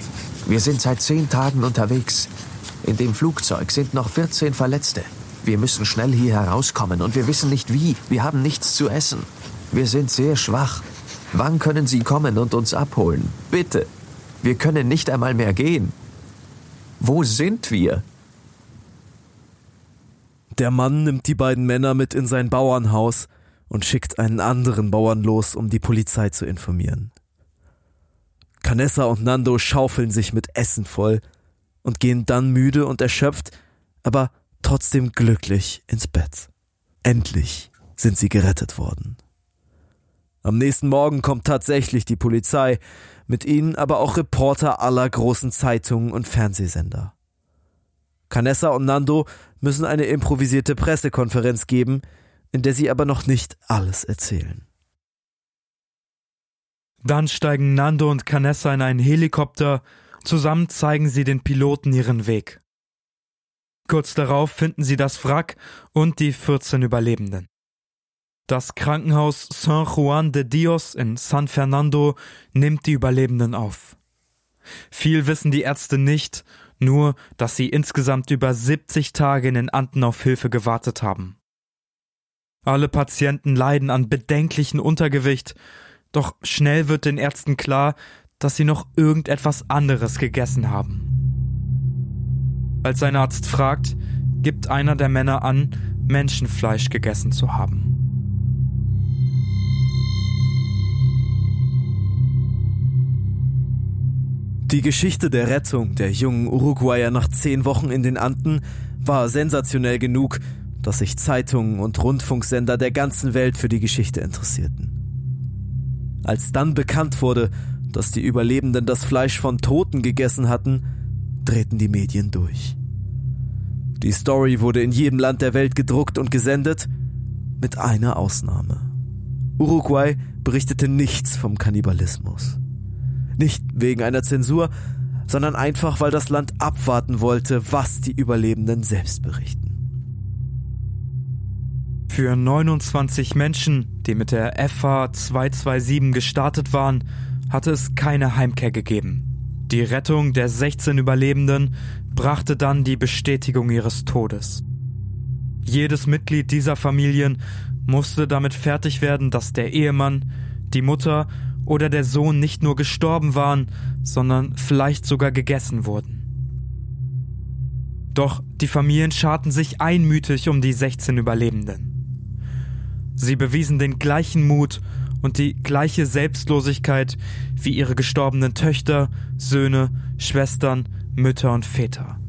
Wir sind seit zehn Tagen unterwegs. In dem Flugzeug sind noch 14 Verletzte. Wir müssen schnell hier herauskommen und wir wissen nicht wie. Wir haben nichts zu essen. Wir sind sehr schwach. Wann können Sie kommen und uns abholen? Bitte. Wir können nicht einmal mehr gehen. Wo sind wir? Der Mann nimmt die beiden Männer mit in sein Bauernhaus und schickt einen anderen Bauern los, um die Polizei zu informieren. Canessa und Nando schaufeln sich mit Essen voll und gehen dann müde und erschöpft, aber trotzdem glücklich ins Bett. Endlich sind sie gerettet worden. Am nächsten Morgen kommt tatsächlich die Polizei, mit ihnen aber auch Reporter aller großen Zeitungen und Fernsehsender. Canessa und Nando müssen eine improvisierte Pressekonferenz geben, in der sie aber noch nicht alles erzählen. Dann steigen Nando und Canessa in einen Helikopter, zusammen zeigen sie den Piloten ihren Weg. Kurz darauf finden sie das Wrack und die 14 Überlebenden. Das Krankenhaus San Juan de Dios in San Fernando nimmt die Überlebenden auf. Viel wissen die Ärzte nicht, nur dass sie insgesamt über 70 Tage in den Anden auf Hilfe gewartet haben. Alle Patienten leiden an bedenklichen Untergewicht, doch schnell wird den Ärzten klar, dass sie noch irgendetwas anderes gegessen haben. Als ein Arzt fragt, gibt einer der Männer an, Menschenfleisch gegessen zu haben. Die Geschichte der Rettung der jungen Uruguayer nach zehn Wochen in den Anden war sensationell genug, dass sich Zeitungen und Rundfunksender der ganzen Welt für die Geschichte interessierten. Als dann bekannt wurde, dass die Überlebenden das Fleisch von Toten gegessen hatten, drehten die Medien durch. Die Story wurde in jedem Land der Welt gedruckt und gesendet, mit einer Ausnahme. Uruguay berichtete nichts vom Kannibalismus. Nicht wegen einer Zensur, sondern einfach, weil das Land abwarten wollte, was die Überlebenden selbst berichten. Für 29 Menschen, die mit der FH 227 gestartet waren, hatte es keine Heimkehr gegeben. Die Rettung der 16 Überlebenden brachte dann die Bestätigung ihres Todes. Jedes Mitglied dieser Familien musste damit fertig werden, dass der Ehemann, die Mutter oder der Sohn nicht nur gestorben waren, sondern vielleicht sogar gegessen wurden. Doch die Familien scharten sich einmütig um die 16 Überlebenden. Sie bewiesen den gleichen Mut und die gleiche Selbstlosigkeit wie ihre gestorbenen Töchter, Söhne, Schwestern, Mütter und Väter.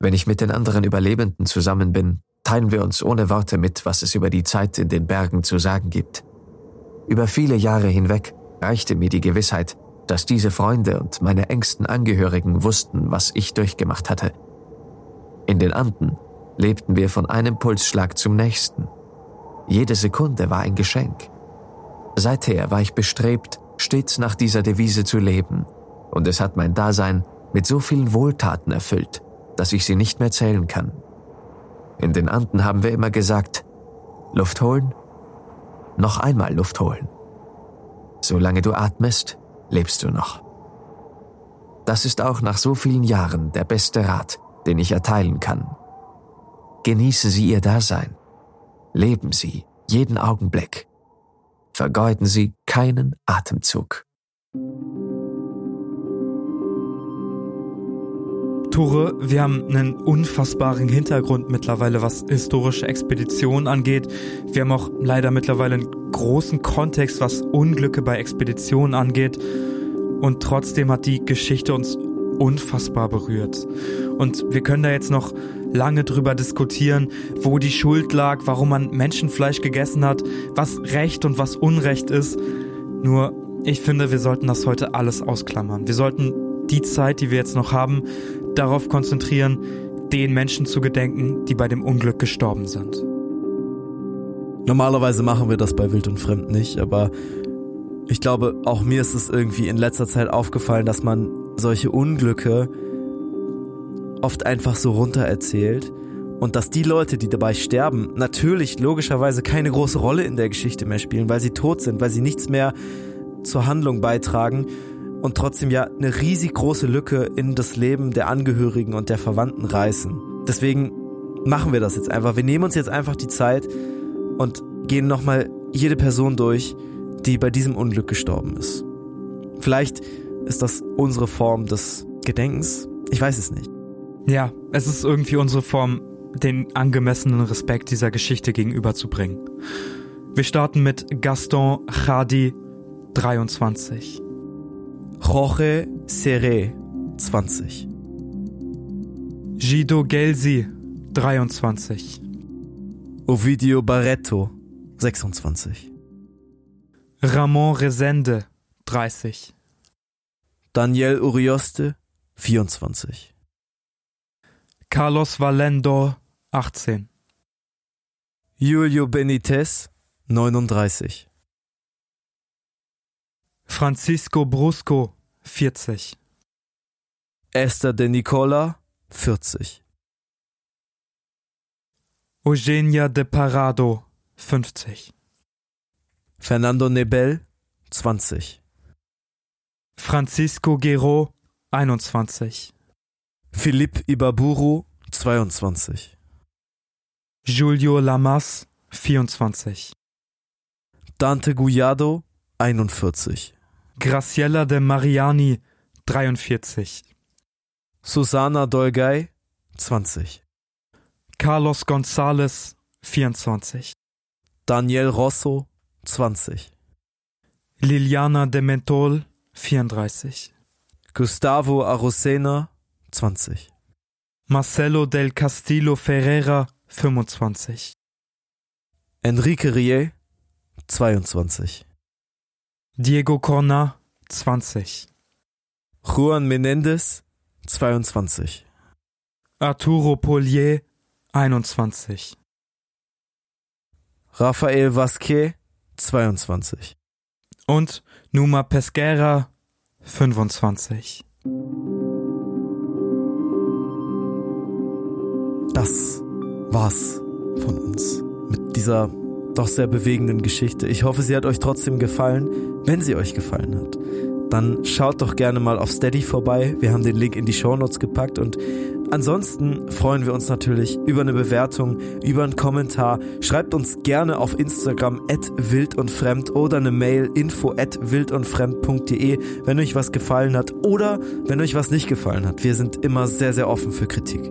Wenn ich mit den anderen Überlebenden zusammen bin, teilen wir uns ohne Worte mit, was es über die Zeit in den Bergen zu sagen gibt. Über viele Jahre hinweg reichte mir die Gewissheit, dass diese Freunde und meine engsten Angehörigen wussten, was ich durchgemacht hatte. In den Anden lebten wir von einem Pulsschlag zum nächsten. Jede Sekunde war ein Geschenk. Seither war ich bestrebt, stets nach dieser Devise zu leben, und es hat mein Dasein mit so vielen Wohltaten erfüllt, dass ich sie nicht mehr zählen kann. In den Anden haben wir immer gesagt, Luft holen, noch einmal Luft holen. Solange du atmest, lebst du noch. Das ist auch nach so vielen Jahren der beste Rat, den ich erteilen kann. Genieße Sie Ihr Dasein. Leben Sie jeden Augenblick. Vergeuden Sie keinen Atemzug. Tore, wir haben einen unfassbaren Hintergrund mittlerweile, was historische Expeditionen angeht. Wir haben auch leider mittlerweile einen großen Kontext, was Unglücke bei Expeditionen angeht. Und trotzdem hat die Geschichte uns unfassbar berührt. Und wir können da jetzt noch lange drüber diskutieren, wo die Schuld lag, warum man Menschenfleisch gegessen hat, was Recht und was Unrecht ist. Nur, ich finde, wir sollten das heute alles ausklammern. Wir sollten die Zeit, die wir jetzt noch haben, darauf konzentrieren, den Menschen zu gedenken, die bei dem Unglück gestorben sind. Normalerweise machen wir das bei Wild und Fremd nicht, aber ich glaube, auch mir ist es irgendwie in letzter Zeit aufgefallen, dass man solche Unglücke oft einfach so runter erzählt und dass die Leute, die dabei sterben, natürlich logischerweise keine große Rolle in der Geschichte mehr spielen, weil sie tot sind, weil sie nichts mehr zur Handlung beitragen und trotzdem ja eine riesig große Lücke in das Leben der Angehörigen und der Verwandten reißen. Deswegen machen wir das jetzt einfach. Wir nehmen uns jetzt einfach die Zeit und gehen nochmal jede Person durch, die bei diesem Unglück gestorben ist. Vielleicht ist das unsere Form des Gedenkens. Ich weiß es nicht. Ja, es ist irgendwie unsere Form, den angemessenen Respekt dieser Geschichte gegenüberzubringen. Wir starten mit Gaston Chadi 23. Jorge Seré, 20. Gido Gelsi, 23. Ovidio Barreto, 26. Ramon Resende, 30. Daniel Urioste, 24. Carlos Valendo, 18. Julio Benitez, 39. Francisco Brusco, 40. Esther de Nicola, 40. Eugenia de Parado, 50. Fernando Nebel, 20. Francisco Guerrero, 21. Philipp Ibaburu, 22. Julio Lamas, 24. Dante Guyado, 41. Graciela de Mariani, 43. Susana Dolgay, 20. Carlos González, 24. Daniel Rosso, 20. Liliana de Mentol, 34. Gustavo Arosena, 20. Marcelo del Castillo Ferreira, 25. Enrique Rie, 22. Diego Corna, 20. Juan Menendez, 22. Arturo Polier, 21. Rafael Vasquez, 22. Und Numa Pesquera, 25. Das war's von uns mit dieser doch sehr bewegenden Geschichte. Ich hoffe, sie hat euch trotzdem gefallen. Wenn sie euch gefallen hat, dann schaut doch gerne mal auf Steady vorbei. Wir haben den Link in die Show Notes gepackt und ansonsten freuen wir uns natürlich über eine Bewertung, über einen Kommentar. Schreibt uns gerne auf Instagram at wild und fremd oder eine Mail info at wildundfremd.de, wenn euch was gefallen hat oder wenn euch was nicht gefallen hat. Wir sind immer sehr, sehr offen für Kritik.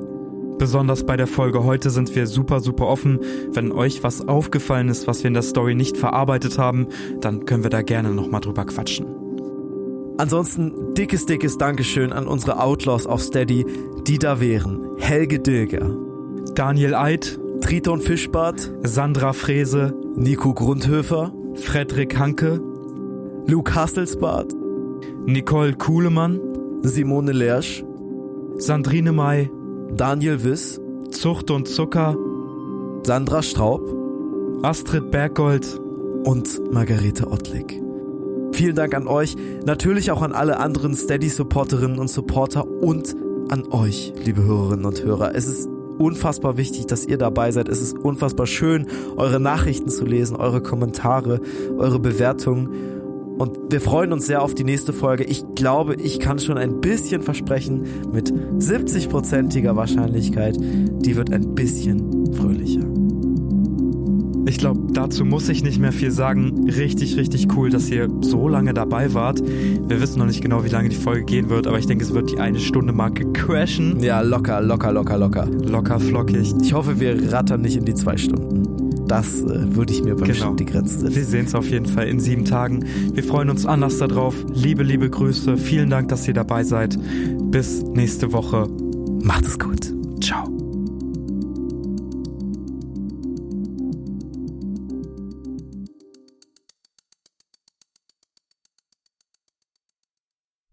Besonders bei der Folge heute sind wir super, super offen. Wenn euch was aufgefallen ist, was wir in der Story nicht verarbeitet haben, dann können wir da gerne nochmal drüber quatschen. Ansonsten dickes, dickes Dankeschön an unsere Outlaws auf Steady, die da wären. Helge Dilger, Daniel Eid, Triton Fischbart, Sandra Frese, Nico Grundhöfer, Frederik Hanke, Luke Hasselsbart, Nicole Kuhlemann, Simone Lersch, Sandrine May, Daniel Wiss, Zucht und Zucker, Sandra Straub Astrid Berggold und Margarete Ottlick. Vielen Dank an euch, natürlich auch an alle anderen Steady-Supporterinnen und Supporter und an euch, liebe Hörerinnen und Hörer. Es ist unfassbar wichtig, dass ihr dabei seid. Es ist unfassbar schön, eure Nachrichten zu lesen, eure Kommentare, eure Bewertungen. Und wir freuen uns sehr auf die nächste Folge. Ich glaube, ich kann schon ein bisschen versprechen, mit 70%iger Wahrscheinlichkeit, die wird ein bisschen fröhlicher. Ich glaube, dazu muss ich nicht mehr viel sagen. Richtig, richtig cool, dass ihr so lange dabei wart. Wir wissen noch nicht genau, wie lange die Folge gehen wird, aber ich denke, es wird die eine Stunde Marke crashen. Ja, locker, locker, locker, locker. Locker, flockig. Ich hoffe, wir rattern nicht in die zwei Stunden. Das äh, würde ich mir beim Genau. die Grenze Wir setzen. sehen es auf jeden Fall in sieben Tagen. Wir freuen uns anders darauf. Liebe, liebe Grüße. Vielen Dank, dass ihr dabei seid. Bis nächste Woche. Macht es gut. Ciao.